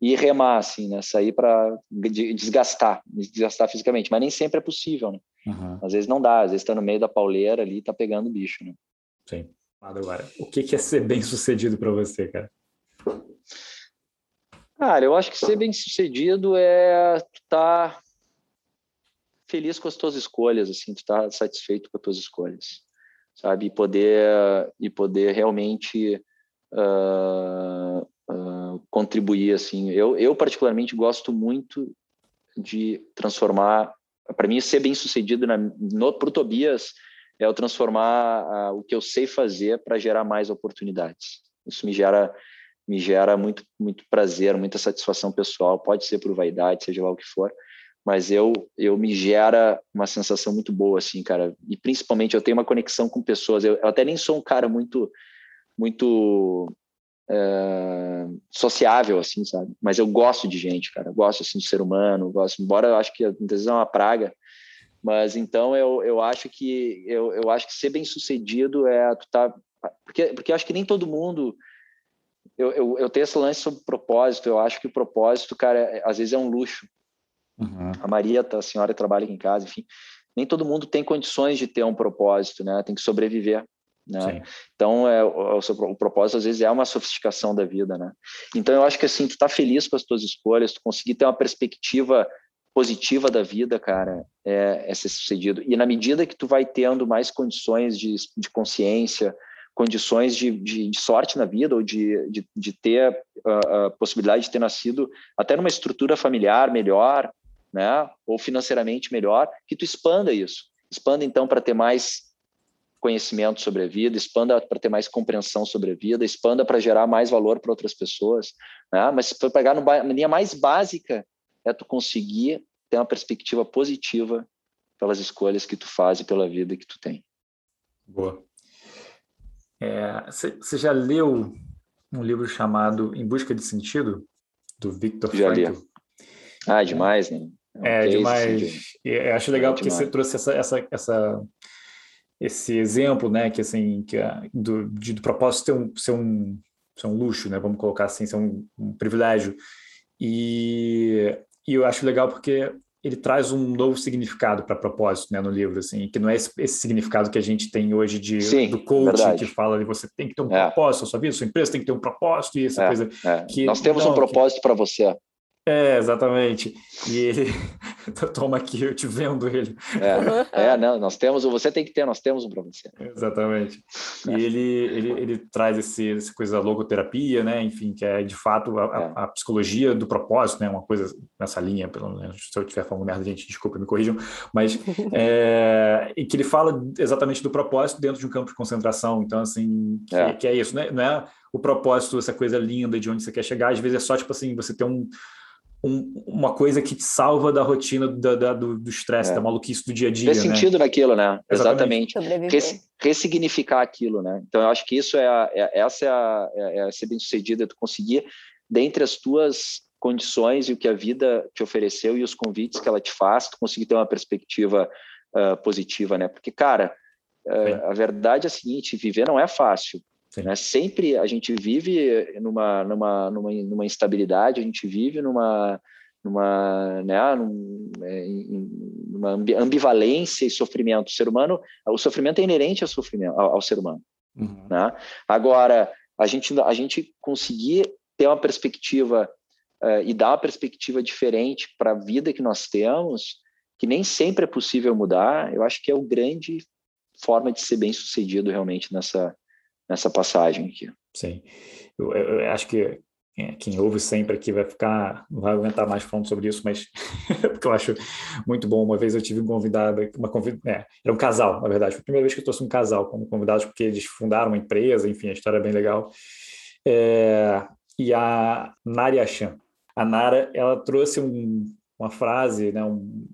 e remar, assim, né? Sair para desgastar, desgastar fisicamente. Mas nem sempre é possível, né? Uhum. Às vezes não dá, às vezes está no meio da pauleira ali, está pegando bicho, né? Sim. Agora, o que é ser bem sucedido para você, cara? Cara, eu acho que ser bem sucedido é estar tá feliz com as tuas escolhas, assim, tu tá satisfeito com as tuas escolhas, sabe? E poder, e poder realmente uh, uh, contribuir, assim. Eu, eu, particularmente, gosto muito de transformar, para mim, ser bem sucedido na, no, pro Tobias é eu transformar o que eu sei fazer para gerar mais oportunidades. Isso me gera me gera muito muito prazer, muita satisfação pessoal, pode ser por vaidade, seja lá o que for, mas eu eu me gera uma sensação muito boa assim, cara. E principalmente eu tenho uma conexão com pessoas. Eu, eu até nem sou um cara muito muito é, sociável assim, sabe? Mas eu gosto de gente, cara. Eu gosto assim do ser humano, gosto, embora eu acho que às vezes é uma praga, mas então eu, eu acho que eu, eu acho que ser bem sucedido é tu tá porque porque eu acho que nem todo mundo eu, eu, eu tenho esse lance sobre propósito. Eu acho que o propósito, cara, é, às vezes é um luxo. Uhum. A Maria, a senhora trabalha aqui em casa, enfim. Nem todo mundo tem condições de ter um propósito, né? Tem que sobreviver. Né? Então, é, o, o, propósito às vezes é uma sofisticação da vida, né? Então, eu acho que assim, tu tá feliz com as tuas escolhas, tu conseguir ter uma perspectiva positiva da vida, cara, é, é ser sucedido. E na medida que tu vai tendo mais condições de, de consciência, condições de, de, de, sorte na vida ou de, de, de ter a, a, possibilidade de ter nascido até numa estrutura familiar melhor, né, ou financeiramente melhor, que tu expanda isso. Expanda então para ter mais conhecimento sobre a vida, expanda para ter mais compreensão sobre a vida, expanda para gerar mais valor para outras pessoas, né? Mas se for pegar na linha mais básica é tu conseguir ter uma perspectiva positiva pelas escolhas que tu faz e pela vida que tu tem. Boa. Você é, já leu um livro chamado Em Busca de Sentido, do Victor já Frankl? Li. Ah, demais, né? É, é demais. Eu acho legal é porque você trouxe essa, essa, essa, esse exemplo, né, que assim, que do, de, do propósito ser um, ser um, ser um luxo, né, vamos colocar assim, ser um, um privilégio. E, e eu acho legal porque ele traz um novo significado para propósito né, no livro, assim, que não é esse, esse, significado que a gente tem hoje de, Sim, do coaching que fala de você tem que ter um é. propósito na sua vida, sua empresa tem que ter um propósito e essa é, coisa. É. Que, Nós temos não, um propósito que... para você. É, exatamente. E ele toma aqui, eu te vendo ele. É, é, não, nós temos, você tem que ter, nós temos um para você. Exatamente. E ele, ele, ele traz esse, essa coisa da logoterapia, né? Enfim, que é de fato a, é. a, psicologia do propósito, né? Uma coisa nessa linha, pelo menos, se eu estiver falando merda, gente, desculpa, me corrijam, mas é, e que ele fala exatamente do propósito dentro de um campo de concentração. Então, assim, que é, que é isso, né? Não é o propósito, essa coisa linda de onde você quer chegar, às vezes é só tipo assim, você ter um um, uma coisa que te salva da rotina da, da, do estresse, é. da maluquice do dia a dia. Ter né? sentido naquilo, né? Exatamente. Exatamente. ressignificar aquilo, né? Então, eu acho que isso é, a, é essa é, a, é, é ser bem sucedido, é tu conseguir, dentre as tuas condições e o que a vida te ofereceu e os convites que ela te faz, tu conseguir ter uma perspectiva uh, positiva, né? Porque, cara, uh, a verdade é a seguinte: viver não é fácil. Né? Sempre a gente vive numa, numa, numa, numa instabilidade, a gente vive numa, numa, né, é, numa ambivalência e sofrimento. O ser humano, o sofrimento é inerente ao sofrimento, ao, ao ser humano. Uhum. Né? Agora, a gente, a gente conseguir ter uma perspectiva uh, e dar uma perspectiva diferente para a vida que nós temos, que nem sempre é possível mudar, eu acho que é o grande forma de ser bem sucedido realmente nessa nessa passagem aqui. Sim, eu, eu acho que é, quem ouve sempre aqui vai ficar, não vai aguentar mais falando sobre isso, mas porque eu acho muito bom. Uma vez eu tive um convidado, uma convid... É, era um casal, na verdade, foi a primeira vez que eu trouxe um casal como convidado, porque eles fundaram uma empresa, enfim, a história é bem legal. É... E a Nari Chan, a Nara, ela trouxe um, uma frase, né, um,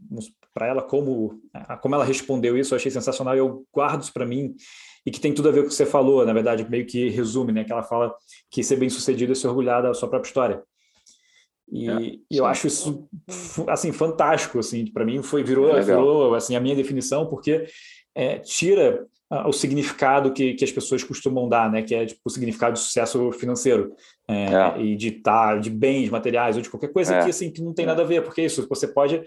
para ela como como ela respondeu isso, eu achei sensacional. Eu guardo isso para mim e que tem tudo a ver com o que você falou, na verdade, meio que resume, né? Que ela fala que ser bem sucedido é ser orgulhado da sua própria história. E, é, e eu acho isso assim fantástico, assim, para mim foi virou, é virou assim a minha definição porque é, tira o significado que, que as pessoas costumam dar, né? Que é tipo, o significado de sucesso financeiro é, é. e de tá, de bens materiais ou de qualquer coisa é. que assim que não tem nada a ver, porque isso você pode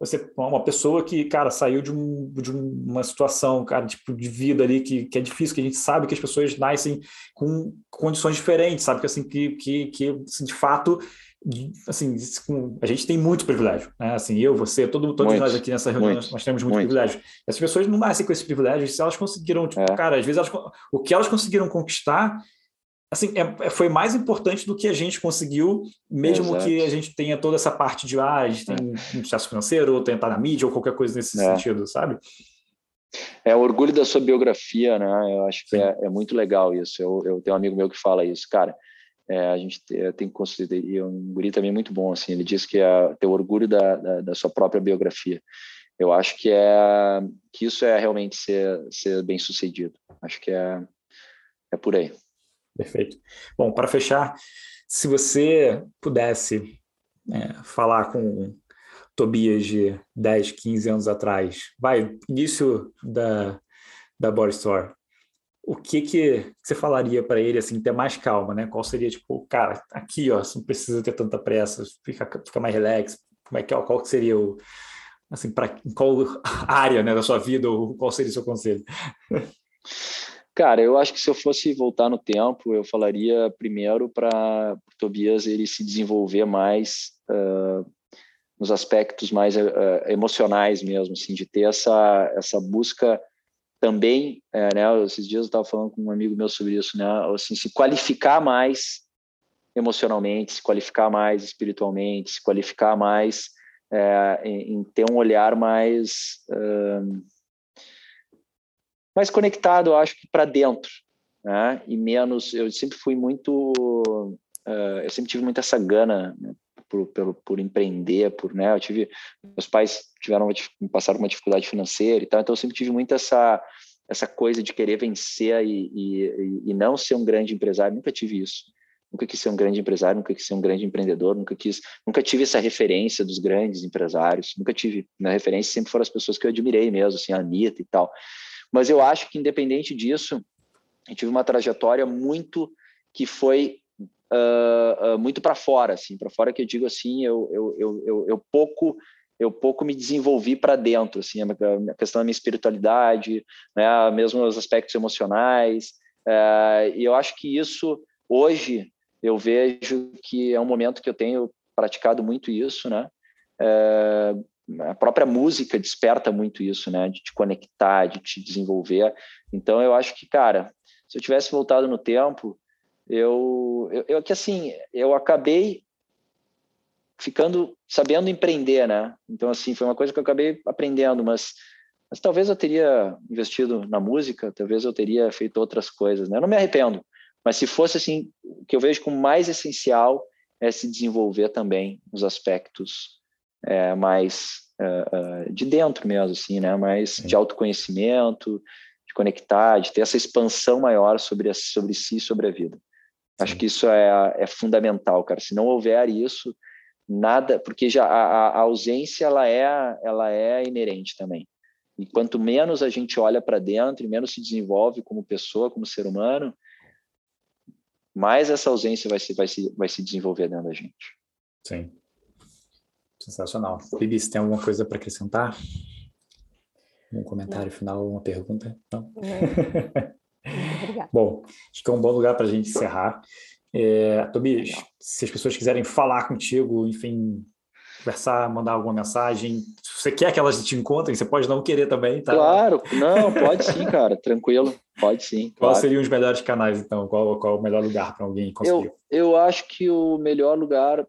você uma pessoa que, cara, saiu de, um, de uma situação, cara, tipo, de vida ali que, que é difícil, que a gente sabe que as pessoas nascem com condições diferentes, sabe? Que, assim, que, que, que assim, de fato, assim, a gente tem muito privilégio, né? Assim, eu, você, todo, todos muito, nós aqui nessa reunião, muito, nós temos muito, muito, privilégio. Essas pessoas não nascem com esse privilégio, se elas conseguiram, tipo, é. cara, às vezes elas, o que elas conseguiram conquistar assim, é, é, foi mais importante do que a gente conseguiu, mesmo Exato. que a gente tenha toda essa parte de, ah, a gente tem é. um sucesso financeiro, ou tentar na mídia, ou qualquer coisa nesse é. sentido, sabe? É o orgulho da sua biografia, né? Eu acho que é, é, muito legal isso. Eu, eu, tenho um amigo meu que fala isso, cara. É, a gente tem que considerar, e um guri também muito bom, assim, ele diz que é ter orgulho da, da, da, sua própria biografia. Eu acho que é que isso é realmente ser, ser bem sucedido. Acho que é, é por aí. Perfeito. Bom, para fechar, se você pudesse é, falar com Tobias de 10, 15 anos atrás, vai, início da, da Body Store, o que que você falaria para ele, assim, ter mais calma, né? Qual seria, tipo, cara, aqui, ó, você não precisa ter tanta pressa, fica, fica mais relax, como é que, ó, qual seria o, assim, para qual área, né, da sua vida, ou qual seria o seu conselho? Cara, eu acho que se eu fosse voltar no tempo, eu falaria primeiro para o Tobias ele se desenvolver mais uh, nos aspectos mais uh, emocionais mesmo, assim, de ter essa, essa busca também, uh, né, esses dias eu estava falando com um amigo meu sobre isso, né, assim, se qualificar mais emocionalmente, se qualificar mais espiritualmente, se qualificar mais em, em, ter um olhar mais mais conectado, acho que para dentro, né? E menos, eu sempre fui muito, uh, eu sempre tive muita essa gana né? por, por, por, empreender, por, né? Eu tive, meus pais tiveram, passaram uma dificuldade financeira e tal, então eu sempre tive muito essa essa coisa de querer vencer e, e, e não ser um grande empresário, nunca tive isso. Nunca quis ser um grande empresário, nunca quis ser um grande empreendedor, nunca quis, nunca tive essa referência dos grandes empresários, nunca tive. Minha referência sempre foram as pessoas que eu admirei mesmo, assim, a Anitta e tal. Mas eu acho que, independente disso, eu tive uma trajetória muito que foi uh, uh, muito para fora, assim, para fora que eu digo assim, eu, eu, eu, eu, eu pouco eu pouco me desenvolvi para dentro, assim, a questão da minha espiritualidade, né, mesmo os aspectos emocionais, uh, e eu acho que isso, hoje, eu vejo que é um momento que eu tenho praticado muito isso, né, uh, a própria música desperta muito isso, né? De te conectar, de te desenvolver. Então, eu acho que, cara, se eu tivesse voltado no tempo, eu, eu, eu que assim, eu acabei ficando sabendo empreender, né? Então, assim, foi uma coisa que eu acabei aprendendo, mas, mas talvez eu teria investido na música, talvez eu teria feito outras coisas, né? Eu não me arrependo, mas se fosse assim, o que eu vejo como mais essencial é se desenvolver também nos aspectos é, mais uh, de dentro mesmo, assim, né? Mais de autoconhecimento, de conectar, de ter essa expansão maior sobre, a, sobre si, sobre a vida. Acho que isso é, é fundamental, cara. Se não houver isso, nada, porque já a, a ausência ela é, ela é inerente também. E quanto menos a gente olha para dentro e menos se desenvolve como pessoa, como ser humano, mais essa ausência vai se, vai se, vai se desenvolver dentro da gente. Sim. Sensacional. Bibi, você tem alguma coisa para acrescentar? Um comentário Não. final, uma pergunta? Não? Obrigada. bom, acho que é um bom lugar para a gente encerrar. É, Tobias, se as pessoas quiserem falar contigo, enfim, conversar, mandar alguma mensagem, se você quer que elas te encontrem, você pode não querer também, tá? Claro, não, pode sim, cara, tranquilo, pode sim. Quais claro. seriam os melhores canais, então? Qual, qual o melhor lugar para alguém conseguir? Eu, eu acho que o melhor lugar uh,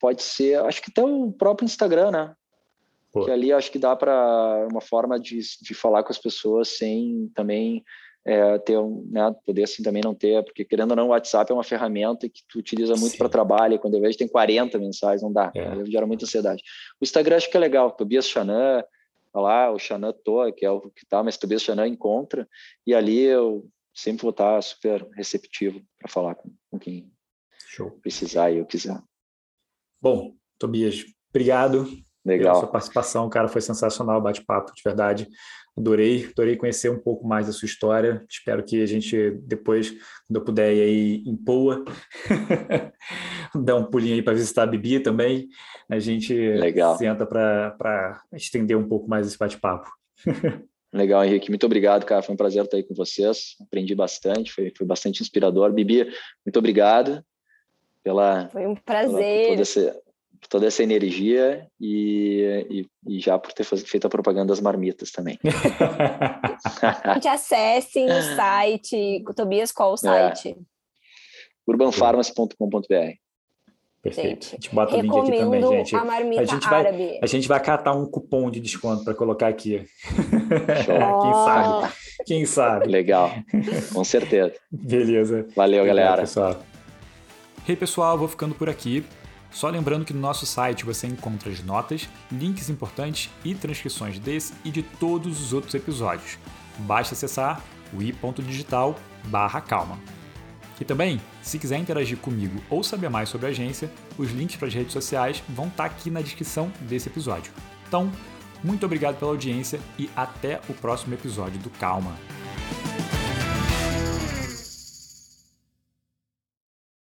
pode ser, acho que até o próprio Instagram, né? Pô. Que ali acho que dá para uma forma de, de falar com as pessoas sem também é, ter um, né, poder assim também não ter, porque querendo ou não, o WhatsApp é uma ferramenta que tu utiliza muito para trabalho, quando eu vejo tem 40 mensagens, não dá, é. gera muita ansiedade. O Instagram acho que é legal, Tobias Chanan, lá, o Chanan Toa, que é o que tá, mas Tobias Chanan encontra, e ali eu sempre vou estar super receptivo para falar com, com quem Show. precisar e eu quiser. Bom, Tobias, obrigado. Legal. pela sua participação, cara, foi sensacional o bate-papo, de verdade. Adorei, adorei conhecer um pouco mais da sua história. Espero que a gente depois, quando eu puder ir aí em Poa, dar um pulinho aí para visitar a Bibi também. A gente Legal. senta para estender um pouco mais esse bate-papo. Legal, Henrique. Muito obrigado, cara. Foi um prazer estar aí com vocês. Aprendi bastante, foi, foi bastante inspirador. Bibi, muito obrigado pela. Foi um prazer. Pela, por toda essa energia e, e, e, já por ter feito a propaganda das marmitas também. Gente, acessem o site. Tobias, qual o é. site? É. urbanfarmacy.com.br Perfeito. Gente, a gente bota o link aqui também, gente. A, marmita a gente vai, árabe. a gente vai catar um cupom de desconto para colocar aqui. Quem sabe? Quem sabe? Legal. Com certeza. Beleza. Valeu, Legal, galera. Pessoal. Hey, pessoal, vou ficando por aqui. Só lembrando que no nosso site você encontra as notas, links importantes e transcrições desse e de todos os outros episódios. Basta acessar o i.digital calma. E também, se quiser interagir comigo ou saber mais sobre a agência, os links para as redes sociais vão estar aqui na descrição desse episódio. Então, muito obrigado pela audiência e até o próximo episódio do Calma.